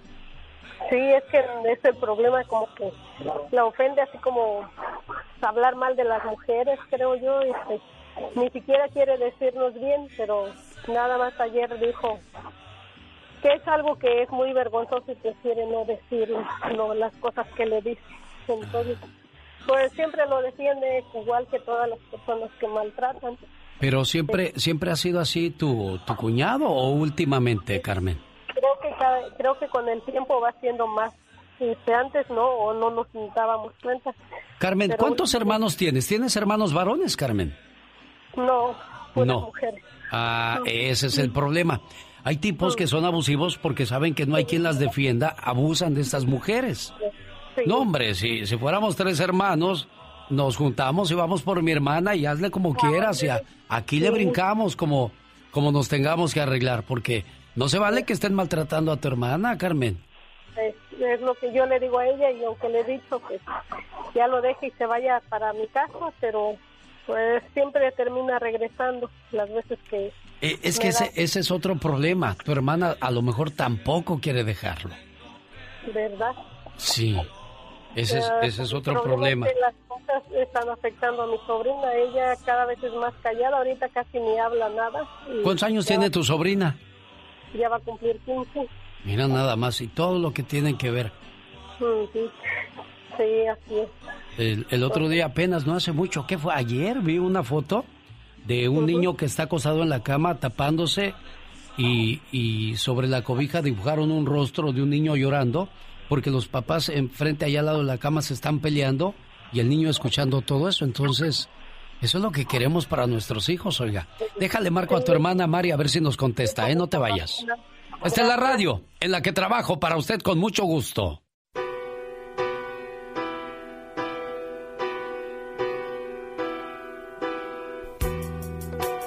Sí, es que es el problema, como que la ofende así como hablar mal de las mujeres, creo yo. pues, ni siquiera quiere decirnos bien, pero nada más ayer dijo que es algo que es muy vergonzoso y prefiere no decir no, las cosas que le dice. Entonces, Pues siempre lo defiende igual que todas las personas que maltratan. Pero siempre, siempre ha sido así tu, tu cuñado o últimamente, Carmen? Creo que cada- creo que con el tiempo va siendo más. Este, antes no, o no nos dábamos cuenta. Carmen, Pero ¿cuántos hermanos tienes? ¿Tienes hermanos varones, Carmen? No, No. Ah, ese es el problema. Hay tipos que son abusivos porque saben que no hay quien las defienda, abusan de estas mujeres. No, hombre, si, si fuéramos tres hermanos, nos juntamos y vamos por mi hermana y hazle como quieras. Y a- aquí le brincamos como, como nos tengamos que arreglar, porque no se vale que estén maltratando a tu hermana, Carmen. Es, es lo que yo le digo a ella y aunque le he dicho que ya lo deje y se vaya para mi casa, pero pues siempre termina regresando las veces que... Eh, es que ese, ese es otro problema. Tu hermana a lo mejor tampoco quiere dejarlo. ¿Verdad? Sí, ese es, ese es otro problema. las cosas están afectando a mi sobrina. Ella cada vez es más callada, ahorita casi ni habla nada. ¿Cuántos años tiene tu sobrina? Ya va a cumplir 15. Mira nada más y todo lo que tienen que ver. Ujú. Sí, así es. El, el otro día apenas, no hace mucho, ¿qué fue? Ayer vi una foto de un niño que está acostado en la cama tapándose y, y sobre la cobija dibujaron un rostro de un niño llorando porque los papás enfrente allá al lado de la cama se están peleando y el niño escuchando todo eso. Entonces, eso es lo que queremos para nuestros hijos, oiga. Déjale marco a tu hermana Mari a ver si nos contesta, ¿eh? No te vayas. Esta es la radio en la que trabajo para usted con mucho gusto.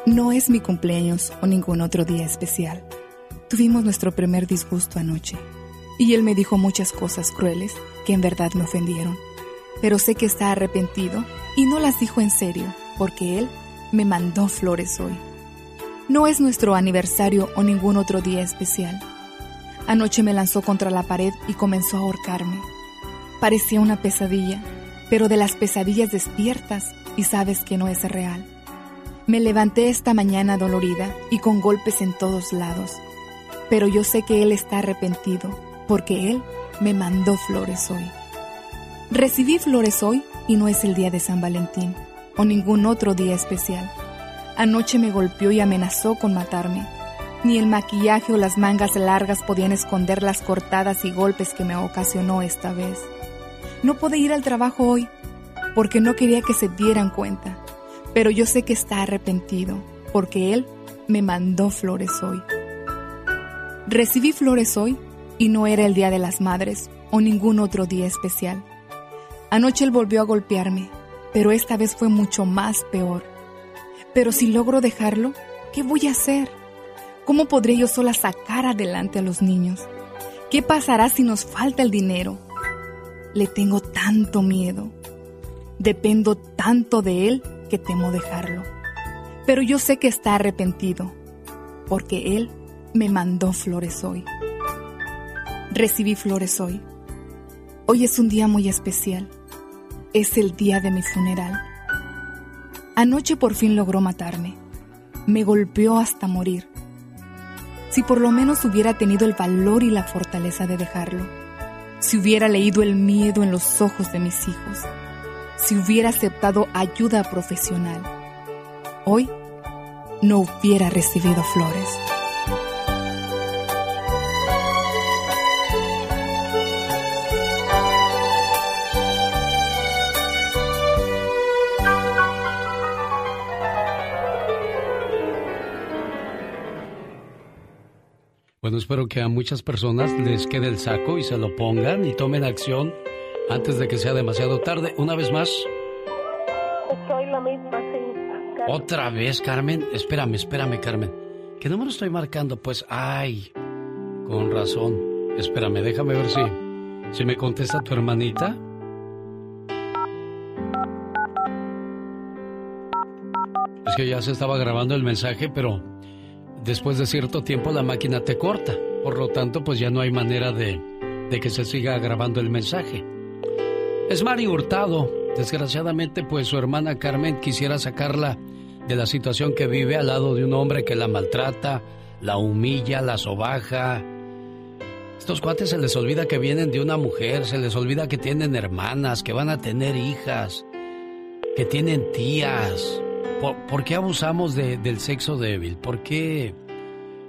No es mi cumpleaños o ningún otro día especial. Tuvimos nuestro primer disgusto anoche y él me dijo muchas cosas crueles que en verdad me ofendieron. Pero sé que está arrepentido y no las dijo en serio porque él me mandó flores hoy. No es nuestro aniversario o ningún otro día especial. Anoche me lanzó contra la pared y comenzó a ahorcarme. Parecía una pesadilla, pero de las pesadillas despiertas y sabes que no es real. Me levanté esta mañana dolorida y con golpes en todos lados, pero yo sé que Él está arrepentido porque Él me mandó flores hoy. Recibí flores hoy y no es el día de San Valentín o ningún otro día especial. Anoche me golpeó y amenazó con matarme. Ni el maquillaje o las mangas largas podían esconder las cortadas y golpes que me ocasionó esta vez. No pude ir al trabajo hoy porque no quería que se dieran cuenta pero yo sé que está arrepentido, porque Él me mandó flores hoy. Recibí flores hoy y no era el Día de las Madres o ningún otro día especial. Anoche Él volvió a golpearme, pero esta vez fue mucho más peor. Pero si logro dejarlo, ¿qué voy a hacer? ¿Cómo podré yo sola sacar adelante a los niños? ¿Qué pasará si nos falta el dinero? Le tengo tanto miedo. Dependo tanto de Él que temo dejarlo. Pero yo sé que está arrepentido, porque Él me mandó flores hoy. Recibí flores hoy. Hoy es un día muy especial. Es el día de mi funeral. Anoche por fin logró matarme. Me golpeó hasta morir. Si por lo menos hubiera tenido el valor y la fortaleza de dejarlo. Si hubiera leído el miedo en los ojos de mis hijos si hubiera aceptado ayuda profesional, hoy no hubiera recibido flores. Bueno, espero que a muchas personas les quede el saco y se lo pongan y tomen acción antes de que sea demasiado tarde. Una vez más, Soy la misma, sí. Otra vez, Carmen. Espérame, espérame, Carmen. ¿Qué número estoy marcando? Pues, ay, con razón. Espérame, déjame ver si, si me contesta tu hermanita. Es que ya se estaba grabando el mensaje, pero después de cierto tiempo la máquina te corta. Por lo tanto, pues ya no hay manera de, de que se siga grabando el mensaje. Es Mari Hurtado. Desgraciadamente, pues su hermana Carmen quisiera sacarla de la situación que vive al lado de un hombre que la maltrata, la humilla, la sobaja. Estos cuates se les olvida que vienen de una mujer, se les olvida que tienen hermanas, que van a tener hijas, que tienen tías. ¿Por, qué abusamos del sexo débil? ¿Por qué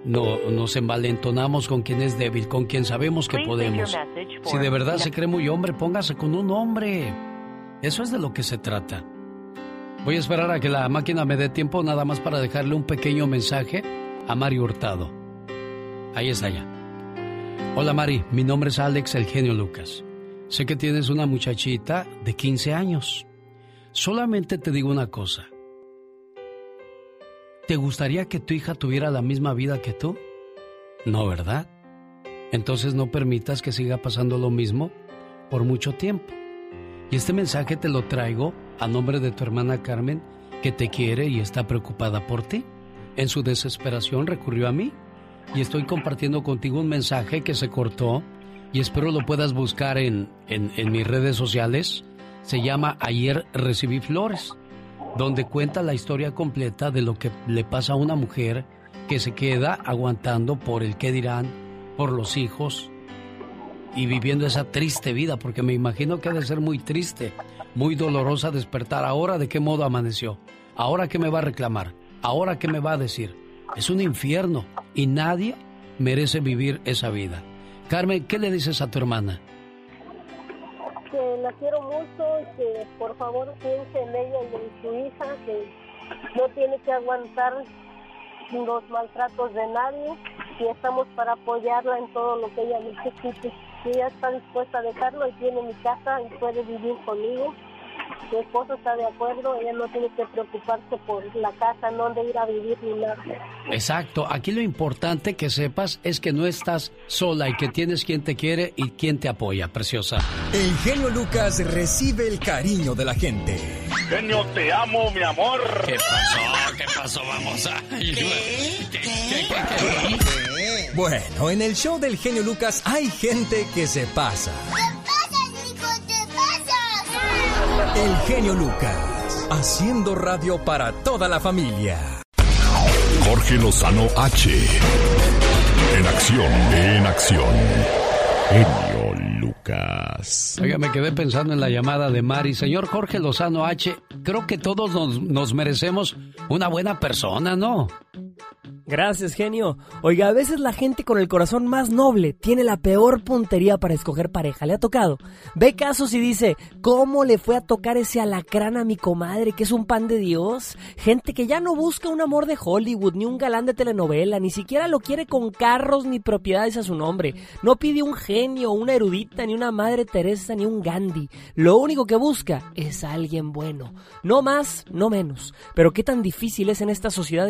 no, nos envalentonamos con quien es débil, con quien sabemos que podemos? Si de verdad se cree muy hombre, póngase con un hombre. Eso es de lo que se trata. Voy a esperar a que la máquina me dé tiempo nada más para dejarle un pequeño mensaje a Mario Hurtado. Ahí está ya. Hola Mari, mi nombre es Alex el genio Lucas. Sé que tienes una muchachita de 15 años. Solamente te digo una cosa. ¿Te gustaría que tu hija tuviera la misma vida que tú? No, ¿verdad? Entonces no permitas que siga pasando lo mismo por mucho tiempo. Y este mensaje te lo traigo a nombre de tu hermana Carmen, que te quiere y está preocupada por ti. En su desesperación recurrió a mí y estoy compartiendo contigo un mensaje que se cortó y espero lo puedas buscar en, en, mis redes sociales. Se llama Ayer recibí flores, donde cuenta la historia completa de lo que le pasa a una mujer que se queda aguantando por el qué dirán, por los hijos y viviendo esa triste vida, porque me imagino que ha de ser muy triste, muy dolorosa despertar. Ahora de qué modo amaneció, ahora qué me va a reclamar, ahora qué me va a decir. Es un infierno y nadie merece vivir esa vida. Carmen, ¿qué le dices a tu hermana? La quiero mucho y que por favor piense en ella y en su hija, que no tiene que aguantar los maltratos de nadie y estamos para apoyarla en todo lo que ella necesite. Si ella está dispuesta a dejarlo y tiene mi casa y puede vivir conmigo su esposo está de acuerdo, ella no tiene que preocuparse por la casa, no de ir a vivir ni nada. Exacto, aquí lo importante que sepas es que no estás sola y que tienes quien te quiere y quien te apoya, preciosa. El genio Lucas recibe el cariño de la gente. Genio, te amo, mi amor. ¿Qué pasó? ¿Qué pasó? Vamos a... Bueno, en el show del genio Lucas hay gente que se pasa. El genio Lucas, haciendo radio para toda la familia. Jorge Lozano H. En acción, en acción. Genio Lucas. Oiga, me quedé pensando en la llamada de Mari. Señor Jorge Lozano H, creo que todos nos, nos merecemos una buena persona, ¿no? Gracias, genio. Oiga, a veces la gente con el corazón más noble tiene la peor puntería para escoger pareja. ¿Le ha tocado? Ve casos y dice, ¿cómo le fue a tocar ese alacrán a mi comadre, que es un pan de Dios? Gente que ya no busca un amor de Hollywood, ni un galán de telenovela, ni siquiera lo quiere con carros ni propiedades a su nombre. No pide un genio, una erudita, ni una madre Teresa, ni un Gandhi. Lo único que busca es alguien bueno. No más, no menos. Pero qué tan difícil es en esta sociedad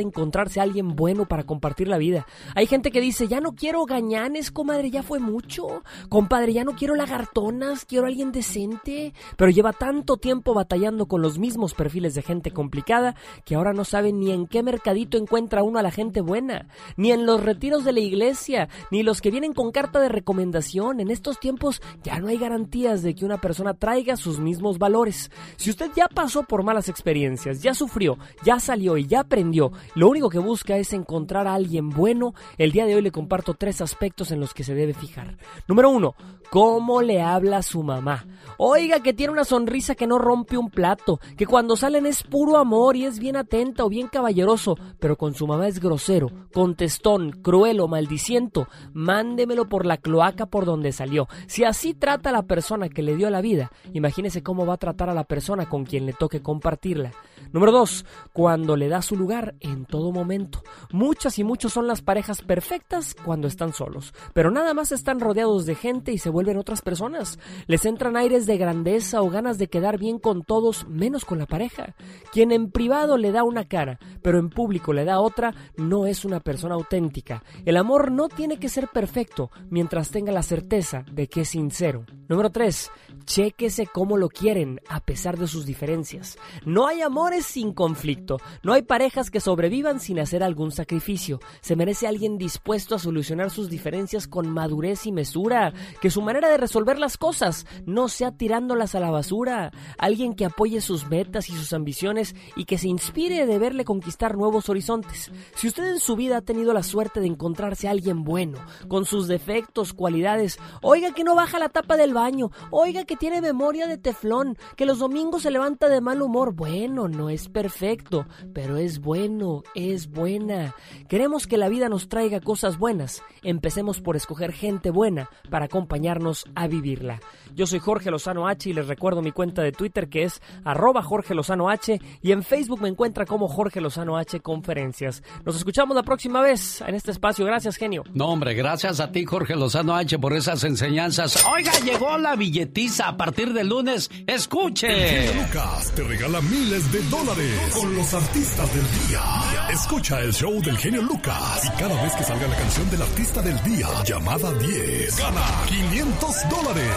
encontrarse a alguien bueno para compartir la vida. Hay gente que dice, ya no quiero gañanes, comadre, ya fue mucho. Compadre, ya no quiero lagartonas, quiero alguien decente. Pero lleva tanto tiempo batallando con los mismos perfiles de gente complicada que ahora no sabe ni en qué mercadito encuentra uno a la gente buena, ni en los retiros de la iglesia, ni los que vienen con carta de recomendación. En estos tiempos ya no hay garantías de que una persona traiga sus mismos valores. Si usted ya pasó por malas experiencias, ya sufrió, ya salió y ya aprendió, lo único que busca es encontrar a alguien bueno, el día de hoy le comparto tres aspectos en los que se debe fijar. Número uno, cómo le habla su mamá. Oiga, que tiene una sonrisa que no rompe un plato, que cuando salen es puro amor y es bien atenta o bien caballeroso, pero con su mamá es grosero, contestón, cruel o maldiciento. Mándemelo por la cloaca por donde salió. Si así trata a la persona que le dio la vida, imagínese cómo va a tratar a la persona con quien le toque compartirla. Número dos, cuando le da su lugar en todo momento. Muchas y muchos son las parejas perfectas cuando están solos, pero nada más están rodeados de gente y se vuelven otras personas. Les entran aires de grandeza o ganas de quedar bien con todos, menos con la pareja. Quien en privado le da una cara, pero en público le da otra, no es una persona auténtica. El amor no tiene que ser perfecto mientras tenga la certeza de que es sincero. Número 3. Chéquese cómo lo quieren a pesar de sus diferencias. No hay amores sin conflicto. No hay parejas que sobrevivan sin hacer algún sacrificio. Se merece alguien dispuesto a solucionar sus diferencias con madurez y mesura. Que su manera de resolver las cosas no sea tirándolas a la basura. Alguien que apoye sus metas y sus ambiciones y que se inspire de verle conquistar nuevos horizontes. Si usted en su vida ha tenido la suerte de encontrarse a alguien bueno, con sus defectos, cualidades, oiga que no baja la tapa del baño, oiga que tiene memoria de teflón, que los domingos se levanta de mal humor, bueno, no es perfecto, pero es bueno, es buena. Queremos que la vida nos traiga cosas buenas. Empecemos por escoger gente buena para acompañarnos a vivirla. Yo soy Jorge Lozano H y les recuerdo mi cuenta de Twitter que es arroba Jorge Lozano H y en Facebook me encuentra como Jorge Lozano H Conferencias. Nos escuchamos la próxima vez en este espacio. Gracias, genio. No, hombre, gracias a ti, Jorge Lozano H, por esas enseñanzas. Oiga, llegó la billetiza a partir del lunes. Escuche. Lucas te regala miles de dólares con los artistas del día. Escucha el show del genio Lucas y cada vez que salga la canción del artista del día, llamada 10, gana 500 dólares.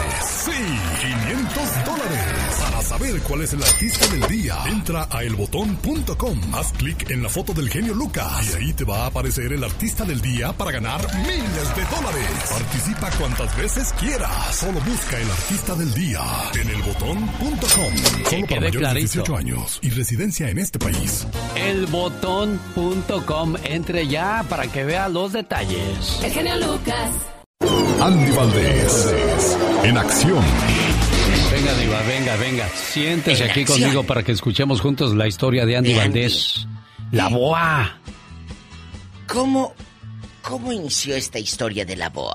Sí, 500 dólares. Para saber cuál es el artista del día, entra a elbotón.com. Haz clic en la foto del genio Lucas y ahí te va a aparecer el artista del día para ganar miles de dólares. Participa cuantas veces quieras. Solo busca el artista del día en elbotón.com. Solo para mayores de 18 años y residencia en este país. Elbotón.com. Entre ya para que vea los detalles. El genio Lucas. Andy Valdés, en acción. Venga, Diva, venga, venga. Siéntese En aquí acción. conmigo para que escuchemos juntos la historia de Andy De Andy. Valdés. La boa. ¿Cómo, ¿Cómo inició esta historia de la boa?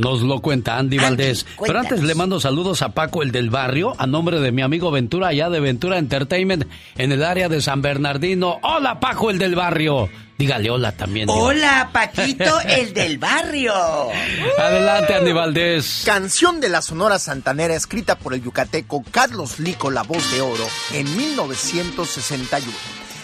Nos lo cuenta Andy Valdés. Pero antes le mando saludos a Paco, el del barrio, a nombre de mi amigo Ventura, allá de Ventura Entertainment, en el área de San Bernardino. Hola, Paco, el del barrio. Dígale hola también. Diva. Hola, Paquito, el del barrio. Adelante, Andy Valdés. Canción de la Sonora Santanera escrita por el yucateco Carlos Lico La Voz de Oro en 1961,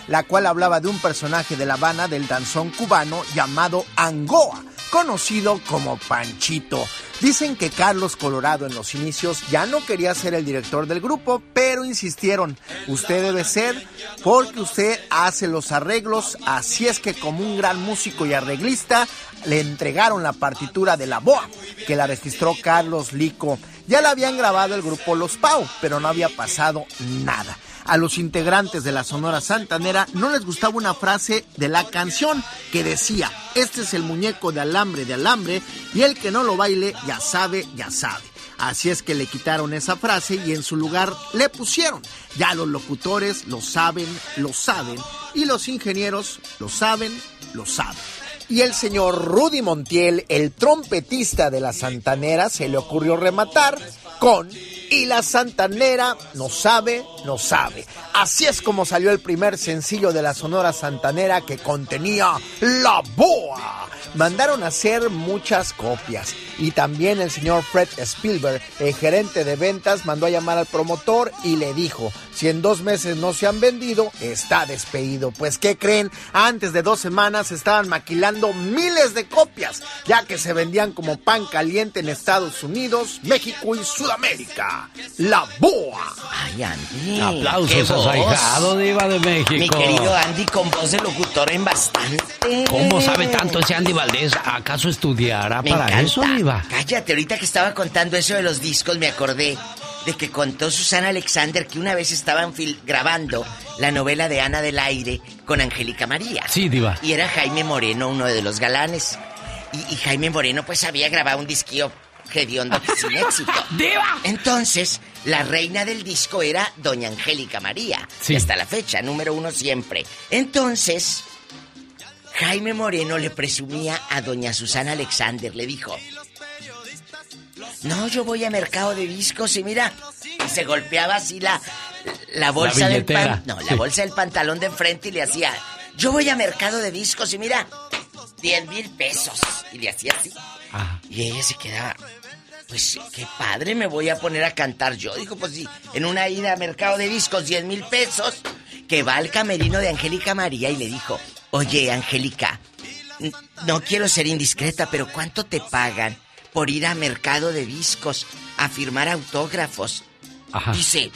la cual hablaba de un personaje de La Habana del danzón cubano llamado Angoa, conocido como Panchito. Dicen que Carlos Colorado en los inicios ya no quería ser el director del grupo, pero insistieron, usted debe ser porque usted hace los arreglos, así es que como un gran músico y arreglista, le entregaron la partitura de la BOA, que la registró Carlos Lico. Ya la habían grabado el grupo Los Pau, pero no había pasado nada. A los integrantes de la Sonora Santanera no les gustaba una frase de la canción que decía, este es el muñeco de alambre de alambre y el que no lo baile ya sabe, ya sabe. Así es que le quitaron esa frase y en su lugar le pusieron. Ya los locutores lo saben, lo saben y los ingenieros lo saben, lo saben. Y el señor Rudy Montiel, el trompetista de la Santanera, se le ocurrió rematar con y la Santanera no sabe, no sabe. Así es como salió el primer sencillo de la Sonora Santanera que contenía La Boa. Mandaron a hacer muchas copias. Y también el señor Fred Spielberg, el gerente de ventas, mandó a llamar al promotor y le dijo, si en dos meses no se han vendido, está despedido. Pues ¿qué creen? Antes de dos semanas estaban maquilando miles de copias, ya que se vendían como pan caliente en Estados Unidos, México y Sudamérica. La Boa. Ay, Andy. Aplausos qué a su voz. ahijado, Diva de México. Mi querido Andy con voz de locutor en bastante. ¿Cómo sabe tanto ese Andy Valdés? ¿Acaso estudiará Me para encanta. eso, Diva? Cállate, ahorita que estaba contando eso de los discos, me acordé de que contó Susana Alexander que una vez estaban grabando la novela de Ana del Aire con Angélica María. Sí, Diva. Y era Jaime Moreno, uno de los galanes. Y, y Jaime Moreno, pues había grabado un disquillo hediondo sin éxito. ¡Diva! Entonces, la reina del disco era Doña Angélica María. Sí. Y hasta la fecha, número uno siempre. Entonces, Jaime Moreno le presumía a Doña Susana Alexander, le dijo. No, yo voy a mercado de discos y mira. Y se golpeaba así la, la bolsa del pan- No, la Sí. bolsa del pantalón de enfrente y le hacía. Yo voy a mercado de discos y mira. 10 mil pesos. Y le hacía así. Y ella se quedaba. Pues qué padre, me voy a poner a cantar yo. Dijo, pues sí, en una ida a mercado de discos, 10 mil pesos. Que va al camerino de Angélica María y le dijo, oye, Angélica, no quiero ser indiscreta, pero ¿cuánto te pagan por ir a mercado de discos a firmar autógrafos? Ajá. Dice,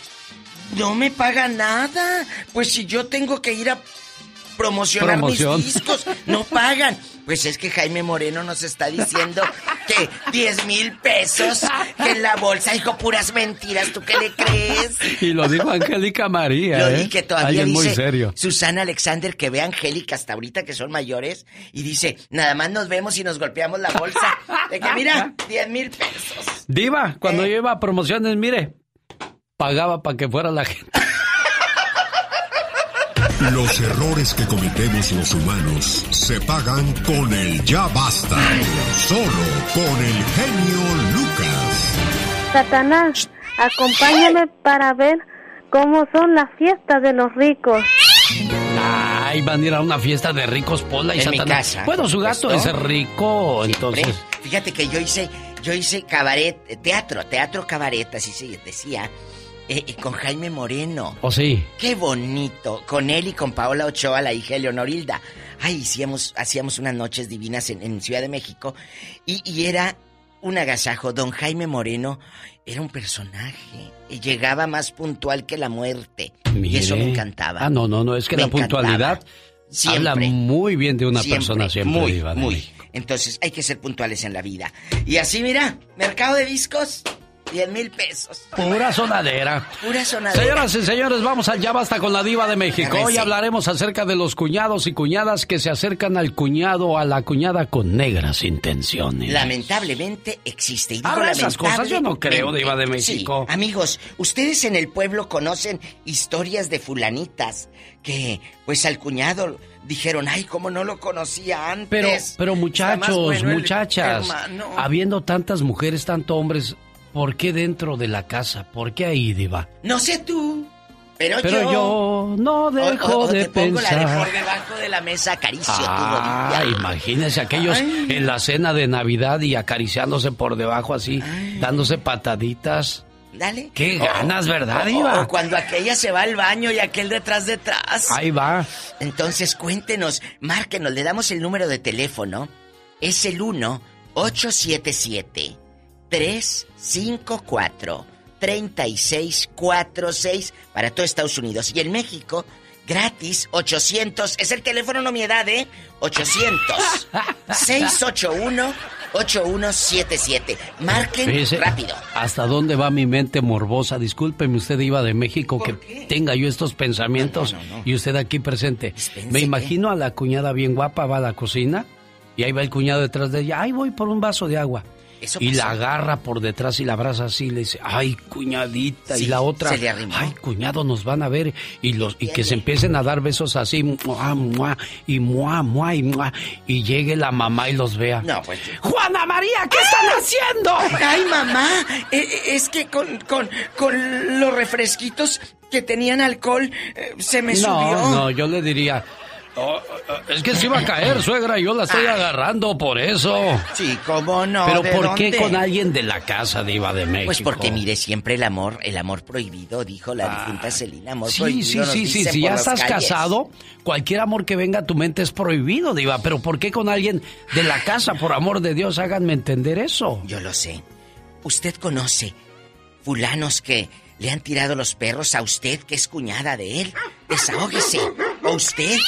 no me pagan nada. Pues si yo tengo que ir a promocionar Promoción. mis discos. No pagan. Pues es que Jaime Moreno nos está diciendo que 10 mil pesos que en la bolsa, dijo puras mentiras. ¿Tú qué le crees? Y lo dijo Angélica María, Lo ¿eh? que todavía Alguien muy dice serio. Susana Alexander que ve a Angélica hasta ahorita que son mayores y dice, nada más nos vemos y nos golpeamos la bolsa. De que mira, 10 mil pesos. Diva, cuando Eh. yo iba a promociones, mire, pagaba para que fuera la gente. Los errores que cometemos los humanos se pagan con el ya basta. Solo con el genio Lucas. Satanás, acompáñame para ver cómo son las fiestas de los ricos. Ay, van a ir a una fiesta de ricos Pola y En mi Satanás. casa, Bueno, su gato es rico, entonces. Fíjate que yo hice, yo hice cabaret, teatro, teatro cabaret, así se decía, eh, eh, con Jaime Moreno. ¿O sí? Qué bonito, con él y con Paola Ochoa, la hija de Leonorilda. Ay, hacíamos, hacíamos unas noches divinas en, en Ciudad de México y, y era un agasajo. Don Jaime Moreno era un personaje. Y llegaba más puntual que la muerte. Y eso me encantaba. Ah, no, no, no, es que Me la puntualidad. Siempre. habla muy bien de una Siempre, persona siempre, Muy, muy. México. Entonces hay que ser puntuales en la vida. Y así, mira, mercado de discos, 10 mil pesos. Pura sonadera. Pura sonadera. Señoras y señores, vamos allá basta con la diva de México. Hoy hablaremos acerca de los cuñados y cuñadas que se acercan al cuñado o a la cuñada con negras intenciones. Lamentablemente existe. Y Ahora, esas cosas yo no creo. Diva de México. Sí, amigos, ustedes en el pueblo conocen historias de fulanitas que, pues al cuñado dijeron, ay, cómo no lo conocía antes. Pero, pero muchachos, bueno muchachas, hermano". habiendo tantas mujeres, tanto hombres, ¿por qué dentro de la casa? ¿Por qué ahí, Diva? No sé tú, pero, Pero yo no dejo O- o- o de te pongo la de por debajo de la mesa, acaricio Ah, tu rodilla. imagínense aquellos Ay. en la cena de Navidad y acariciándose por debajo así, dándose pataditas. Dale. Qué ganas, ¿verdad, Diva? O cuando aquella se va al baño y aquel detrás detrás. Ahí va. Entonces cuéntenos, márquenos, le damos el número de teléfono. Es el 1-877-354-3646 para todo Estados Unidos. Y en México, gratis, 800, es el teléfono no mi edad, ¿eh? 800-681-8177. Marquen Fíjese, rápido. ¿Hasta dónde va mi mente morbosa? Discúlpeme, usted iba de México que tenga yo estos pensamientos y usted aquí presente. Me imagino a la cuñada bien guapa, va a la cocina y ahí va el cuñado detrás de ella. Ay, voy por un vaso de agua. Eso y la agarra por detrás y la abraza así y le dice, ay, cuñadita. Sí, y la otra, se le ay, cuñado, nos van a ver. Y los y que se empiecen a dar besos así, mua, mua, y mua, mua, y mua. Y llegue la mamá y los vea. No, pues. Juana María, ¿qué están haciendo? Ay, mamá, eh, eh, es que con, con, con los refresquitos que tenían alcohol eh, se me no, subió. No, yo le diría. "Oh, oh, es que se iba a caer, suegra, yo la estoy agarrando por eso. Sí, cómo no. Pero ¿de ¿por qué con alguien de la casa diva de México? Pues porque mire siempre el amor, el amor prohibido, dijo la difunta Celina, amor Ah. Sí, prohibido. sí, sí, sí, si ya estás calles. casado, cualquier amor que venga a tu mente es prohibido, diva. Pero ¿por qué con alguien de la casa, por amor de Dios, háganme entender eso? Yo lo sé. Usted conoce fulanos que le han tirado los perros a usted, que es cuñada de él. Desahógese. Usted,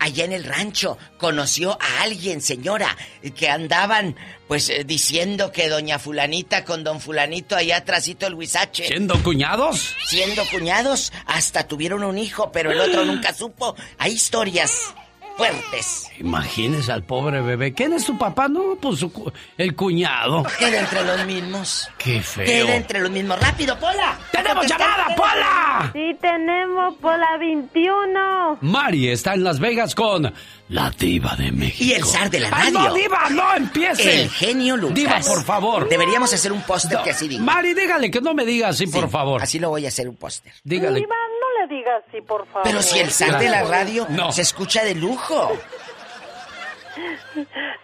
allá en el rancho, conoció a alguien, señora, que andaban, pues, eh, diciendo que doña fulanita con don fulanito allá atrásito el huizache. ¿Siendo cuñados? Siendo cuñados, hasta tuvieron un hijo, pero el otro nunca supo. Hay historias fuertes. Imagínese al pobre bebé. ¿Quién es tu papá? No, pues su cu- el cuñado. Queda entre los mismos. Qué feo. Queda entre los mismos. ¡Rápido, Pola! ¡Tenemos llamada, Pola! Sí, tenemos por la 21. Mari está en Las Vegas con la diva de México. Y el zar de la ¡Ay, radio. no, diva, no empiece! El genio Lucas. Diva, por favor. Deberíamos hacer un póster que así diga. Mari, dígale que no me diga así, por favor. Así lo voy a hacer un póster. Dígale. Diva, no le digas así, por favor. Pero si el zar de la radio No. se escucha de lujo.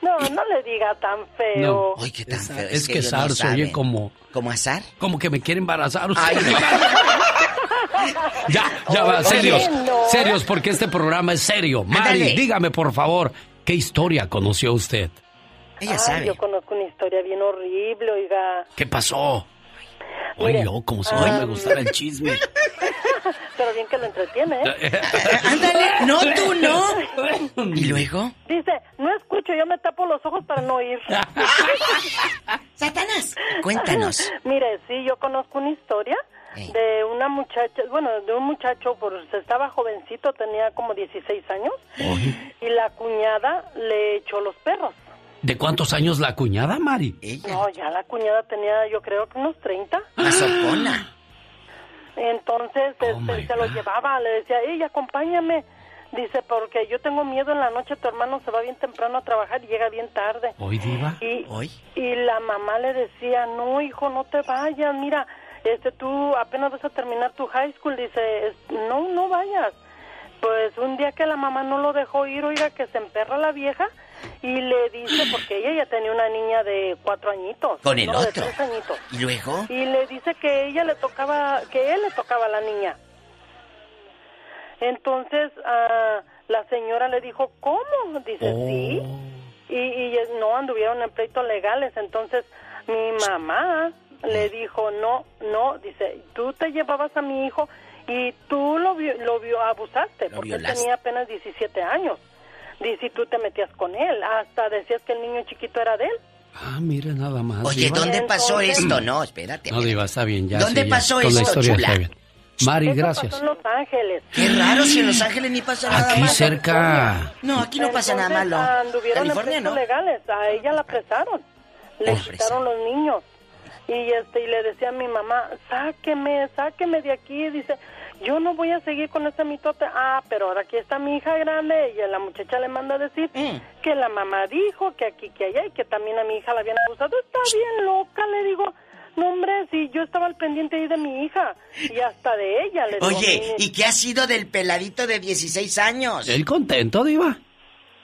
No, no le diga tan feo. Ay, qué tan Es, feo. es que no Sar se oye como... ¿Como azar? Como que me quiere embarazar usted. Ay, ya, ya va, serios. no. Serios, porque este programa es serio. Mari, Ándale. dígame, por favor, ¿qué historia conoció usted? Ella Ay, sabe. Yo conozco una historia bien horrible, oiga. ¿Qué pasó? Oye, Mire, yo, como si ah, no me gustara el chisme. pero bien que lo entretiene, ¿eh? Ándale, no, tú no. ¿Y luego? Dice, no escucho, yo me tapo los ojos para no oír. ¡Satanás! Cuéntanos. Mire, sí, yo conozco una historia de una muchacha, bueno, de un muchacho, pues estaba jovencito, tenía como 16 años, y la cuñada le echó los perros. ¿De cuántos años la cuñada, Mari? No, ya la cuñada tenía, yo creo que unos 30. La sopona. Entonces este, se lo llevaba, le decía, ey, acompáñame. Dice, porque yo tengo miedo en la noche, tu hermano se va bien temprano a trabajar y llega bien tarde. ¿Hoy, Diva? Y, ¿Hoy? y la mamá le decía, no, hijo, no te vayas, mira, este, tú apenas vas a terminar tu high school, dice, no, no vayas. Pues un día que la mamá no lo dejó ir, oiga, que se emperra la vieja y le dice, porque ella ya tenía una niña de cuatro añitos. Con el no, de otro. tres añitos. ¿Y luego? Y le dice que ella le tocaba, que él le tocaba a la niña. Entonces, ah, la señora le dijo, ¿cómo? Dice, sí. Y, y no anduvieron en pleitos legales. Entonces, mi mamá le dijo, no, no, dice, tú te llevabas a mi hijo y tú lo, vio- lo abusaste, porque él violaste. tenía apenas 17 años. Dice, y tú te metías con él, hasta decías que el niño chiquito era de él. Ah, mire nada más. Oye, Diva. ¿dónde pasó Entonces- esto? No, espérate. No, Diva, está bien, ya. ¿Dónde sí, ya. pasó Con la esto, historia chula? está bien. Mari, Eso gracias. pasó en Los Ángeles. Qué raro, si en Los Ángeles ni pasa nada Aquí malo. cerca. No, aquí no pasa nada Entonces, malo. Anduvieron California en no. legales, a ella la apresaron. Le Oh, quitaron los niños. Y este y le decía a mi mamá, "Sáqueme, sáqueme de aquí." Dice, "Yo no voy a seguir con ese mitote." Ah, pero ahora aquí está mi hija grande y la muchacha le manda a decir que la mamá dijo que aquí que allá y que también a mi hija la habían abusado. Está bien loca, le digo. No, hombre, si yo estaba al pendiente ahí de mi hija y hasta de ella, le digo. Oye, "Mi- ¿y qué ha sido del peladito de 16 años? ¿El contento, Diva?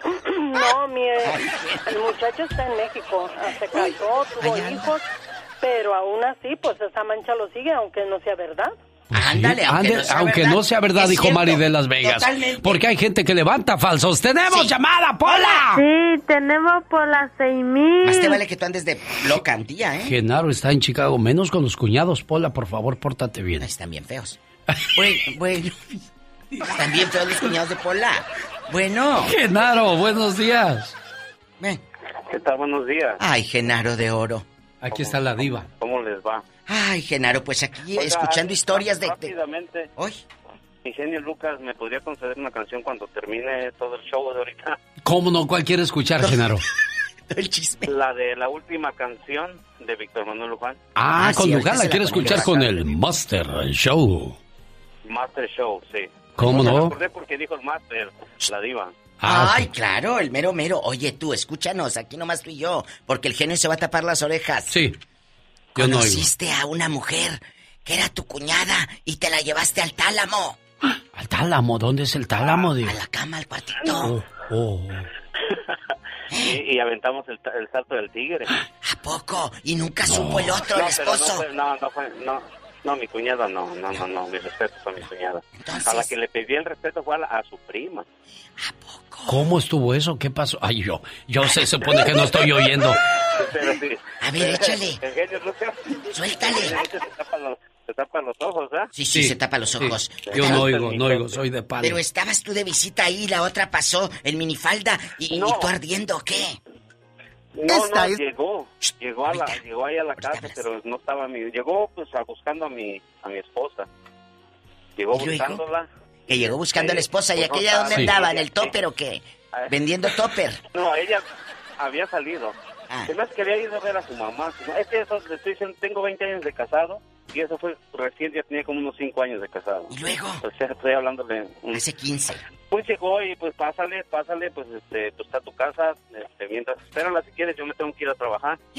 No, mi, el muchacho está en México, ah, se casó, tuvo hijos, pero aún así, pues esa mancha lo sigue, aunque no sea verdad. Ándale, aunque Ande- no sea aunque verdad. no sea verdad, dijo cierto, Mari de Las Vegas. totalmente. Porque hay gente que levanta falsos. ¡Tenemos llamada, Pola! Sí, tenemos por las seis mil. Más te vale que tú andes de loca, Antía, ¿eh? Genaro está en Chicago, menos con los cuñados. Pola, por favor, pórtate bien. Están bien feos. Bueno, bueno. Están bien feos los cuñados de Pola. Bueno. Genaro, buenos días. Ven. ¿Qué tal? Buenos días. Ay, Genaro de oro. Aquí está la diva. ¿Cómo les va? Ay, Genaro, pues aquí Oiga, escuchando ah, historias de... Rápidamente. Hoy. Ingenio Lucas, ¿me podría conceder una canción cuando termine todo el show de ahorita? ¿Cómo no? ¿Cuál quiere escuchar, Genaro? El chisme. La de la última canción de Víctor Manuel Luján. Ah, con sí, Luján la quiere escuchar con el Master Show. Master Show, sí. ¿Cómo Me no? acordé porque dijo el Master, la diva. Ah, Ay, claro, el mero mero. Oye, tú, escúchanos, aquí nomás tú y yo, porque el genio se va a tapar las orejas. Sí. Yo no oigo. Conociste a una mujer que era tu cuñada y te la llevaste al tálamo. ¿Al tálamo? ¿Dónde es el tálamo, diva? A la cama, al cuartito. Oh, oh. Y, y aventamos el, salto del tigre. ¿A poco? Y nunca supo el otro, no, el pero no esposo. fue, no, no fue, no, no, mi cuñada no, no, no, no, mi respeto a mi cuñada. A la que le pedí el respeto fue a, la- a su prima. ¿Cómo estuvo eso? ¿Qué pasó? Ay, yo, yo se supone que no estoy oyendo. A ver, échale. Suéltale. Se tapa los, se tapa los ojos, ¿ah? Sí, sí, se tapa los ojos. Yo no oigo, no oigo, soy de palo. Pero estabas tú de visita ahí, la otra pasó en minifalda y, y tú ardiendo, ¿o ¿qué? No, Esta no, es- llegó, llegó a la, llegó ahí a la casa, pero no estaba mi, llegó pues a, buscando a mi, a mi esposa. Llegó ¿Y luego? Que llegó buscando a la esposa y aquella dónde andaba, en el topper o qué? Vendiendo topper. No, ella había salido. Ah. Se me hace que había ido a ver a su mamá. Es que eso, le estoy diciendo, tengo 20 años de casado y eso fue recién, ya tenía como unos 5 años de casado. ¿Y luego? O sea, estoy hablándole. un- Hace 15. Pues llegó y pues pásale, pásale, pues este, pues está tu casa, este, mientras espérala si quieres, yo me tengo que ir a trabajar.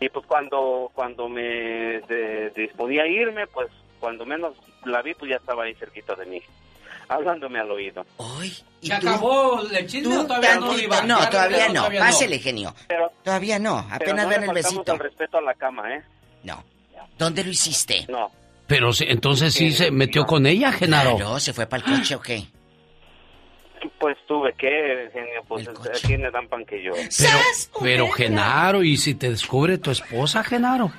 Y pues cuando, cuando me de- disponía a irme, pues cuando menos la vi, pues ya estaba ahí cerquita de mí, hablándome al oído. ¿Y ¿Se tú? acabó el chisme o ¿Tú, todavía no? No, Ya todavía no. todavía Pásele, genio. Pero, Todavía no. pero Apenas no ven le el besito. el respeto a la cama, ¿eh? No. ¿Dónde lo hiciste? No. Pero entonces sí se metió con ella, Genaro. Claro, ¿se fue para el coche o qué? Pues tuve que, genio, pues a quién le dan pan que yo. Pero, pero Genaro, ¿y si te descubre tu esposa, Genaro?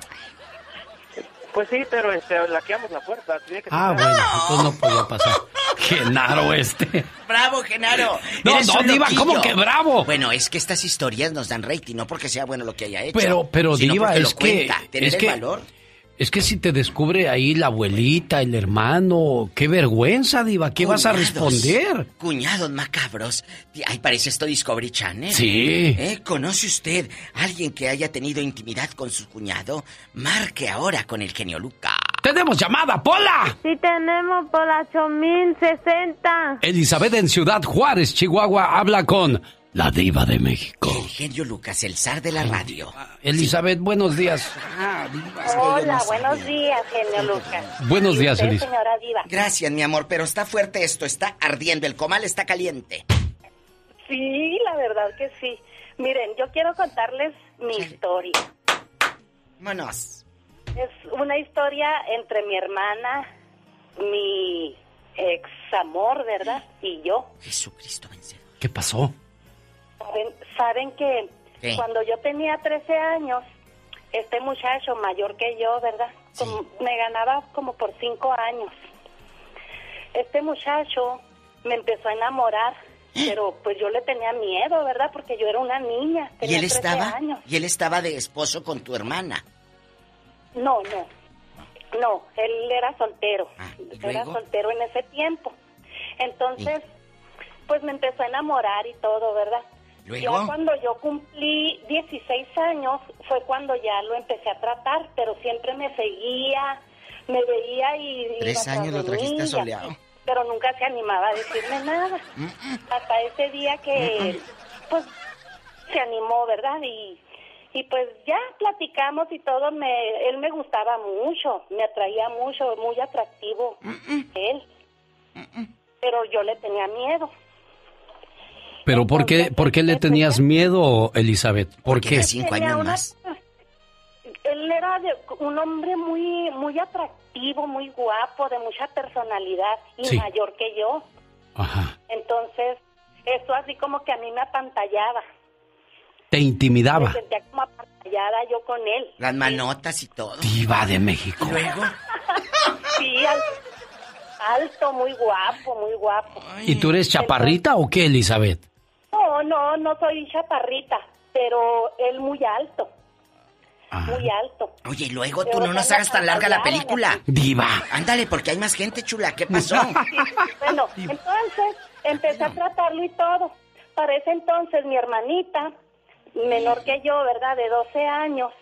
Pues sí, pero este, laqueamos la puerta. Tenía que Ah, cerrar. bueno, entonces no podía pasar. Genaro este. ¡Bravo, Genaro! No, Eres no, Diva, loquillo. ¿cómo que bravo? Bueno, es que estas historias nos dan rating, no porque sea bueno lo que haya hecho. Pero, pero sino Diva, es lo que, cuenta, tener es el que, valor. Es que si te descubre ahí la abuelita, el hermano, qué vergüenza, Diva, ¿qué vas a responder? Cuñados macabros. Ay, parece esto Discovery Channel. Sí. ¿Eh? ¿Conoce usted a alguien que haya tenido intimidad con su cuñado? Marque ahora con el genio Luca. ¡Tenemos llamada, Pola! Sí tenemos por la 8060. Elizabeth en Ciudad Juárez, Chihuahua, habla con la diva de México. El genio Lucas, el zar de la radio. Elizabeth, buenos días. Hola, buenos días, genio Lucas. Buenos ¿Y días, Elis. señora Diva? Gracias, mi amor, pero está fuerte esto, está ardiendo, el comal está caliente. Sí, la verdad que sí. Miren, yo quiero contarles mi historia. Vámonos. Es una historia entre mi hermana, mi ex amor, ¿verdad? Y yo. Jesucristo vencedor. ¿Qué pasó? Saben, saben que ¿Qué? cuando yo tenía 13 años, este muchacho mayor que yo, ¿verdad? Como- me ganaba como por 5 años. Este muchacho me empezó a enamorar, pero pues yo le tenía miedo, ¿verdad? Porque yo era una niña, ¿Y tenía él 13 estaba? años. ¿Y él estaba de esposo con tu hermana? No, no. No, él era soltero. Era luego? soltero en ese tiempo. Entonces, pues me empezó a enamorar y todo, ¿verdad? ¿Luego? Ya cuando yo cumplí 16 años fue cuando ya lo empecé a tratar, pero siempre me seguía, me veía y... Tres años lo trajiste mí, y así, soleado. Pero nunca se animaba a decirme nada. Hasta ese día que, pues, se animó, ¿verdad? Y, y pues ya platicamos y todo, me, él me gustaba mucho, me atraía mucho, muy atractivo él. Pero yo le tenía miedo. ¿Pero por qué, por qué le tenías miedo, Elizabeth? ¿Por qué? Tenía una- Él era de- un hombre muy muy atractivo, muy guapo, de mucha personalidad y Sí. mayor que yo. Ajá. Entonces, eso así como que a mí me apantallaba. Te Me intimidaba. sentía como apantallada yo con él. Las manotas y todo. Diva de México. Luego. Sí, al- alto, muy guapo, muy guapo. ¿Y tú eres chaparrita o qué, Elizabeth? No, no, no soy chaparrita, pero él muy alto. Muy alto. Oye, y luego tú Pero no nos hagas tan larga la película. Diva. Ándale, porque hay más gente chula. ¿Qué pasó? Sí, bueno, entonces empecé a tratarlo y todo. Para ese entonces mi hermanita, menor que yo, ¿verdad? De 12 años,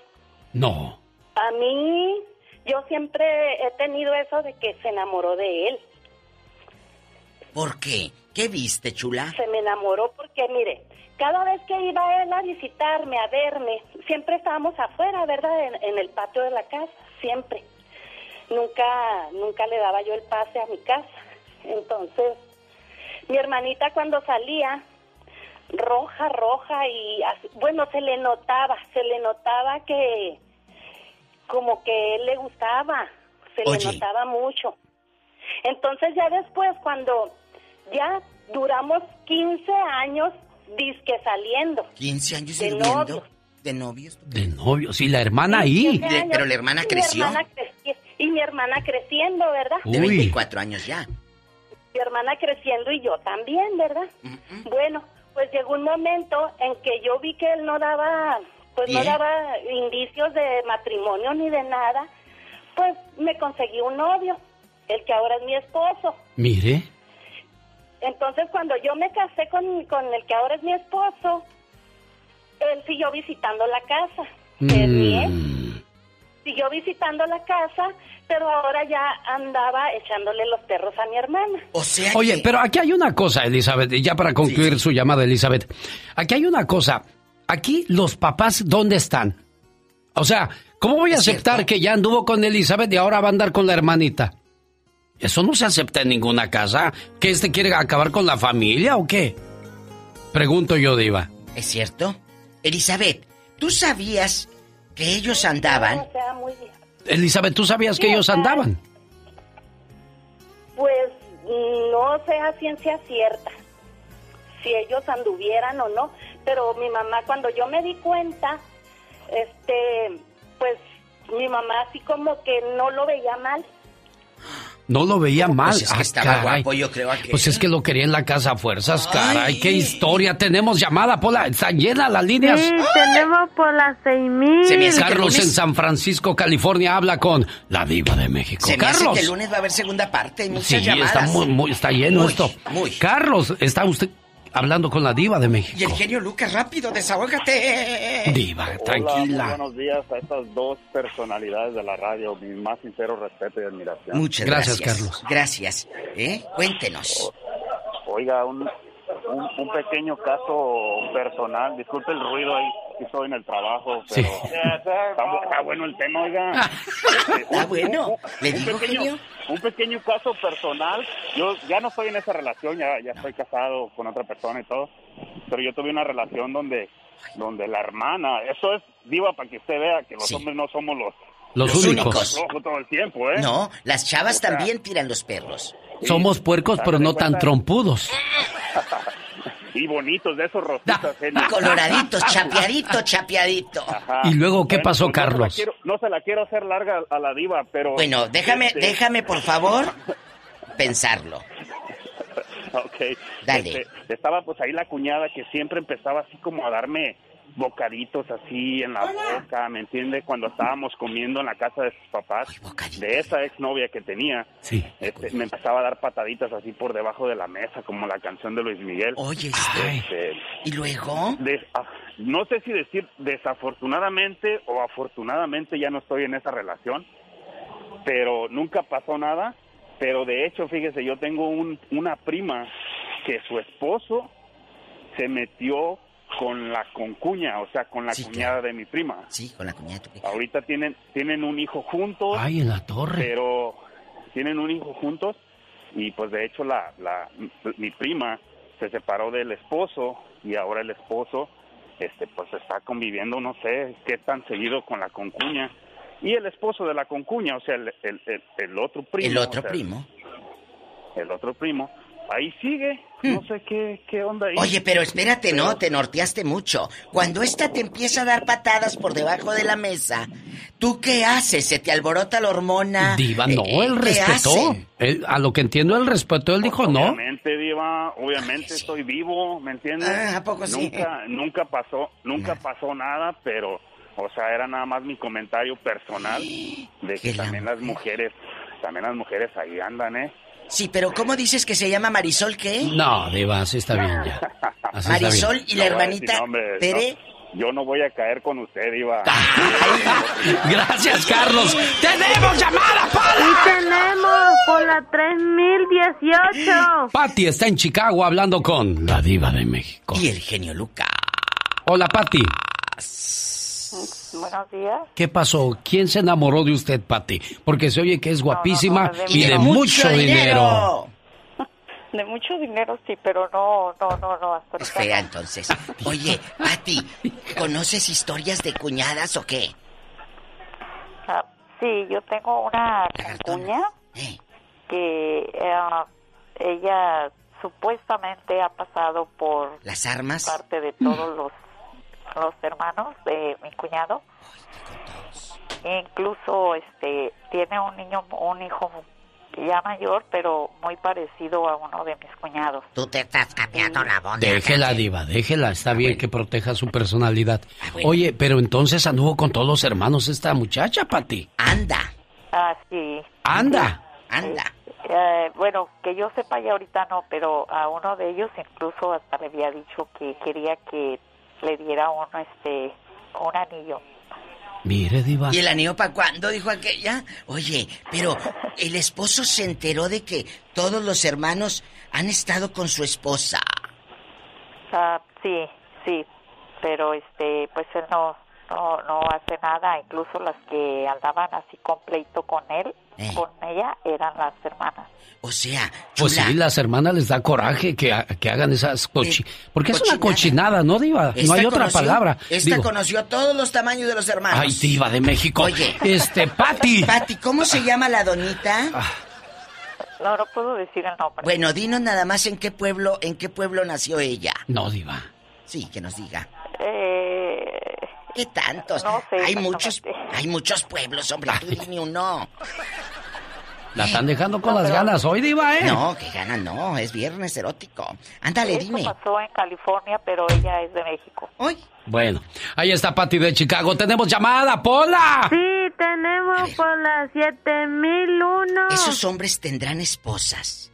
No. a mí yo siempre he tenido eso de que se enamoró de él. ¿Por qué? ¿Qué viste, chula? Se me enamoró porque, mire, cada vez que iba él a visitarme, a verme, siempre estábamos afuera, ¿verdad? En, en el patio de la casa, siempre. Nunca, nunca le daba yo el pase a mi casa. Entonces, mi hermanita cuando salía, roja, roja y, así- bueno, se le notaba, se le notaba que como que él le gustaba, se Oye. le notaba mucho. Entonces ya después cuando ya duramos 15 años disque saliendo. 15 años De sirviendo. novios. De novios. De novios. Y la hermana ahí. 15 años. pero la hermana Y mi creció. hermana y mi hermana creciendo, ¿verdad? De 24 años ya. mi hermana creciendo y yo también, ¿verdad? Bueno, pues llegó un momento en que yo vi que él no daba, pues no daba indicios de matrimonio ni de nada, pues me conseguí un novio, el que ahora es mi esposo. Mire. Entonces cuando yo me casé con, con el que ahora es mi esposo, él siguió visitando la casa, que es. Mm. Siguió visitando la casa, pero ahora ya andaba echándole los perros a mi hermana. O sea Oye, pero aquí hay una cosa, Elizabeth, y ya para concluir su llamada, Elizabeth. Aquí hay una cosa. Aquí los papás, ¿dónde están? O sea, ¿cómo voy a aceptar que ya anduvo con Elizabeth y ahora va a andar con la hermanita? Eso no se acepta en ninguna casa. ¿Que este quiere acabar con la familia o qué? Pregunto yo, Diva. ¿Es cierto? Elizabeth, ¿tú sabías que ellos andaban? O sea, muy Elizabeth, ¿tú sabías que ellos andaban? Pues no sé a ciencia cierta si ellos anduvieran o no, pero mi mamá cuando yo me di cuenta, este, pues mi mamá así como que no lo veía mal. No lo veía mal. Pues es que Ah, estaba caray. guapo, yo creo aquel. Pues es que lo quería en la casa a fuerzas, caray. Qué historia. Tenemos llamada, Pola. Están llenas las líneas. Sí, tenemos por las seis mil. Carlos en San Francisco, California, habla con la diva de México. Se me hace Carlos. que el lunes va a haber segunda parte, muchas Sí, llamadas. está, muy, muy- está lleno Muy, esto. muy. Carlos, está usted hablando con la diva de México. Y el genio Lucas, rápido, desahógate. Diva, Hola, muy tranquila. buenos días a estas dos personalidades de la radio. Mi más sincero respeto y admiración. Muchas gracias. Gracias. ¿Eh? Cuéntenos. Oiga, un, un, un pequeño caso personal. Disculpe el ruido ahí, que estoy en el trabajo, pero está, bu- está bueno el tema, oiga. Está bueno. ¿Le un digo, pequeño, genio? un pequeño caso personal. Yo ya no estoy en esa relación, ya, ya estoy casado con otra persona y todo. Pero yo tuve una relación donde, donde la hermana, eso es diva para que usted vea que los hombres no somos los Los Los únicos. únicos. locos todo el tiempo, ¿eh? No, las chavas O sea, también tiran los perros. Somos puercos, pero no tan trompudos. y bonitos de esos rositas, genio. Coloraditos, chapeadito, chapeadito. Ajá. ¿Y luego qué Bueno, pasó, pues, no se la Carlos? quiero- No se la quiero hacer larga a la diva, pero... Bueno, déjame, este, déjame por favor pensarlo. Ok. Dale. Este, estaba pues ahí la cuñada que siempre empezaba así como a darme bocaditos así en la boca, ¿me entiende? Cuando estábamos comiendo en la casa de sus papás, de esa exnovia que tenía, Sí. este, me empezaba a dar pataditas así por debajo de la mesa, como la canción de Luis Miguel. Oye, Este, ¿y luego? ah, no sé si decir desafortunadamente o afortunadamente ya no estoy en esa relación, pero nunca pasó nada. Pero de hecho, fíjese, yo tengo un, una prima que su esposo se metió con la concuña, o sea, con la cuñada de mi prima. Sí, con la cuñada de tu prima. Ahorita tienen tienen un hijo juntos. Ay, en la torre. Pero tienen un hijo juntos y pues de hecho la, la mi prima se separó del esposo y ahora el esposo este pues está conviviendo no sé qué tan seguido con la concuña y el esposo de la concuña o sea el, el, el, el otro primo El otro o sea, primo. el otro primo ahí sigue no sé qué qué onda ahí. Oye, pero espérate, no, te norteaste mucho. Cuando esta te empieza a dar patadas por debajo de la mesa, ¿tú qué haces? ¿Se te alborota la hormona? Diva, Eh, no, él ¿qué respetó. Él- a lo que entiendo, él respetó. Él dijo no. Obviamente, Diva, obviamente estoy vivo, ¿me entiendes? Ah, ¿a poco sí? Nunca, nunca pasó, nunca pasó nada, pero, o sea, era nada más mi comentario personal de que también las mujeres, también las mujeres ahí andan, ¿eh? Sí, pero ¿cómo dices que se llama Marisol qué? No, Diva, así está bien ya. Así Marisol bien. y la No hermanita decir nombres, Tere. no. yo no voy a caer con usted, Diva. Gracias, Carlos. ¡Tenemos llamada, Y tenemos por la 3018. Patty está en Chicago hablando con la diva de México. Y el genio Lucas. Hola, Patty. Buenos días. ¿Qué pasó? ¿Quién se enamoró de usted, Patty? Porque se oye que es guapísima no, de y de no. mucho dinero. De mucho dinero sí, pero no, no, no, no. Hasta ahorita Espera, no. entonces. Oye, Pati, ¿conoces historias de cuñadas o qué? Ah, sí, yo tengo una cuña Eh. que eh, ella supuestamente ha pasado por ¿Las armas? parte de todos los, los hermanos de mi cuñado. Incluso este tiene un niño, un hijo ya mayor, pero muy parecido a uno de mis cuñados. Tú te estás cambiando la voz. Déjela, diva, déjela. Ah, Está bien que proteja su personalidad. Oye, pero entonces anduvo con todos los hermanos esta muchacha, Patty. Anda. Ah, sí. Anda. Anda. Eh, bueno, que yo sepa ya ahorita no, pero a uno de ellos incluso hasta le había dicho que quería que le diera uno este un anillo. Mire, diva. ¿Y el anillo para cuándo? Dijo aquella. Oye, pero el esposo se enteró de que todos los hermanos han estado con su esposa. Ah, sí, sí, pero este, pues él no, no, no hace nada. Incluso las que andaban así con pleito con él, con ella, eran las hermanas. O sea, Pues sí, las hermanas les da coraje que, que hagan esas cochi... Porque es una Eh, cochinada. ¿no, diva? No Esta hay otra conoció- palabra. Esta Digo, conoció todos los tamaños de los hermanos. ay, diva de México. Oye. Este, Patty. Pati, ¿cómo se llama la donita? No, no puedo decir el nombre. Bueno, dinos nada más en qué pueblo, en qué pueblo nació ella. No, diva. Sí, que nos diga. Eh, ¿Qué tantos? No sé Hay muchos, Hay muchos pueblos, hombre, tú dime uno. La están dejando con las ganas hoy, Diva, ¿eh? No, que ganas no, es viernes erótico. Ándale, Eso dime. pasó en California, pero ella es de México. Bueno, ahí está Pati de Chicago. Tenemos llamada, Pola. Sí, tenemos por las 7001. Esos hombres tendrán esposas.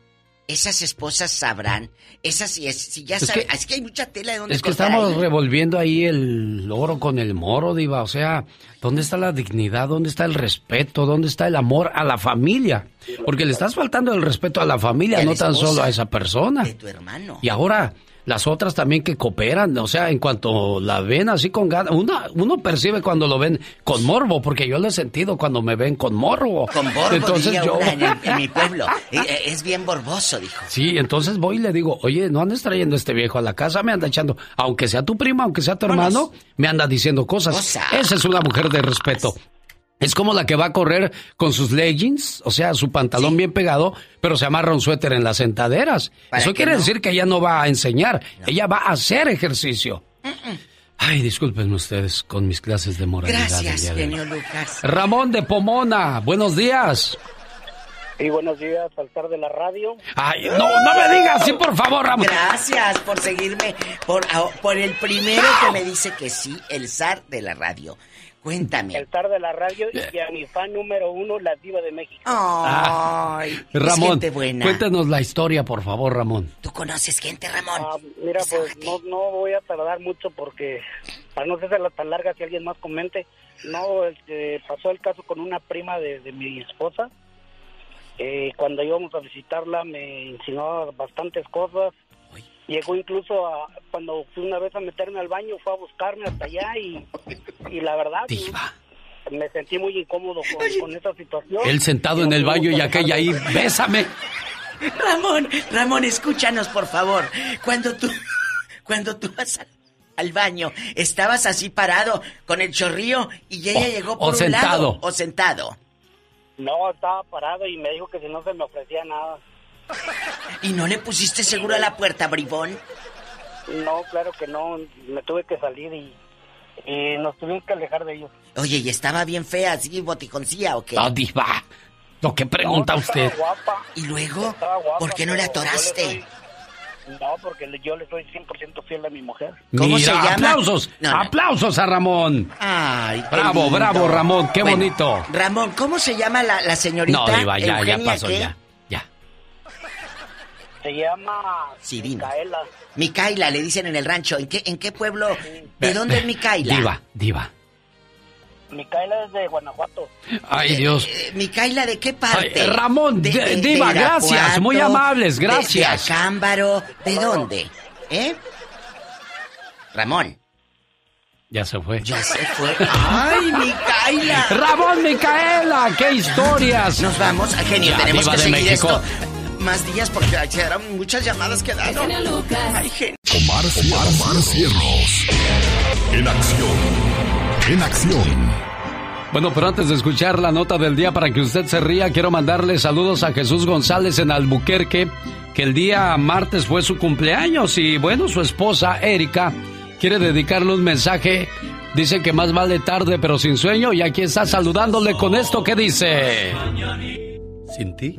Esas esposas sabrán. Esas si, es, si ya saben. es que hay mucha tela de donde Es que estamos ahí. revolviendo ahí el oro con el moro, Diva. O sea, ¿dónde está la dignidad? ¿Dónde está el respeto? ¿Dónde está el amor a la familia? Porque le estás faltando el respeto a la familia, Y a la no tan solo a esa persona. De tu hermano. Y ahora, las otras también que cooperan, o sea, en cuanto la ven así con ganas, una, uno percibe cuando lo ven con morbo, porque yo lo he sentido cuando me ven con morbo. Con borbo, Entonces diría yo... una en, el- en mi pueblo. Eh, Es bien borboso, dijo. Sí, entonces voy y le digo, oye, no andes trayendo a este viejo a la casa, me anda echando, aunque sea tu prima, aunque sea tu hermano, me anda diciendo cosas. Cosas. Esa es una mujer de respeto. Es como la que va a correr con sus leggings, o sea, su pantalón bien pegado, pero se amarra un suéter en las sentaderas. ¿Para Eso quiere no? decir que ella no va a enseñar, ella va a hacer ejercicio. Ay, disculpen ustedes con mis clases de moralidad. Gracias, genio Lucas. Ramón de Pomona, buenos días. Y buenos días al zar de la radio. Ay, no, no me digas así, por favor, Ramón. Gracias por seguirme, por, a- por el primero que me dice que sí, el zar de la radio. Cuéntame. El zar de la radio y a mi fan número uno, la diva de México. Ay, es Ramón, gente buena. cuéntanos la historia, por favor, Ramón. ¿Tú conoces gente, Ramón? Ah, mira, pues no, no voy a tardar mucho porque para no hacerla tan larga, si alguien más comente, no, este, pasó el caso con una prima de, de mi esposa. Eh, cuando íbamos a visitarla me insinuaba bastantes cosas. Llegó incluso a, cuando fui una vez a meterme al baño, fue a buscarme hasta allá y, y la verdad me sentí muy incómodo con, con esa situación. Él sentado en el baño y aquella ahí, bésame. Ramón, Ramón, escúchanos, por favor. Cuando tú, cuando tú vas al, al baño, estabas así parado con el chorrillo y ella O- llegó o por un sentado. lado o sentado. No, estaba parado y me dijo que si no se me ofrecía nada. ¿Y no le pusiste seguro a la puerta, bribón? No, claro que no. Me tuve que salir y, y nos tuvimos que alejar de ellos. Oye, ¿y estaba bien fea, así boticoncía o qué? No, diva. Lo que pregunta No, usted. guapa. ¿Y luego? Guapa, ¿Por qué no le atoraste? soy- No, porque yo le soy 100% fiel a mi mujer. ¿Cómo Mira, se llama? aplausos, No, no. aplausos a Ramón. Ay, qué Bravo, lindo. bravo, Ramón, qué Bueno, bonito. Ramón, ¿cómo se llama la, la señorita? No, diva, ya, ya pasó, ¿qué? ya. Se llama Sí. Micaela. Micaela, le dicen en el rancho. ¿En qué, en qué pueblo? ¿De dónde es Micaela? Diva, diva. Micaela es de Guanajuato. Ay, Dios. Eh, Micaela, ¿de qué parte? Ay, Ramón, De- de- de- diva, de gracias, muy amables, de- gracias. De, Acámbaro, ¿de dónde? ¿Eh? Ramón. Ya se fue. Ya se fue. ¡Ay, Micaela! Ramón Micaela, qué historias. Nos vamos, genio, Ya, tenemos diva que de seguir México. esto. Más días porque eran muchas llamadas quedaron. Ay, genio. Omar, Cierros. Omar Cierros. En acción. En acción. Bueno, pero antes de escuchar la nota del día para que usted se ría, quiero mandarle saludos a Jesús González en Albuquerque, que el día martes fue su cumpleaños y bueno, su esposa Erika quiere dedicarle un mensaje. Dice que más vale tarde pero sin sueño y aquí está saludándole con esto que dice. Sin ti,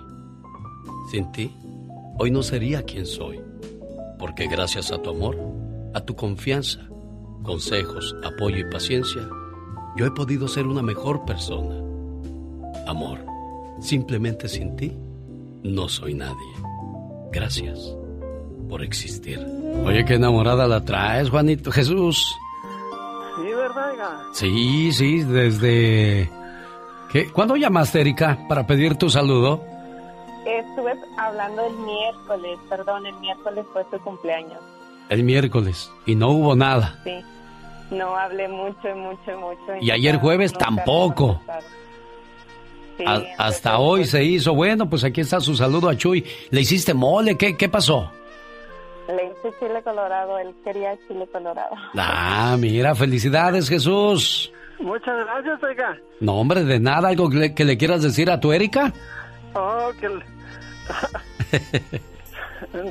Sin ti, hoy no sería quien soy, porque gracias a tu amor, a tu confianza, consejos, apoyo y paciencia, yo he podido ser una mejor persona. Amor, simplemente sin ti, no soy nadie. Gracias por existir. Oye, qué enamorada la traes, Juanito Jesús. Sí, ¿verdad? Sí, sí, desde... ¿Qué? ¿Cuándo llamaste, Erika, para pedir tu saludo? Estuve hablando el miércoles, perdón, el miércoles fue su cumpleaños. El miércoles, y no hubo nada. Sí. No hablé mucho, mucho, mucho. Y ayer jueves tampoco. Sí, A- hasta hoy se hizo. Bueno, pues aquí está su saludo a Chuy. ¿Le hiciste mole? ¿Qué, qué pasó? Le hice chile colorado, él quería chile colorado. Ah, mira, felicidades, Jesús. Muchas gracias, oiga. No, hombre, de nada. ¿Algo que le, que le quieras decir a tu Erika? Oh, que...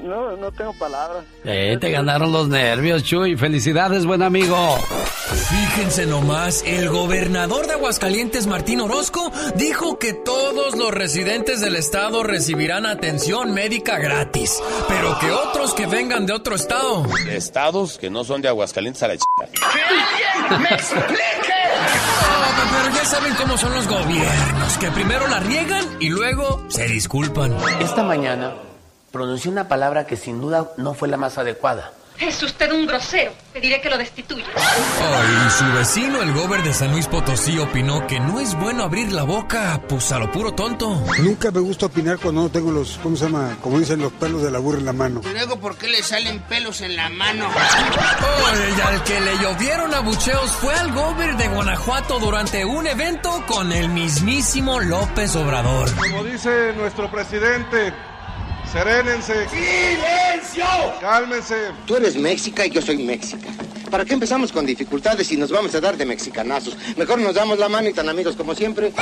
no, no tengo palabras. Eh, te ganaron los nervios, Chuy. Felicidades, buen amigo. Fíjense nomás, el gobernador de Aguascalientes, Martín Orozco, dijo que todos los residentes del estado recibirán atención médica gratis, pero que otros que vengan de otro estado Estados que no son de Aguascalientes a la chica. ¡Me explique! pero ya saben cómo son los gobiernos, que primero la riegan y luego se disculpan. Esta mañana pronuncié una palabra que sin duda no fue la más adecuada. Es usted un grosero. Pediré que lo destituya. Ay, y su vecino, el gober de San Luis Potosí, opinó que no es bueno abrir la boca, pues a lo puro tonto. Nunca me gusta opinar cuando no tengo los, ¿cómo se llama? Como dicen, los pelos de la burra en la mano. Luego, ¿por qué le salen pelos en la mano? Ay, y al que le llovieron abucheos fue al gober de Guanajuato durante un evento con el mismísimo López Obrador. Como dice nuestro presidente, serénense. ¡Silencio! Cálmense. Tú eres México y yo soy México. ¿Para qué empezamos con dificultades y nos vamos a dar de mexicanazos? Mejor nos damos la mano y tan amigos como siempre.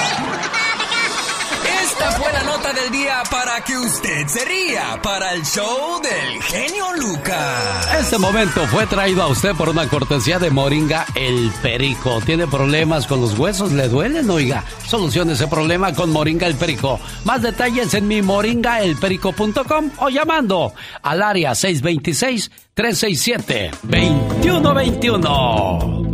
Esta fue la nota del día para que usted se ría para el show del genio Lucas. Este momento fue traído a usted por una cortesía de Moringa El Perico. ¿Tiene problemas con los huesos? ¿Le duelen? Oiga, solucione ese problema con Moringa El Perico. Más detalles en mi moringaelperico.com o llamando al área 626-367-2121.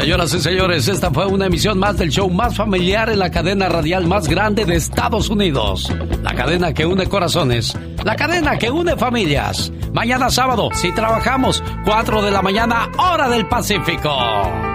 Señoras y señores, esta fue una emisión más del show más familiar en la cadena radial más grande de Estados Unidos. La cadena que une corazones. La cadena que une familias. Mañana sábado, si trabajamos, 4 de la mañana, hora del Pacífico.